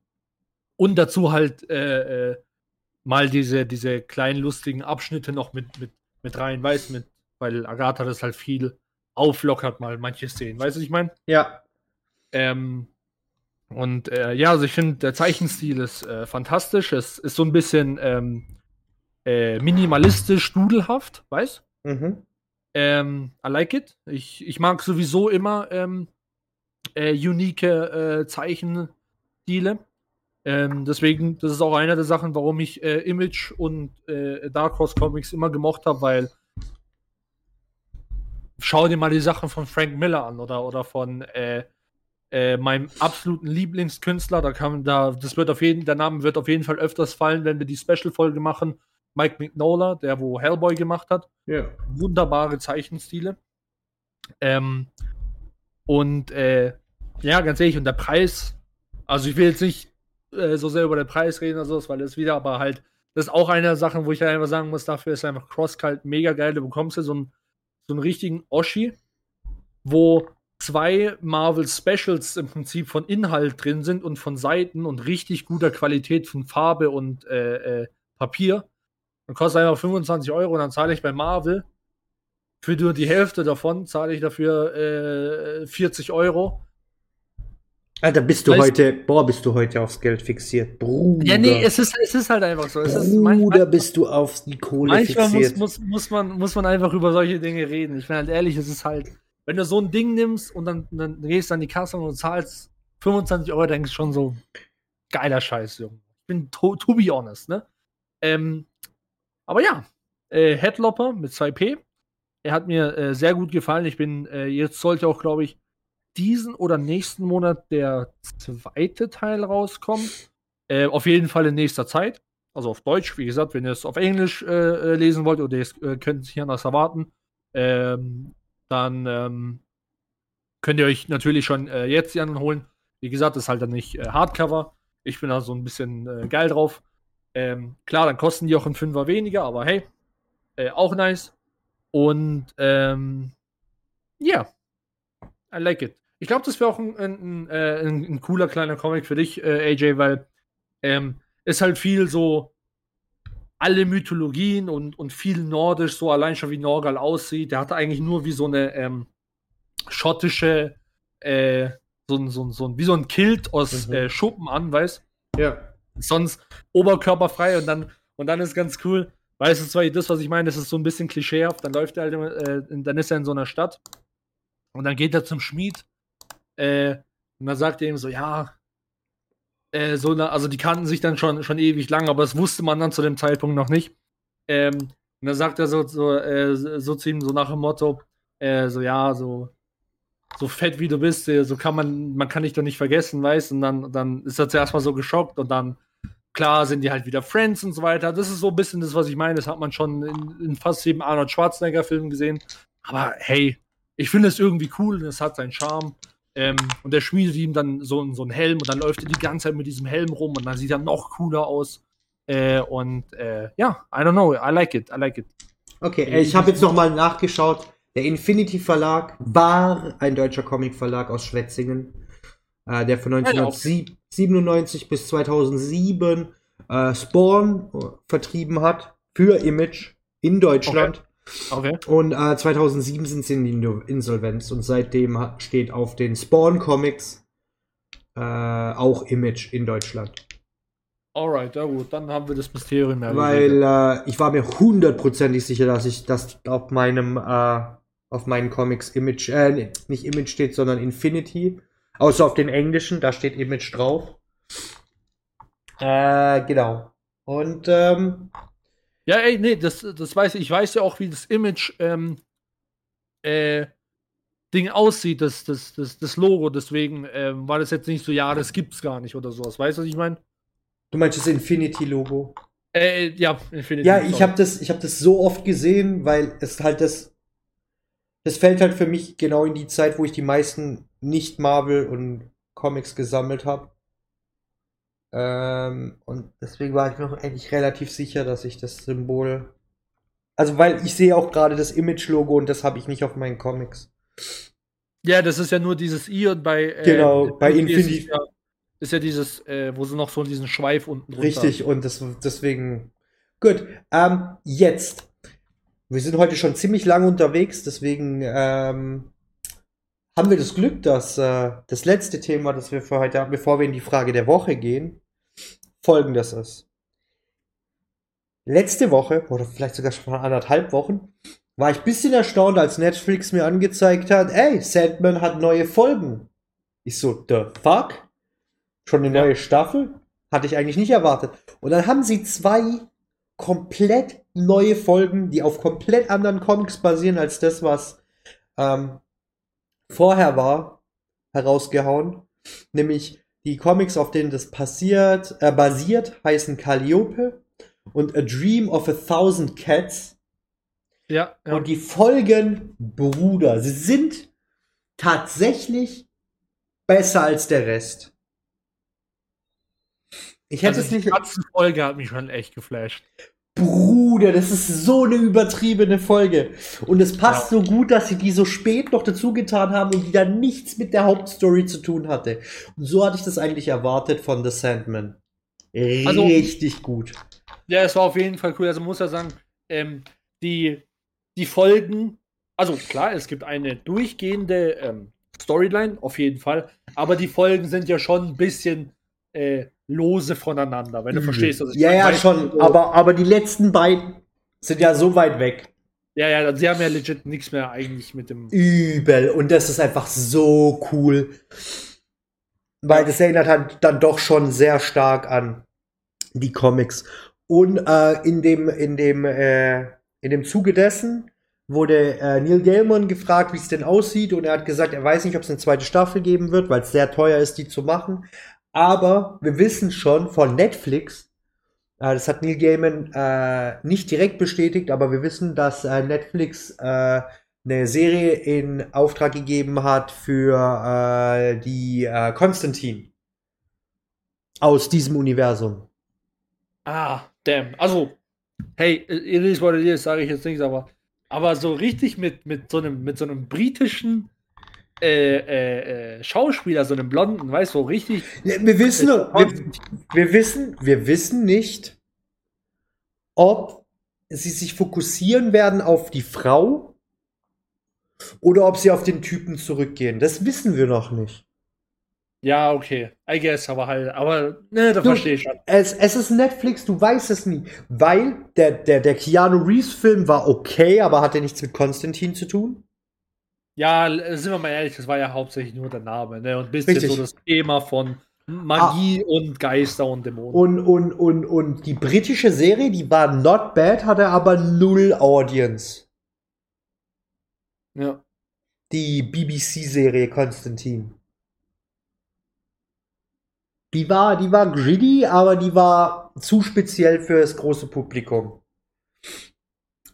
und dazu halt äh, äh, mal diese, diese kleinen lustigen Abschnitte noch mit, mit, mit rein, weißt mit, weil Agatha das halt viel auflockert, mal manche Szenen. Weißt du, was ich meine? Ja. Ähm, und äh, ja, also ich finde, der Zeichenstil ist fantastisch. Es ist so ein bisschen ähm, äh, minimalistisch, dudelhaft, weißt mhm. Ähm, I like it. Ich, ich mag sowieso immer ähm, äh, unique äh, Zeichenstile. Ähm, deswegen, das ist auch eine der Sachen, warum ich äh, Image und äh, Dark Horse Comics immer gemocht habe, weil schau dir mal die Sachen von Frank Miller an oder, oder von äh, äh, meinem absoluten Lieblingskünstler, da kann da, das wird auf jeden, der Name wird auf jeden Fall öfters fallen, wenn wir die Special-Folge machen. Mike Mignola, der wo Hellboy gemacht hat. Ja. Wunderbare Zeichenstile. Ähm, und äh, ja, ganz ehrlich, und der Preis, also ich will jetzt nicht äh, so sehr über den Preis reden oder so, weil das wieder, aber halt, das ist auch eine der Sachen, wo ich halt einfach sagen muss, dafür ist einfach Crosscut mega geil. Du bekommst ja so ein so einen richtigen Oschi, wo zwei Marvel Specials im Prinzip von Inhalt drin sind und von Seiten und richtig guter Qualität von Farbe und äh, äh, Papier. Dann kostet einfach 25 Euro und dann zahle ich bei Marvel für nur die Hälfte davon, zahle ich dafür äh, 40 Euro. Alter, bist du weißt, heute, boah, bist du heute aufs Geld fixiert, Bruder. Ja, nee, es ist, es ist halt einfach so. Es Bruder, ist manchmal, bist du auf die Kohle manchmal fixiert. Muss, muss, muss, man, muss man einfach über solche Dinge reden. Ich bin halt ehrlich, es ist halt, wenn du so ein Ding nimmst und dann, dann gehst du an die Kasse und zahlst 25 Euro, denkst du schon so, geiler Scheiß, Junge. Ich bin to, to be honest, ne? Ähm, aber ja, äh, Headlopper mit 2P. Er hat mir äh, sehr gut gefallen. Ich bin, äh, jetzt sollte auch, glaube ich, diesen oder nächsten Monat der zweite Teil rauskommen. Äh, auf jeden Fall in nächster Zeit. Also auf Deutsch, wie gesagt, wenn ihr es auf Englisch äh, äh lesen wollt oder ihr könnt sich anders erwarten, ähm, dann ähm, könnt ihr euch natürlich schon jetzt die anderen holen. Wie gesagt, ist halt dann nicht Hardcover. Ich bin da so ein bisschen geil drauf. Ähm, klar, dann kosten die auch ein Fünfer weniger, aber hey, auch nice. Und ähm, ja, yeah, I like it. Ich glaube, das wäre auch ein, ein, ein, ein, cooler kleiner Comic für dich, äh, AJ, weil ähm, ist halt viel so alle Mythologien und, und viel nordisch, so allein schon wie Norgal aussieht. Der hatte eigentlich nur wie so eine ähm, schottische, äh, so, so, so, wie so ein Kilt aus mhm. äh, Schuppen an, weißt Ja. Sonst oberkörperfrei und dann, und dann ist ganz cool, weißt du, zwar das, was ich meine, das ist so ein bisschen klischeehaft, dann läuft er halt, äh, dann ist er in so einer Stadt und dann geht er zum Schmied äh, und dann sagt er ihm so, ja, äh, so, also die kannten sich dann schon, schon ewig lang, aber das wusste man dann zu dem Zeitpunkt noch nicht. Ähm, und dann sagt er so, so, äh, so zu ihm so nach dem Motto, äh, so ja, so, so fett wie du bist, äh, so kann man, man kann dich doch nicht vergessen, weißt Und dann, dann ist er zuerst mal so geschockt und dann, klar, sind die halt wieder Friends und so weiter. Das ist so ein bisschen das, was ich meine. Das hat man schon in, in fast jedem Arnold Schwarzenegger-Film gesehen. Aber hey, ich finde es irgendwie cool und es hat seinen Charme. Ähm, und der schmiedet ihm dann so, so einen Helm und dann läuft er die ganze Zeit mit diesem Helm rum und dann sieht er noch cooler aus. Äh, und äh, ja, I don't know, I like it, I like it. Okay, äh, ich habe jetzt nochmal nachgeschaut. Der Infinity Verlag war ein deutscher Comicverlag aus Schwetzingen, äh, der von 1997 bis 2007 äh, Spawn äh, vertrieben hat für Image in Deutschland. Okay. Okay. Und äh, 2007 sind sie in die Insolvenz und seitdem steht auf den Spawn Comics äh, auch Image in Deutschland. Alright, ja gut, dann haben wir das Mysterium mehr. Weil äh, ich war mir hundertprozentig sicher, dass ich das auf meinem äh, auf meinen Comics Image, äh, nicht Image steht, sondern Infinity. Außer auf den englischen, da steht Image drauf. Äh, genau. Und ähm, ja, ey, nee, das, das weiß ich. Ich weiß ja auch, wie das Image ähm, äh, Ding aussieht, das, das, das, das Logo. Deswegen ähm, war das jetzt nicht so, ja, das gibt's gar nicht oder sowas. Weißt du, was ich meine? Du meinst das Infinity-Logo? Äh, ja, Infinity. Ja, ich habe das, hab das so oft gesehen, weil es halt das. Das fällt halt für mich genau in die Zeit, wo ich die meisten Nicht-Marvel und Comics gesammelt habe. Ähm, und deswegen war ich mir noch eigentlich relativ sicher, dass ich das Symbol. Also, weil ich sehe auch gerade das Image-Logo und das habe ich nicht auf meinen Comics. Ja, das ist ja nur dieses I und bei. Äh, genau, bei Infinity. Ist ja, ist ja dieses, äh, wo sie noch so diesen Schweif unten drunter Richtig, und das, deswegen. Gut, ähm, jetzt. Wir sind heute schon ziemlich lange unterwegs, deswegen ähm, haben wir das Glück, dass äh, das letzte Thema, das wir für heute haben, bevor wir in die Frage der Woche gehen, folgendes ist. Letzte Woche, oder vielleicht sogar schon mal anderthalb Wochen, war ich ein bisschen erstaunt, als Netflix mir angezeigt hat, ey, Sandman hat neue Folgen. Ich so, the fuck? Schon eine neue Staffel? Hatte ich eigentlich nicht erwartet. Und dann haben sie zwei komplett neue Folgen, die auf komplett anderen Comics basieren als das, was ähm, vorher war, herausgehauen. Nämlich die Comics, auf denen das passiert, äh, basiert, heißen Calliope und A Dream of a Thousand Cats. Ja, ja. Und die folgen Bruder. Sie sind tatsächlich besser als der Rest. Ich hätte also es nicht. Die Folge hat mich schon echt geflasht. Bruder, das ist so eine übertriebene Folge. Und es passt Ja. so gut, dass sie die so spät noch dazu getan haben und die dann nichts mit der Hauptstory zu tun hatte. Und so hatte ich das eigentlich erwartet von The Sandman. Also- Richtig gut. Ja, es war auf jeden Fall cool. Also muss ja sagen, ähm, die, die Folgen, also klar, es gibt eine durchgehende ähm, Storyline, auf jeden Fall, aber die Folgen sind ja schon ein bisschen äh, lose voneinander, wenn du verstehst. was ich ja, meine. ja, schon. so- Aber, aber die letzten beiden sind ja so weit weg. Ja, ja, sie haben ja legit nichts mehr eigentlich mit dem. Übel. Und das ist einfach so cool. Weil das erinnert halt dann doch schon sehr stark an die Comics. Und äh, in dem, in dem, äh, in dem Zuge dessen wurde äh, Neil Gaiman gefragt, wie es denn aussieht, und er hat gesagt, er weiß nicht, ob es eine zweite Staffel geben wird, weil es sehr teuer ist, die zu machen. Aber wir wissen schon von Netflix, äh, das hat Neil Gaiman äh, nicht direkt bestätigt, aber wir wissen, dass äh, Netflix äh, eine Serie in Auftrag gegeben hat für äh, die äh, Konstantin aus diesem Universum. Ah, damn. Also, hey, it is what it is, sage ich jetzt nichts, aber, aber so richtig mit, mit, so, einem, mit so einem britischen äh, äh, äh, Schauspieler, so einem Blonden, weißt du, so richtig. Wir wissen, wir, wir wissen, wir wissen nicht, ob sie sich fokussieren werden auf die Frau oder ob sie auf den Typen zurückgehen. Das wissen wir noch nicht. Ja, okay. I guess, aber halt, aber, ne, da verstehe ich schon. Es, es ist Netflix, du weißt es nie. Weil der, der, der Keanu Reeves-Film war okay, aber hatte nichts mit Konstantin zu tun. Ja, l- sind wir mal ehrlich, das war ja hauptsächlich nur der Name, ne, und ein bisschen Richtig. so das Thema von Magie und Geister und Dämonen. Und, und, und, und die britische Serie, die war not bad, hatte aber null Audience. ja. Die BBC-Serie Konstantin. Die war, die war gritty, aber die war zu speziell für das große Publikum.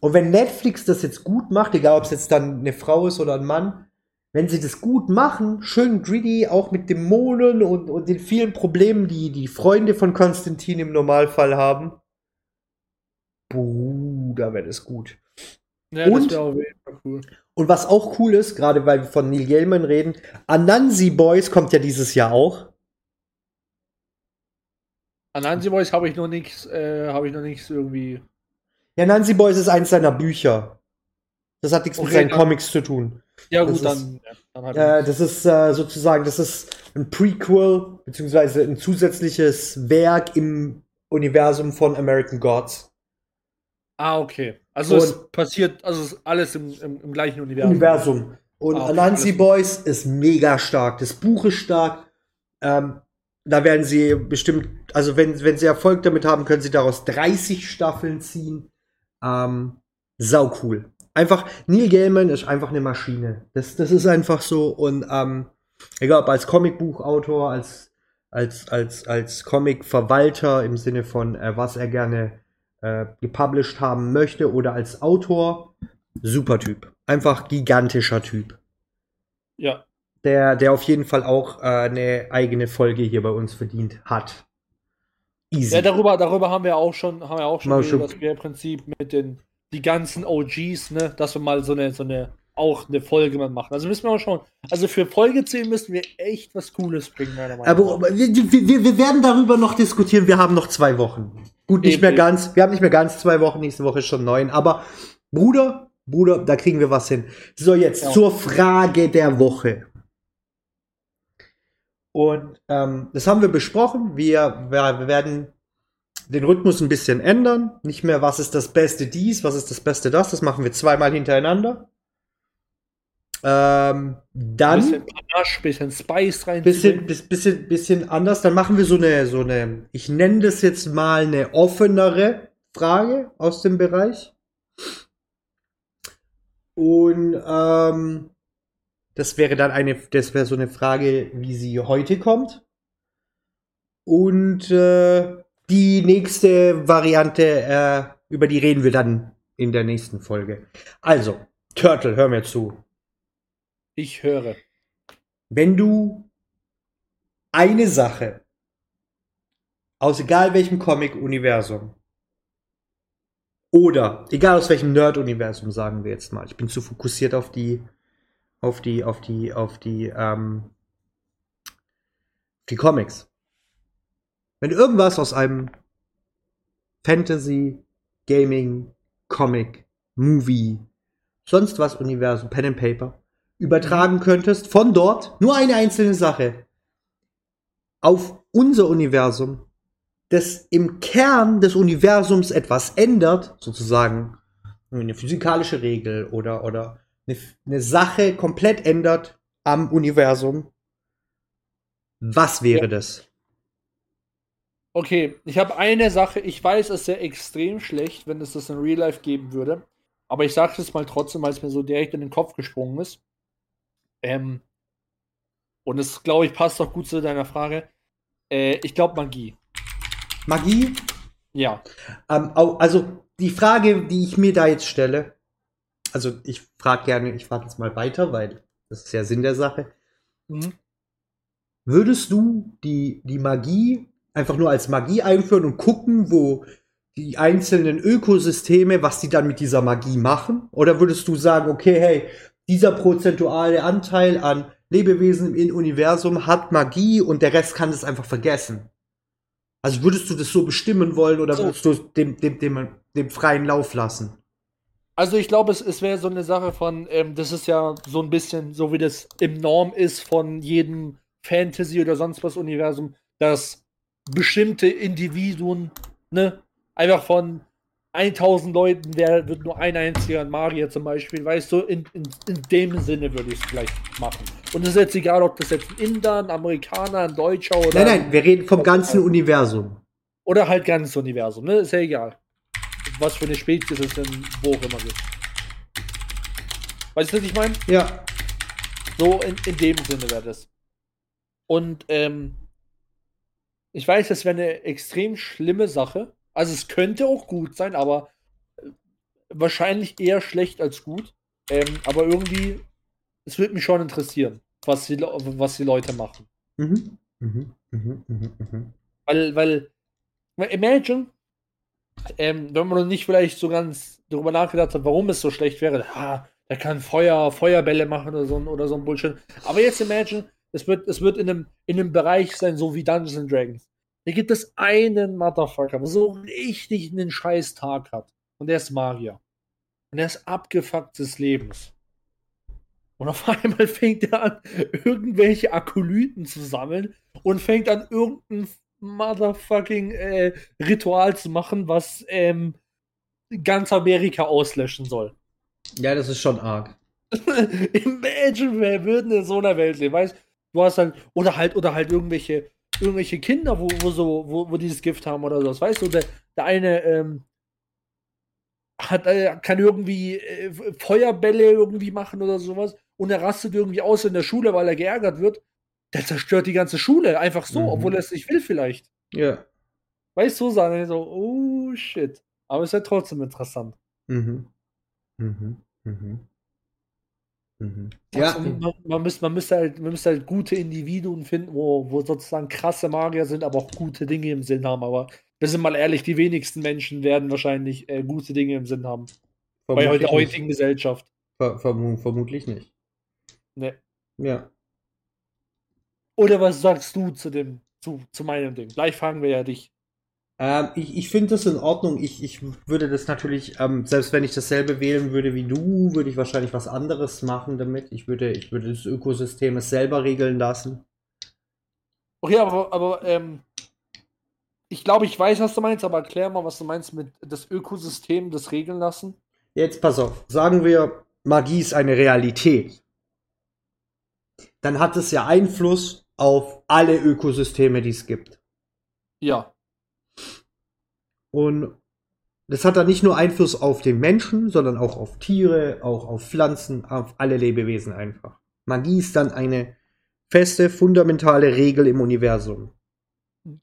Und wenn Netflix das jetzt gut macht, egal ob es jetzt dann eine Frau ist oder ein Mann, wenn sie das gut machen, schön gritty, auch mit Dämonen und, und den vielen Problemen, die die Freunde von Konstantin im Normalfall haben, Bruder, wäre das gut. ja Und- das Fall cool. Und was auch cool ist, gerade weil wir von Neil Gaiman reden, Anansi Boys kommt ja dieses Jahr auch. An Ansi Boys habe ich noch nichts, äh, habe ich noch nichts irgendwie. Ja, Nancy Boys ist eins seiner Bücher. Das hat nichts mit Okay, seinen dann- Comics zu tun. Ja, Das gut, ist- dann, dann halt Äh, das ist äh, sozusagen, das ist ein Prequel, beziehungsweise ein zusätzliches Werk im Universum von American Gods. Ah, okay. Also Und- es passiert, also es ist alles im, im, im gleichen Universum. Universum. Und Ah, okay, alles- Boys ist mega stark. Das Buch ist stark. Ähm, da werden sie bestimmt, also wenn, wenn sie Erfolg damit haben, können sie daraus 30 Staffeln ziehen. Ähm, sau cool. Einfach, Neil Gaiman ist einfach eine Maschine. Das, das ist einfach so. Und ähm, egal ob als Comicbuchautor, als, als, als, als Comic-Verwalter im Sinne von, äh, was er gerne äh, gepublished haben möchte oder als Autor, super Typ. Einfach gigantischer Typ. Ja. Der, der auf jeden Fall auch äh, eine eigene Folge hier bei uns verdient hat. Easy. Ja, darüber, darüber haben wir auch schon, haben wir auch schon Mal schon- dass wir im Prinzip mit den die ganzen OGs, ne, dass wir mal so eine, so eine, auch eine Folge mal machen. Also müssen wir mal schauen. Also für Folge 10 müssen wir echt was Cooles bringen, meiner Meinung Aber nach. wir, wir, wir werden darüber noch diskutieren. Wir haben noch zwei Wochen. Gut, nicht Eben, mehr eben. ganz. Wir haben nicht mehr ganz zwei Wochen. Nächste Woche ist schon neun. Aber Bruder, Bruder, da kriegen wir was hin. So, jetzt Ja. zur Frage der Woche. Und ähm, das haben wir besprochen. Wir, wir, werden den Rhythmus ein bisschen ändern. Nicht mehr, was ist das Beste dies, was ist das Beste das. Das machen wir zweimal hintereinander. Ähm, dann bisschen Panache, bisschen Spice rein. bisschen, bis, bisschen, bisschen anders. Dann machen wir so eine, so eine, ich nenne das jetzt mal eine offenere Frage aus dem Bereich. Und ähm, das wäre dann eine, das wäre so eine Frage, wie sie heute kommt. Und äh, die nächste Variante, äh, über die reden wir dann in der nächsten Folge. Also, Turtle, hör mir zu. Ich höre. wenn du eine Sache aus egal welchem Comic-Universum Oder, egal aus welchem Nerd-Universum, sagen wir jetzt mal. Ich bin zu fokussiert auf die, auf die, auf die, auf die, ähm, die Comics. Wenn irgendwas aus einem Fantasy, Gaming, Comic, Movie, sonst was Universum, Pen and Paper übertragen könntest, von dort, nur eine einzelne Sache, auf unser Universum, das im Kern des Universums etwas ändert, sozusagen eine physikalische Regel oder, oder eine, eine Sache komplett ändert am Universum, was wäre Ja. das? Okay, ich habe eine Sache. Ich weiß, es wäre extrem schlecht, wenn es das in Real Life geben würde. Aber ich sage es mal trotzdem, weil es mir so direkt in den Kopf gesprungen ist. Ähm, und es, glaube ich, passt auch gut zu deiner Frage. Äh, ich glaube Magie. Magie? Ja. Ähm, also die Frage, die ich mir da jetzt stelle, also ich frage gerne, ich frage jetzt mal weiter, weil das ist ja Sinn der Sache. Mhm. Würdest du die, die Magie einfach nur als Magie einführen und gucken, wo die einzelnen Ökosysteme, was die dann mit dieser Magie machen? Oder würdest du sagen, okay, hey, dieser prozentuale Anteil an Lebewesen im Universum hat Magie und der Rest kann das einfach vergessen? Also würdest du das so bestimmen wollen oder So. würdest du es dem, dem, dem, dem freien Lauf lassen? Also ich glaube, es, es wäre so eine Sache von, ähm, das ist ja so ein bisschen so, wie das im Norm ist von jedem Fantasy oder sonst was Universum, dass bestimmte Individuen, ne, einfach von 1000 Leuten wer, wird nur ein einziger ein Magier zum Beispiel, weißt du, in, in, in dem Sinne würde ich es vielleicht machen. Und es ist jetzt egal, ob das jetzt ein Inder, ein Amerikaner, ein Deutscher oder, Nein, nein, wir reden vom ganzen Universum. oder halt ganz Universum, ne, ist ja egal. Was für eine Spezies es denn wo auch immer gibt. Weißt du, was ich meine? Ja. So in, in dem Sinne wäre das. Und ähm, ich weiß, das wäre eine extrem schlimme Sache. Also es könnte auch gut sein, aber äh, wahrscheinlich eher schlecht als gut. Ähm, aber irgendwie, es würde mich schon interessieren, was die, was die Leute machen. Mhm. Mhm. Mhm. Mhm. Mhm. Weil, weil, weil imagine, ähm, wenn man noch nicht vielleicht so ganz darüber nachgedacht hat, warum es so schlecht wäre, ah, der kann Feuer, Feuerbälle machen oder so, ein- oder so ein Bullshit. Aber jetzt imagine, es wird, es wird in einem, in einem Bereich sein, so wie Dungeons and Dragons. Da gibt es einen Motherfucker, der so richtig einen scheiß Tag hat. Und der ist Magier. Und der ist abgefuckt des Lebens. Und auf [LAUGHS] einmal fängt er an, irgendwelche Akolyten zu sammeln und fängt an, irgendein motherfucking äh, Ritual zu machen, was ähm, ganz Amerika auslöschen soll. Ja, das ist schon arg. [LAUGHS] Imagine, wer würde in so einer Welt leben, weißt du? hast halt, oder halt, oder halt irgendwelche, irgendwelche Kinder, wo, wo so, wo, wo dieses Gift haben oder sowas, weißt du, der, der eine, ähm, hat, äh, kann irgendwie äh, Feuerbälle irgendwie machen oder sowas und er rastet irgendwie aus in der Schule, weil er geärgert wird. Der zerstört die ganze Schule, einfach so, Mhm. obwohl er es nicht will vielleicht. Ja. Weißt du, sagen so, oh shit. Aber es ist ja trotzdem interessant. Mhm. Mhm. Mhm. Mhm. Also, man, man, müsste, man, müsste halt, man müsste halt gute Individuen finden, wo, wo sozusagen krasse Magier sind, aber auch gute Dinge im Sinn haben. Aber wir sind mal ehrlich, die wenigsten Menschen werden wahrscheinlich äh, gute Dinge im Sinn haben. Bei Vermutlich der nicht. heutigen Gesellschaft. Ver verm vermutlich nicht. Ne. Ja. Oder was sagst du zu dem, zu, zu meinem Ding? Gleich fragen wir ja dich. Ähm, ich ich finde das in Ordnung. Ich, ich würde das natürlich, ähm, selbst wenn ich dasselbe wählen würde wie du, würde ich wahrscheinlich was anderes machen damit. Ich würde, ich würde das Ökosystem es selber regeln lassen. Okay, aber, aber ähm, ich glaube, ich weiß, was du meinst, aber erklär mal, was du meinst mit das Ökosystem, das regeln lassen. Jetzt pass auf, sagen wir, Magie ist eine Realität. Dann hat es ja Einfluss auf alle Ökosysteme, die es gibt. Ja. Und das hat dann nicht nur Einfluss auf den Menschen, sondern auch auf Tiere, auch auf Pflanzen, auf alle Lebewesen einfach. Magie ist dann eine feste, fundamentale Regel im Universum.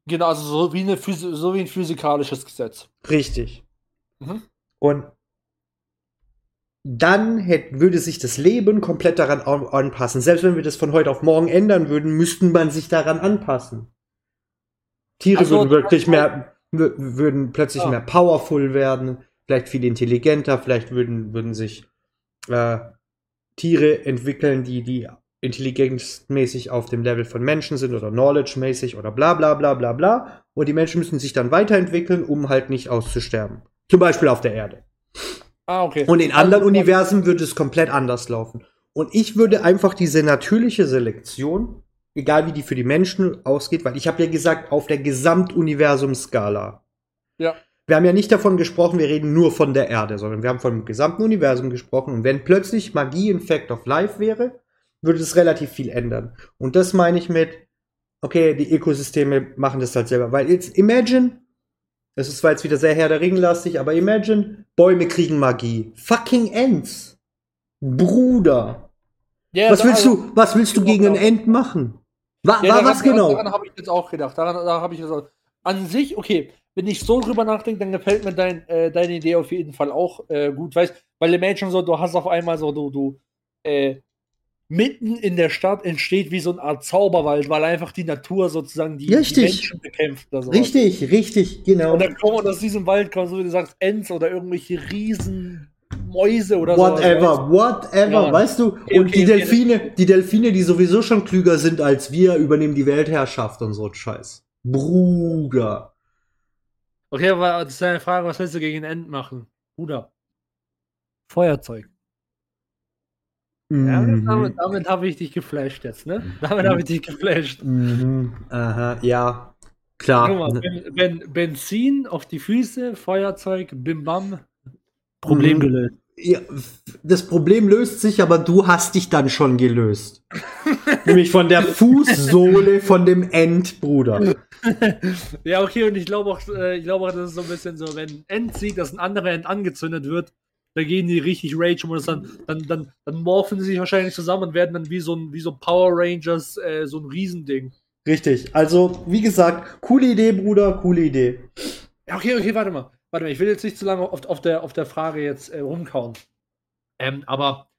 Genau, also so wie, eine Physi so wie ein physikalisches Gesetz. Richtig. Mhm. Und dann hätt, würde sich das Leben komplett daran an- anpassen. Selbst wenn wir das von heute auf morgen ändern würden, müssten man sich daran anpassen. Tiere Also, würden wirklich mehr, wür- würden plötzlich Ja. mehr powerful werden. vielleicht viel intelligenter, vielleicht würden, würden sich äh, Tiere entwickeln, die, die intelligenzmäßig auf dem Level von Menschen sind oder knowledge-mäßig oder bla bla bla bla bla. Und die Menschen müssen sich dann weiterentwickeln, um halt nicht auszusterben. Zum Beispiel auf der Erde. Ah, okay. Und in anderen Universen würde es komplett anders laufen. Und ich würde einfach diese natürliche Selektion, egal wie die für die Menschen ausgeht, weil ich habe ja gesagt, auf der Gesamtuniversum-Skala. Ja. Wir haben ja nicht davon gesprochen, wir reden nur von der Erde, sondern wir haben vom gesamten Universum gesprochen. Und wenn plötzlich Magie in Fact of Life wäre, würde es relativ viel ändern. Und das meine ich mit, okay, die Ökosysteme machen das halt selber. Weil jetzt imagine, das ist zwar jetzt wieder sehr Herr der Ringlastig, aber imagine, Bäume kriegen Magie. Fucking Ents. Bruder. Ja, was da- willst also- du, was willst du gegen ein Ent machen? Wa, Ja, wa, daran, was genau? Daran habe ich jetzt auch gedacht. Daran, da habe ich jetzt auch. An sich, okay, wenn ich so drüber nachdenke, dann gefällt mir dein, äh, deine Idee auf jeden Fall auch äh, gut, weißt weil Imagine so, du hast auf einmal so, du, du, äh, mitten in der Stadt entsteht wie so eine Art Zauberwald, weil einfach die Natur sozusagen die, die. Menschen bekämpft. Oder sowas. Richtig, richtig, genau. Und dann kommen und aus diesem Wald kommen, so wie du sagst, Ents oder irgendwelche Riesenmäuse oder so. Whatever, whatever, Ja. weißt du? Okay, Und die okay, okay. Delfine, die Delfine, die sowieso schon klüger sind als wir, übernehmen die Weltherrschaft und so ein Scheiß. Bruder. Okay, aber das ist eine Frage, was willst du gegen Ent machen? Bruder. Feuerzeug. Ja, Mhm. damit damit habe ich dich geflasht jetzt, ne? Damit habe ich dich geflasht. Mhm. Aha, ja. Klar. Guck mal, ben, ben, Benzin auf die Füße, Feuerzeug, bim bam. Problem Mhm. gelöst. Ja, das Problem löst sich, aber du hast dich dann schon gelöst. [LAUGHS] Nämlich von der Fußsohle von dem End, Bruder. [LAUGHS] Ja, okay, und ich glaube auch, äh, ich glaube auch, das ist so ein bisschen so, wenn ein End sieht, dass ein anderer End angezündet wird, da gehen die richtig Rage und dann, dann, dann, dann morphen sie sich wahrscheinlich zusammen und werden dann wie so ein, wie so Power Rangers, äh, so ein Riesending. Richtig. Also, wie gesagt, coole Idee, Bruder, coole Idee. Ja, okay, okay, warte mal. Warte mal, ich will jetzt nicht zu lange auf, auf, der, auf der Frage jetzt äh, rumkauen. Ähm, aber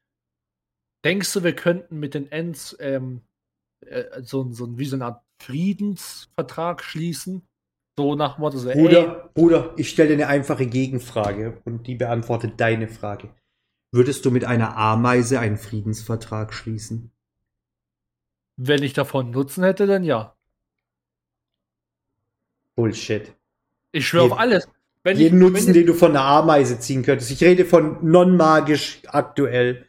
denkst du, wir könnten mit den Ends ähm, äh, so, so wie so eine Art Friedensvertrag schließen? So nach Motto, so, ey, Bruder, Bruder, ich stelle dir eine einfache Gegenfrage und die beantwortet deine Frage. Würdest du mit einer Ameise einen Friedensvertrag schließen? wenn ich davon Nutzen hätte, dann ja. Bullshit. Ich schwöre auf alles. Wenn Jeden ich, Nutzen, wenn den du von einer Ameise ziehen könntest. Ich rede von non-magisch aktuell.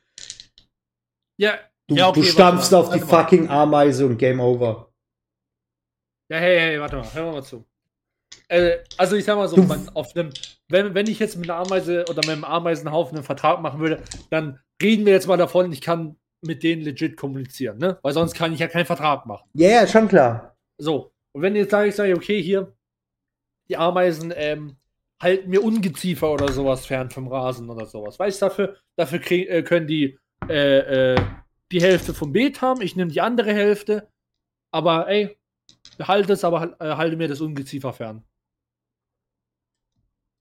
ja, Du, ja, okay, du stampfst auf die warte fucking Ameise und Game Over. Ja, hey, hey, warte mal, hör mal zu. Äh, also ich sag mal so, man, auf einem, wenn, wenn ich jetzt mit einer Ameise oder mit einem Ameisenhaufen einen Vertrag machen würde, dann reden wir jetzt mal davon, ich kann mit denen legit kommunizieren, ne? Weil sonst kann ich ja keinen Vertrag machen. Ja, ja, schon klar. So. Und wenn jetzt sage ich, sage, okay, hier, die Ameisen ähm, halten mir Ungeziefer oder sowas fern vom Rasen oder sowas. Weißt du, dafür, dafür krieg, äh, können die äh, äh, die Hälfte vom Beet haben, ich nehme die andere Hälfte, aber ey, behalte es, aber äh, halte mir das Ungeziefer fern.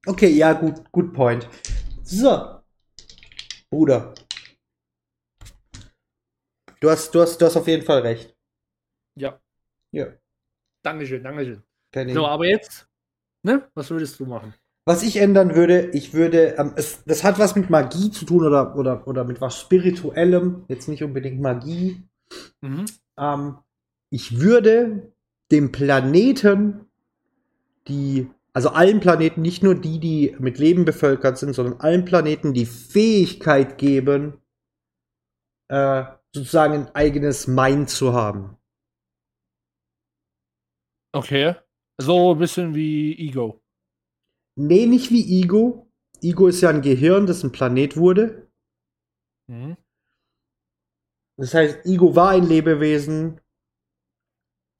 Okay, ja, gut, gut point. So. Bruder. Du hast, du hast, du hast auf jeden Fall recht. Ja. Ja. Dankeschön, Dankeschön. Keine So, aber jetzt, ne? Was würdest du machen? Was ich ändern würde, ich würde, ähm, es, das hat was mit Magie zu tun oder, oder, oder mit was Spirituellem, jetzt nicht unbedingt Magie. Mhm. Ähm, ich würde dem Planeten, die, also allen Planeten, nicht nur die, die mit Leben bevölkert sind, sondern allen Planeten die Fähigkeit geben, äh, sozusagen ein eigenes Mind zu haben. Okay. So ein bisschen wie Ego. Nee, nicht wie Ego. Ego ist ja ein Gehirn, das ein Planet wurde. Mhm. Das heißt, Ego war ein Lebewesen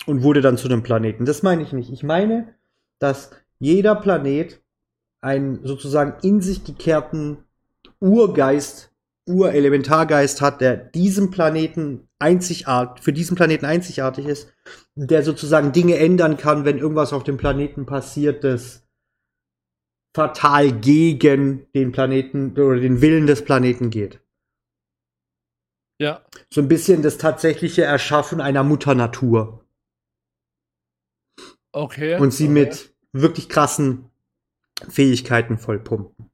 und wurde dann zu einem Planeten. Das meine ich nicht. Ich meine, dass jeder Planet einen sozusagen in sich gekehrten Urgeist, Urelementargeist hat, der diesem Planeten einzigartig, für diesen Planeten einzigartig ist, der sozusagen Dinge ändern kann, wenn irgendwas auf dem Planeten passiert, das fatal gegen den Planeten oder den Willen des Planeten geht. Ja. So ein bisschen das tatsächliche Erschaffen einer Mutter Natur. Okay. Und sie okay. mit wirklich krassen Fähigkeiten vollpumpen.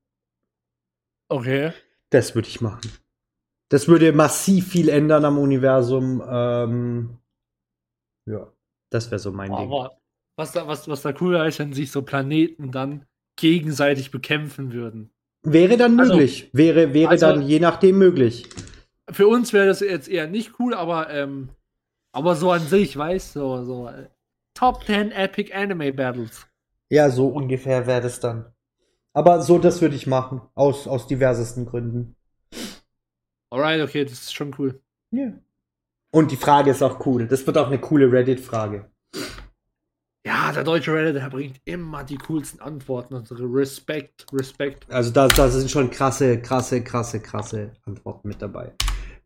Okay. Das würde ich machen. Das würde massiv viel ändern am Universum. Ähm, ja, das wäre so mein Ding. Aber was da, was, was da cooler ist, wenn sich so Planeten dann gegenseitig bekämpfen würden. Wäre dann Also- möglich. wäre wäre also- dann je nachdem möglich. Für uns wäre das jetzt eher nicht cool, aber, ähm, aber so an sich, weißt du, so, so äh, Top 10 Epic Anime Battles. Ja, so ungefähr wäre das dann. Aber so, das würde ich machen. Aus, aus diversesten Gründen. Alright, okay, das ist schon cool. Ja. Und die Frage ist auch cool. Das wird auch eine coole Reddit-Frage. Ja, der deutsche Reddit, der bringt immer die coolsten Antworten. Also Respekt, Respekt. Also da, da sind schon krasse, krasse, krasse, krasse Antworten mit dabei.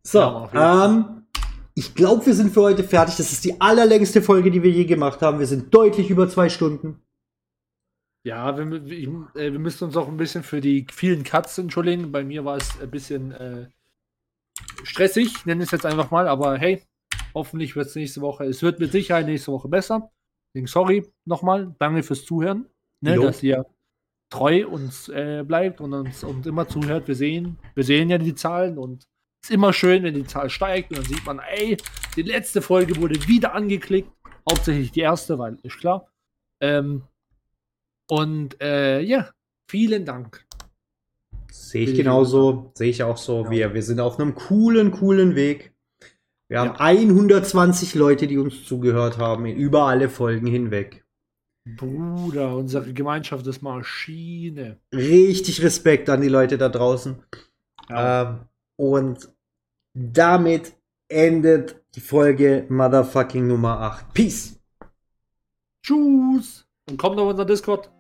So, Ja, ähm, ich glaube, wir sind für heute fertig. Das ist die allerlängste Folge, die wir je gemacht haben. Wir sind deutlich über zwei Stunden. Ja, wir, wir, äh, wir müssen uns auch ein bisschen für die vielen Cuts entschuldigen. Bei mir war es ein bisschen äh, stressig, nenne ich es jetzt einfach mal. Aber hey, hoffentlich wird es nächste Woche, es wird mit Sicherheit nächste Woche besser. Deswegen sorry nochmal, danke fürs Zuhören, ne, dass ihr treu uns äh, bleibt und uns und immer zuhört. Wir sehen, wir sehen ja die Zahlen und es ist immer schön, wenn die Zahl steigt und dann sieht man, ey, die letzte Folge wurde wieder angeklickt. Hauptsächlich die erste, weil ist klar. Ähm, und äh, ja, vielen Dank. Sehe ich genauso. Sehe ich auch so. Ja. Wir, wir sind auf einem coolen, coolen Weg. Wir haben Ja. 120 Leute, die uns zugehört haben, über alle Folgen hinweg. Bruder, unsere Gemeinschaft ist Maschine. Richtig Respekt an die Leute da draußen. Ja. Ähm, und damit endet die Folge Motherfucking Nummer 8. Peace! Tschüss. Und kommt auf unser Discord.